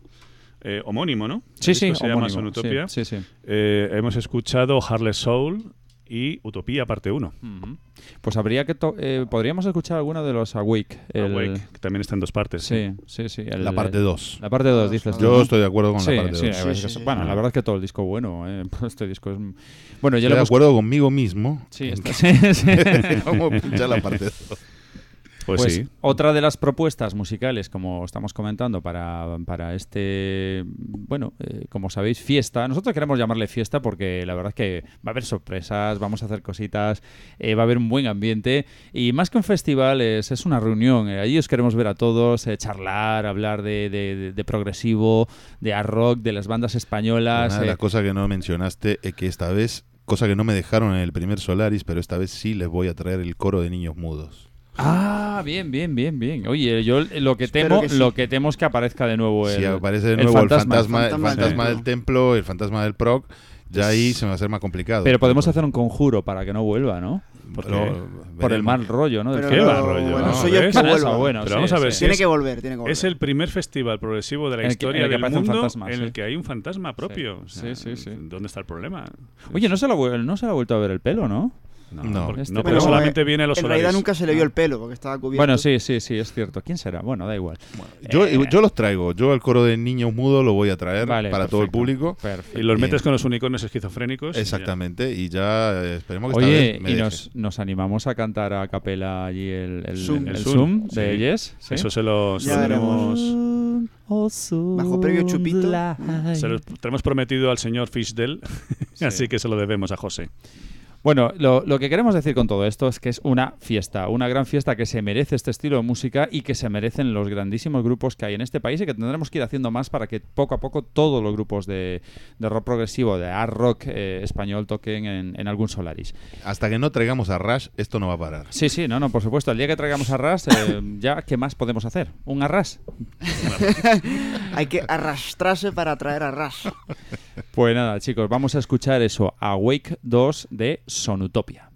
Eh, homónimo, ¿no? Sí, sí, se llama homónimo, Sonutopia. sí, sí, sí. Eh, hemos escuchado Harless Soul y Utopía parte 1. Ujú. Pues habría que eh, podríamos escuchar alguno de los Awake. el- Awake, que también está en dos partes. Sí, sí, sí. el- La parte 2. La parte 2, dices. tú, Yo ¿no? estoy de acuerdo con Sí, la parte sí, 2. la verdad es que- Bueno, la verdad es que todo el disco bueno. eh, Este disco es. Bueno, ya Estoy lo de hemos- acuerdo conmigo mismo. Sí, está- que- sí, sí. Vamos a pinchar la parte 2. Pues, Pues sí. otra de las propuestas musicales, como estamos comentando, para, para este, bueno, eh, como sabéis, fiesta. Nosotros queremos llamarle fiesta porque la verdad es que va a haber sorpresas, vamos a hacer cositas, eh, va a haber un buen ambiente y más que un festival es, es una reunión. eh, allí os queremos ver a todos, charlar, hablar de, de- de- de progresivo, de art rock, de las bandas españolas. Una de las cosas que no mencionaste es que esta vez, cosa que no me dejaron en el primer Solaris, pero esta vez sí les voy a traer el coro de niños mudos. Ah, bien, bien, bien, bien. Oye, yo lo que Espero temo, que sí. lo que temo es que aparezca de nuevo el, si aparece de el nuevo fantasma. el fantasma, el fantasma del fantasma del templo, el fantasma del proc, ya ahí se me va a hacer más complicado. Pero podemos hacer un conjuro para que no vuelva, ¿no? Porque- Lo- Por el mal rollo, ¿no? Del Pero bueno, ¿no? soy yo que eso, vuelva. bueno, Pero sí, vamos a ver sí. si Tiene es- que volver, tiene que volver. Es el primer festival progresivo de la En el que- historia en el que del mundo fantasma, en sí. el que hay un fantasma propio. O sea, Sí, sí, sí. ¿Dónde está el problema? Oye, no se, lo, no se le ha vuelto a ver el pelo, ¿no? No, No. porque- Este- no, pero pero solamente eh, viene los En realidad Solaris. nunca se le vio el pelo porque estaba cubierto. Bueno, sí, sí, sí, es cierto. ¿Quién será? Bueno, da igual. Yo, Eh, yo los traigo. Yo el coro de niños mudos lo voy a traer Vale, para todo el público. Perfecto. Y los Bien. metes con los unicornios esquizofrénicos. y ya. Exactamente. Y ya eh, esperemos que esta Oye, vez me y deje. nos, nos animamos a cantar a capela allí el, el, Zoom. el El Zoom, Zoom, de sí. Yes. ¿sí? Eso se lo, tenemos, Bajo premio Chupito. se lo tenemos prometido al señor Fishdell, Sí. así que se lo debemos a José. Bueno, lo, lo que queremos decir con todo esto es que es una fiesta, una gran fiesta que se merece este estilo de música y que se merecen los grandísimos grupos que hay en este país y que tendremos que ir haciendo más para que poco a poco todos los grupos de, de rock progresivo, de art rock eh, español toquen en, en algún Solaris. Hasta que no traigamos a Rush, esto no va a parar. Sí, sí, no, no, por supuesto. El día que traigamos a Ras, eh, ya, ¿qué más podemos hacer? ¿Un arras? Hay que arrastrarse para traer a Ras. Pues nada, chicos, vamos a escuchar eso, Awake 2 de Sonutopia.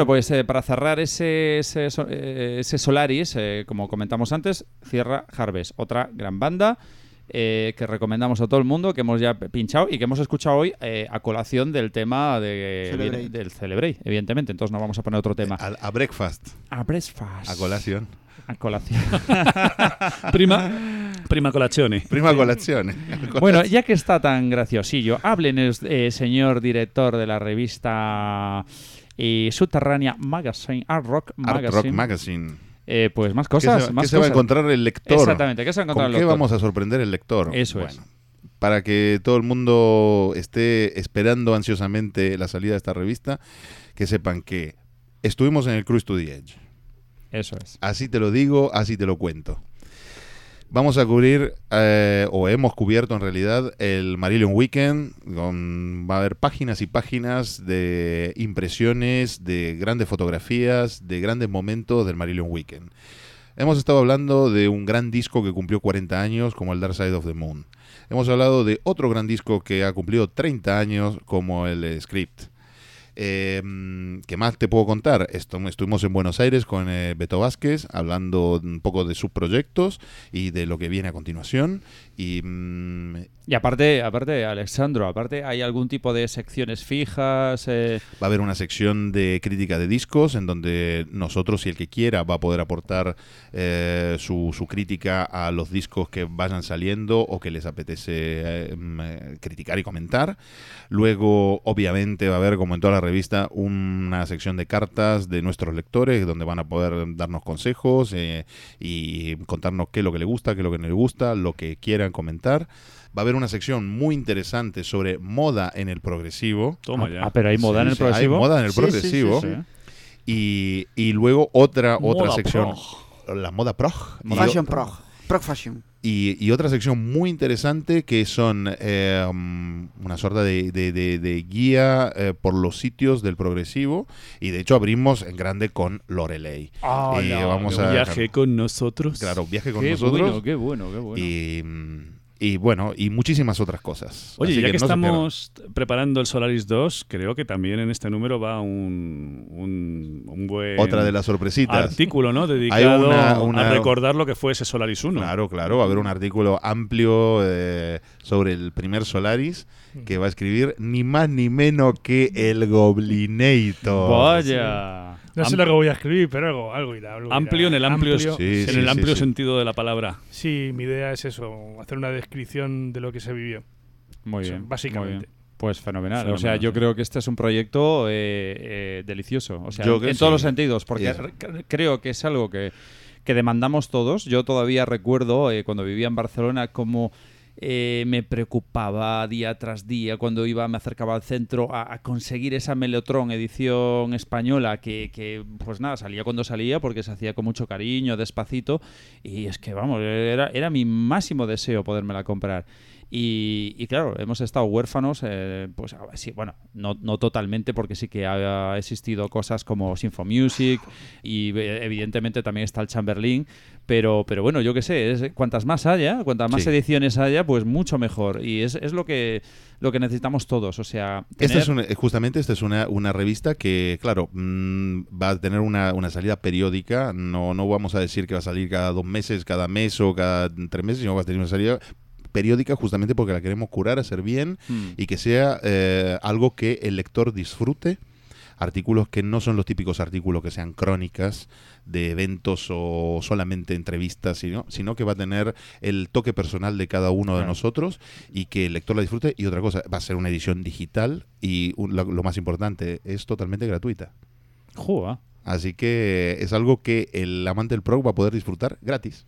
Bueno, pues eh, para cerrar ese, eh, ese Solaris, eh, como comentamos antes, cierra Harvest, otra gran banda eh, que recomendamos a todo el mundo, que hemos ya pinchado y que hemos escuchado hoy eh, a colación del tema de, Celebrate. viene- del Celebrate, evidentemente. Entonces no vamos a poner otro tema. A, a breakfast, A breakfast. a colación. A colación. Prima, prima colazione. Prima colazione. Bueno, ya que está tan graciosillo, háblenos, eh, señor director de la revista eh, subterránea Magazine, Art Rock Art Magazine. Rock Magazine. Eh, pues más ¿Qué cosas. se, qué más se va a cosas. encontrar el lector? Exactamente, ¿qué se va a encontrar ¿Con el qué lector? vamos a sorprender el lector? Eso es. Bueno, Para que todo el mundo esté esperando ansiosamente la salida de esta revista, que sepan que estuvimos en el Cruise to the Edge. Eso es. Así te lo digo, así te lo cuento. Vamos a cubrir, eh, o hemos cubierto en realidad, el Marillion Weekend. con- va a haber páginas y páginas de impresiones, de grandes fotografías, de grandes momentos del Marillion Weekend. Hemos estado hablando de un gran disco que cumplió 40 años, como el Dark Side of the Moon. Hemos hablado de otro gran disco que ha cumplido 30 años, como el Script. Eh, ¿Qué más te puedo contar? Estu- estuvimos en Buenos Aires con eh, Beto Vázquez hablando un poco de sus proyectos y de lo que viene a continuación. Y mm, Y aparte, aparte, Alexandro, aparte, ¿hay algún tipo de secciones fijas? eh, va a haber una sección de crítica de discos en donde nosotros, si el que quiera, va a poder aportar eh, su, su crítica a los discos que vayan saliendo o que les apetece eh, mm, criticar y comentar. Luego, obviamente, va a haber, como en toda la revista, una sección de cartas de nuestros lectores donde van a poder darnos consejos y contarnos qué es lo que les gusta, qué es lo que no les gusta, lo que quieran comentar. Va a haber una sección muy interesante sobre moda en el progresivo. Toma ya. Ah, pero hay moda en el progresivo. Hay moda en el Sí, sí, sí, progresivo. sí. Y, y luego otra, otra Moda sección. La moda prog. Fashion Prog. Prog Fashion. Y, y otra sección muy interesante que son eh, una sorta de, de- de- de guía eh, por los sitios del progresivo. Y de hecho abrimos en grande con Lorelei. Ah, no, vamos a viaje con nosotros. Claro, viaje con qué nosotros. bueno, qué bueno, qué bueno. Y, mm, y bueno, y muchísimas otras cosas. Oye, Así ya que, no se pierdan. estamos preparando el Solaris 2, creo que también en este número va un, un, un buen Otra de las sorpresitas. artículo, ¿no? Dedicado una- una- a recordar lo que fue ese Solaris 1. Claro, claro, va a haber un artículo amplio eh, sobre el primer Solaris que va a escribir ni más ni menos que el Goblinator. Vaya. No sé lo que voy a escribir, pero algo, algo irá. algo irá. Amplio en el amplio, Sí, en sí, el amplio sí. sentido de la palabra. Sí, mi idea es eso, hacer una descripción de lo que se vivió. Muy bien. básicamente. muy bien. Pues fenomenal. Fenomenal, o sea, yo sí. creo que este es un proyecto eh, eh, delicioso. O sea, Yo en, todos sí. los sentidos. Porque creo que es algo que, que demandamos todos. Yo todavía recuerdo eh, cuando vivía en Barcelona cómo eh, me preocupaba día tras día cuando iba, me acercaba al centro a, conseguir esa Melotron edición española que, pues nada, salía cuando salía porque se hacía con mucho cariño, despacito. Y es que, vamos, era, era mi máximo deseo podérmela comprar. Y, claro, hemos estado huérfanos, eh, pues ah, sí, bueno, no, no totalmente porque sí que ha existido cosas como Sinfo Music y eh, evidentemente también está el Chamberlain, pero, pero bueno, yo qué sé, es, cuantas más haya, cuantas más Sí. ediciones haya, pues mucho mejor. Y es, es lo, que, lo que necesitamos todos, o sea... Esta tener- es una- eh, justamente esta es una, una revista que, claro, mm, va a tener una, una salida periódica. No, no vamos a decir que va a salir cada dos meses, cada mes o cada tres meses, sino va a tener una salida periódica justamente porque la queremos curar, hacer bien Hmm. y que sea eh, algo que el lector disfrute. Artículos que no son los típicos artículos que sean crónicas de eventos o solamente entrevistas, sino, sino que va a tener el toque personal de cada uno de Claro. nosotros y que el lector la disfrute. Y otra cosa, va a ser una edición digital y un- lo, lo más importante, es totalmente gratuita. Jua. Así que es algo que el amante del pro va a poder disfrutar gratis.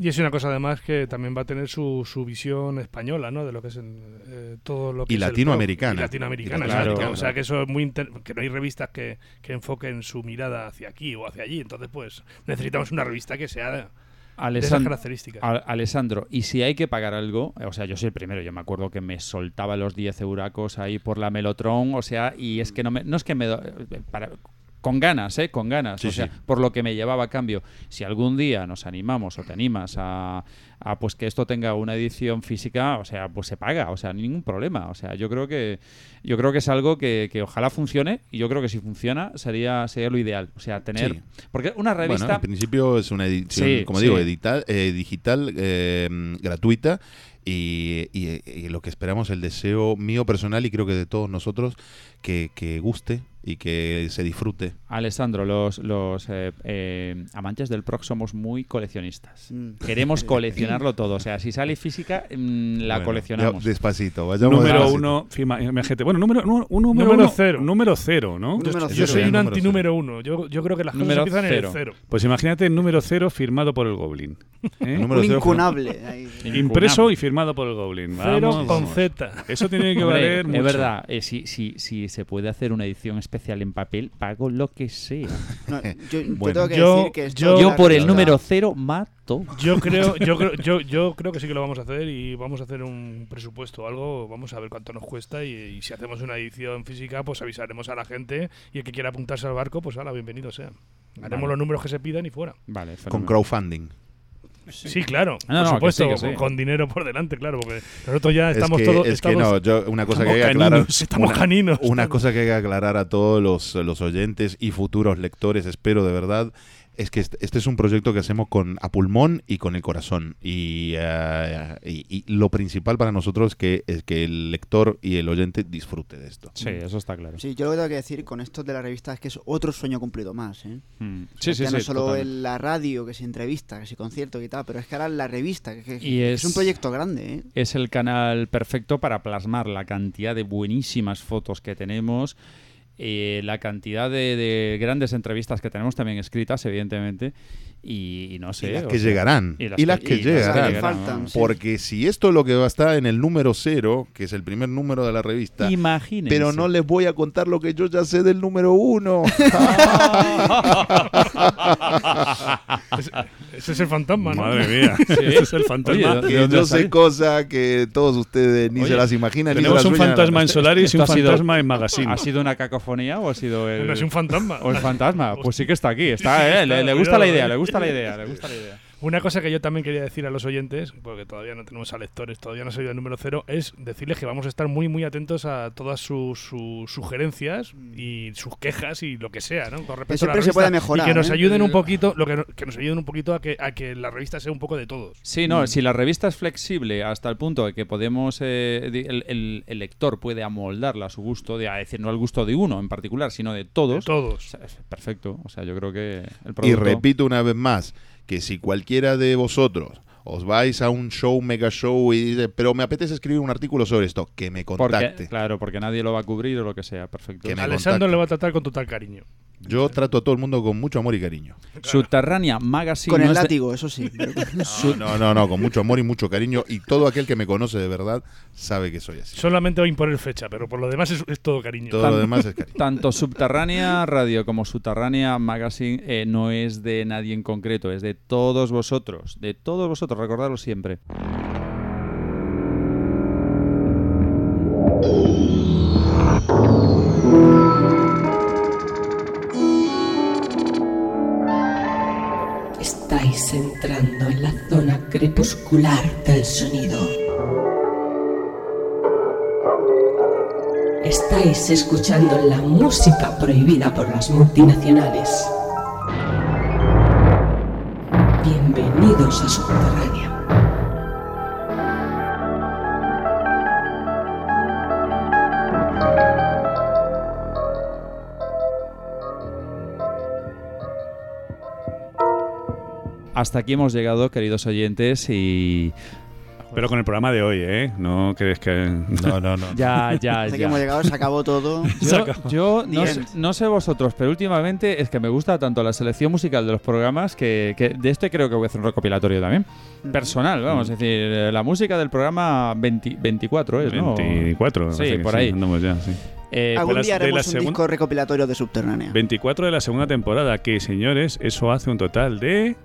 Y es una cosa además que también va a tener su, su visión española, ¿no? De lo que es el, eh, todo lo que Y es latinoamericana. Y latinoamericana, Y latinoamericana. O sea que eso es muy inter- que no hay revistas que, que enfoquen su mirada hacia aquí o hacia allí. Entonces, pues necesitamos una revista que sea de esas Alessandro, características. Al- Alessandro, y si hay que pagar algo, o sea, yo soy el primero, yo me acuerdo que me soltaba los 10 euracos ahí por la Melotron, o sea, y es que no, me, no es que me... do- para- con ganas, ¿eh? Con ganas. Sí, o sea, sí. por lo que me llevaba a cambio. Si algún día nos animamos o te animas a, a pues que esto tenga una edición física, o sea, pues se paga, o sea, ningún problema. O sea, yo creo que yo creo que es algo que, que ojalá funcione y yo creo que si funciona sería sería lo ideal. O sea, tener Sí. porque una revista Bueno, en principio es una edición, como digo, edital, eh, digital, eh, gratuita. Y, y- y lo que esperamos, el deseo mío personal y creo que de todos nosotros, que, que guste y que se disfrute. Alessandro, los, los eh, eh, amantes del proc somos muy coleccionistas. Mm. Queremos coleccionarlo todo. O sea, si sale física, mm, la Bueno, coleccionamos. ya, despacito, vayamos número despacito. uno, firma, imagínate. Bueno, número, un número, Número uno- cero. Número cero, ¿no? Número Yo cero. soy un número antinúmero uno. Yo, yo creo que las cosas Número empiezan en cero. el cero. Pues imagínate el número cero firmado por el Goblin. ¿eh? Un cero, incunable. Impreso y firmado por el Goblin. Cero Vamos. con Z. Eso tiene que Hombre, valer es mucho. verdad, eh, si, si, si se puede hacer una edición especial en papel, pago lo que sea. No, yo, yo Bueno. tengo que Yo- decir que esto yo- de Yo la por el número cero mato. Yo creo, yo creo, yo, yo creo que sí que lo vamos a hacer y vamos a hacer un presupuesto o algo, vamos a ver cuánto nos cuesta y, y si hacemos una edición física, pues avisaremos a la gente y el que quiera apuntarse al barco, pues ala, bienvenido sea. Haremos Vale. los números que se pidan y fuera. Vale, Con crowdfunding. Sí, claro, Ah, no, por no, que supuesto, sí, que sí. Con, dinero por delante, claro, porque nosotros ya estamos es que, todos es que no, yo una cosa que hay que aclarar. estamos una, caninos. Una cosa que hay que aclarar a todos los, los oyentes y futuros lectores, espero de verdad, es que este, este es un proyecto que hacemos con a pulmón y con el corazón. Y, eh, y- y lo principal para nosotros es que, es que el lector y el oyente disfrute de esto. Sí, eso está claro. Sí, yo lo que tengo que decir con esto de la revista es que es otro sueño cumplido más, ¿eh? Mm. O Sí, sea, sí, ya no sí, solo en la radio, que si entrevista, que si concierto y tal, pero es que ahora la revista, que, que- Y es- es un proyecto grande, ¿eh? es el canal perfecto para plasmar la cantidad de buenísimas fotos que tenemos, eh, la cantidad de, de grandes entrevistas que tenemos también escritas, evidentemente, y, y no sé. y las que sea, llegarán. Y las que, y las llegarán. que faltan, sí. Porque si esto es lo que va a estar en el número cero, que es el primer número de la revista, Imagínense. pero no les voy a contar lo que yo ya sé del número uno. Ese, ese es el fantasma, ¿no? Madre mía. Ese es el fantasma. Oye, ¿de que yo sé cosas que todos ustedes ni Oye, se las imaginan. ni se Tenemos las un fantasma en Solaris y un fantasma en Magazine. ¿Ha sido una cacofonía o ha sido el, No es un fantasma. o el fantasma? Pues sí que está aquí. Sí, Está, sí, eh, le, le gusta la idea, le gusta la idea, le gusta la idea. Una cosa que yo también quería decir a los oyentes, porque todavía no tenemos a lectores, todavía no ha salido el número cero, es decirles que vamos a estar muy, muy atentos a todas sus, sus sugerencias y sus quejas y lo que sea, ¿no? Con respecto a la siempre se puede mejorar, Y que nos ¿eh? ayuden un poquito, lo que, que nos ayuden un poquito a que, a que la revista sea un poco de todos. Sí, no, si la revista es flexible hasta el punto de que podemos, eh, el, el- el lector puede amoldarla a su gusto, de, a decir, no al gusto de uno en particular, sino de todos. De todos. o sea, es perfecto. O sea, yo creo que el Y producto... repito una vez más, que si cualquiera de vosotros os vais a un show, mega show y dice, pero me apetece escribir un artículo sobre esto, que me contacte. porque, claro, porque nadie lo va a cubrir o lo que sea, perfecto. Que Alessandro contacte. le va a tratar con total cariño. Yo trato a todo el mundo con mucho amor y cariño. Subterránea Magazine. Con no el es de- látigo, eso sí. pero- No, no, no, con mucho amor y mucho cariño. Y todo aquel que me conoce de verdad sabe que soy así. Solamente voy a imponer fecha, pero por lo demás es, es todo cariño. Todo lo demás es cariño. Tanto Subterránea Radio como Subterránea Magazine eh, no es de nadie en concreto, es de todos vosotros. De todos vosotros, recordadlo siempre. Entrando en la zona crepuscular del sonido. Estáis escuchando la música prohibida por las multinacionales. Bienvenidos a Subterránea. Hasta aquí hemos llegado, queridos oyentes, y Pero con el programa de hoy, ¿eh? No crees que... No, no, no. ya, ya, Hasta que ya. hemos llegado, se acabó todo. Yo, yo no, sé, end. no sé vosotros, pero últimamente es que me gusta tanto la selección musical de los programas que, que de este creo que voy a hacer un recopilatorio también. Personal, vamos, es decir, eh, la música del programa 20 24 es, ¿no? 24. Sí, por ahí. andamos ya, sí. Eh, Algún las- día haremos la un disco recopilatorio de Subterránea. 24 de la segunda temporada, que señores, eso hace un total de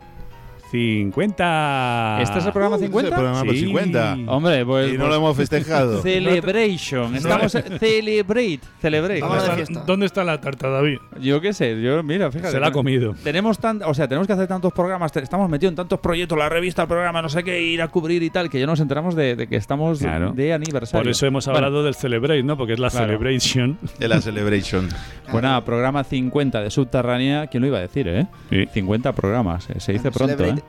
50. ¿Este es el programa Uh, este es 50? el programa Sí. 50. Hombre, pues. Y no lo hemos festejado. Celebration. Estamos. Celebrate. Celebrate. Vamos ¿Dónde de está, fiesta. dónde está la tarta, David? Yo qué sé, yo, mira, fíjate. Se la ha comido. Tenemos tan, o sea, tenemos que hacer tantos programas, estamos metidos en tantos proyectos, la revista, el programa, no sé qué, ir a cubrir y tal, que ya nos enteramos de, de que estamos Claro. de aniversario. Por eso hemos Bueno, hablado del Celebrate, ¿no? Porque es la Claro. Celebration. De la Celebration. Pues nada, programa 50 de Subterránea, ¿quién lo iba a decir, eh? Sí. 50 programas, eh, se dice pronto, Celebrate- ¿eh?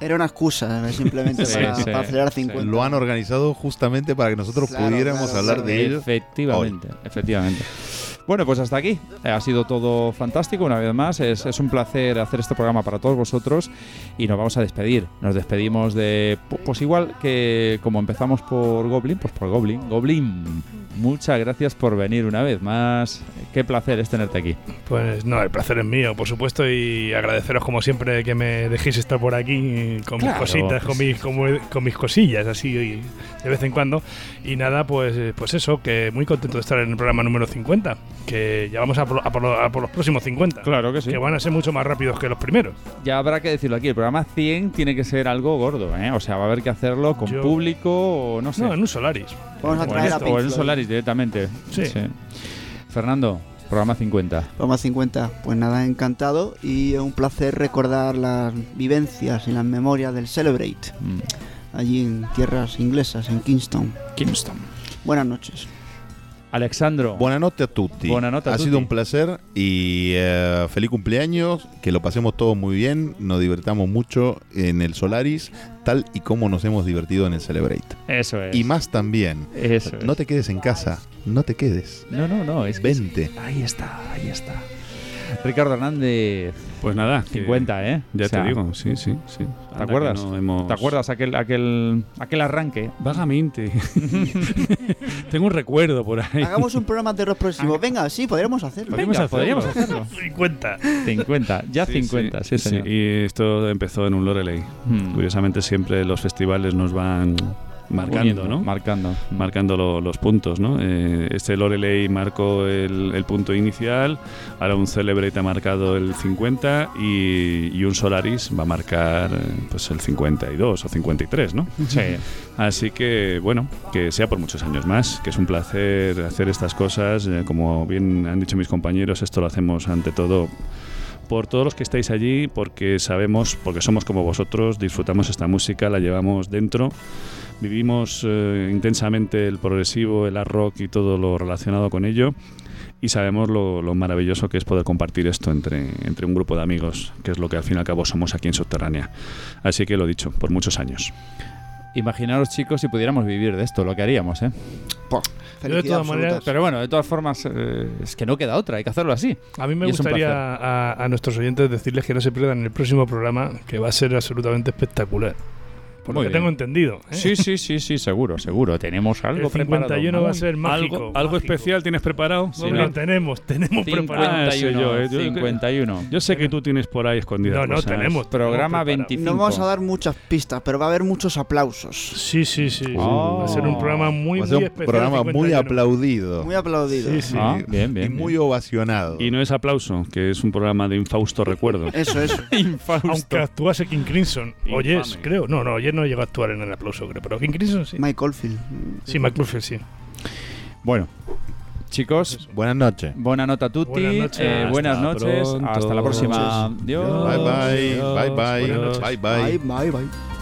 Era una excusa, simplemente Sí, para, sí, para celebrar sí. 50. Lo han organizado justamente para que nosotros Claro, pudiéramos claro, hablar claro. de ello. Efectivamente, efectivamente. Bueno, pues hasta aquí. Eh, Ha sido todo fantástico una vez más. Es, es un placer hacer este programa para todos vosotros y nos vamos a despedir. Nos despedimos de, pu- pues igual que como empezamos por Goblin, pues por Goblin. Goblin, muchas gracias por venir una vez más. Qué placer es tenerte aquí. Pues no, el placer es mío, por supuesto, y agradeceros como siempre que me dejéis estar por aquí con Claro. mis cositas, con mis, como- con mis cosillas, así y de vez en cuando. Y nada, pues, pues eso, que muy contento de estar en el programa número 50, que ya vamos a por, a por lo- a por los próximos 50. Claro que sí. Que van a ser mucho más rápidos que los primeros. Ya habrá que decirlo aquí. El programa 100 tiene que ser algo gordo, ¿eh? O sea, va a haber que hacerlo con Yo- público o no sé. No, en un Solaris. Vamos a o en, traer a o en un. Solaris directamente. Sí. Fernando, programa 50. Vamos a 50. Pues nada, encantado y es un placer recordar las vivencias y las memorias del Celebrate, Mm. allí en tierras inglesas, en Kingston. Kingston. Buenas noches. Alexandro. Buonanotte a tutti. Buonanotte a ha tutti. sido un placer y eh, feliz cumpleaños. Que lo pasemos todos muy bien. Nos divertamos mucho en el Solaris, tal y como nos hemos divertido en el Celebrate. Eso es. Y más también. Eso es. No te quedes en casa. No te quedes. No, no, no. Es que- Vente. Ahí está, ahí está. Ricardo Hernández. Pues nada. que 50, ¿eh? Ya O sea, te digo, sí, sí, sí. ¿Te acuerdas? ¿Te acuerdas aquel, aquel, aquel arranque? Vagamente. Tengo un recuerdo por ahí. Hagamos un programa de rock próximo. Venga, sí, podríamos hacerlo. Podríamos Venga, hacerlo. podríamos hacerlo. 50. 50, ya Sí, 50, sí, sí, señor. Y esto empezó en un Loreley. Hmm. Curiosamente siempre los festivales nos van marcando, Uniendo, ¿no? Marcando. marcando lo- los puntos, ¿no? Eh, este Loreley marcó el, el punto inicial, ahora un Celebrate ha marcado el 50 y, y un Solaris va a marcar eh, pues el 52 o 53, ¿no? Sí. Así que, bueno, que sea por muchos años más, que es un placer hacer estas cosas, eh, como bien han dicho mis compañeros, esto lo hacemos ante todo por todos los que estáis allí, porque sabemos, porque somos como vosotros, disfrutamos esta música, la llevamos dentro, vivimos eh, intensamente el progresivo, el art rock y todo lo relacionado con ello. Y sabemos lo, lo maravilloso que es poder compartir esto entre, entre un grupo de amigos, que es lo que al fin y al cabo somos aquí en Subterránea. Así que lo dicho, por muchos años. Imaginaros, chicos, si pudiéramos vivir de esto, lo que haríamos, ¿eh? Poh, de todas maneras, Pero bueno, de todas formas, eh, es que no queda otra, hay que hacerlo así. A mí me gustaría a, a nuestros oyentes decirles que no se pierdan el próximo programa, que va a ser absolutamente espectacular. Por lo Muy que bien. tengo entendido. ¿eh? Sí, sí, sí, sí, seguro, seguro. Tenemos algo el 51 preparado. va a ser mágico. ¿Algo, algo mágico. especial tienes preparado? Sí, lo tenemos, tenemos preparado. Ah, sí, 51, yo, eh, yo- 51. Yo sé que tú tienes por ahí escondidas No, no, cosas. tenemos. Programa tenemos preparado. 25. No vamos a dar muchas pistas, pero va a haber muchos aplausos. Sí, sí, sí. Oh. Va a ser un programa muy, Va a ser muy un especial. programa muy 51. aplaudido. Muy aplaudido. Sí, sí. Ah, bien, bien. y muy bien. ovacionado. Y no es aplauso, que es un programa de infausto recuerdo. Eso, eso. Aunque actuase King Crimson. Oye, Infame. creo. No, no, ayer no llegó a actuar en el aplauso, creo. Pero King Crimson sí. Mike Oldfield. Sí, McCluffy sí. Bueno, chicos, Buenas noches. buena nota a tutti. Buenas noches. eh, buenas Hasta noches. Hasta la próxima. Adiós. Bye bye. Bye. Bye bye. Bye, bye, bye.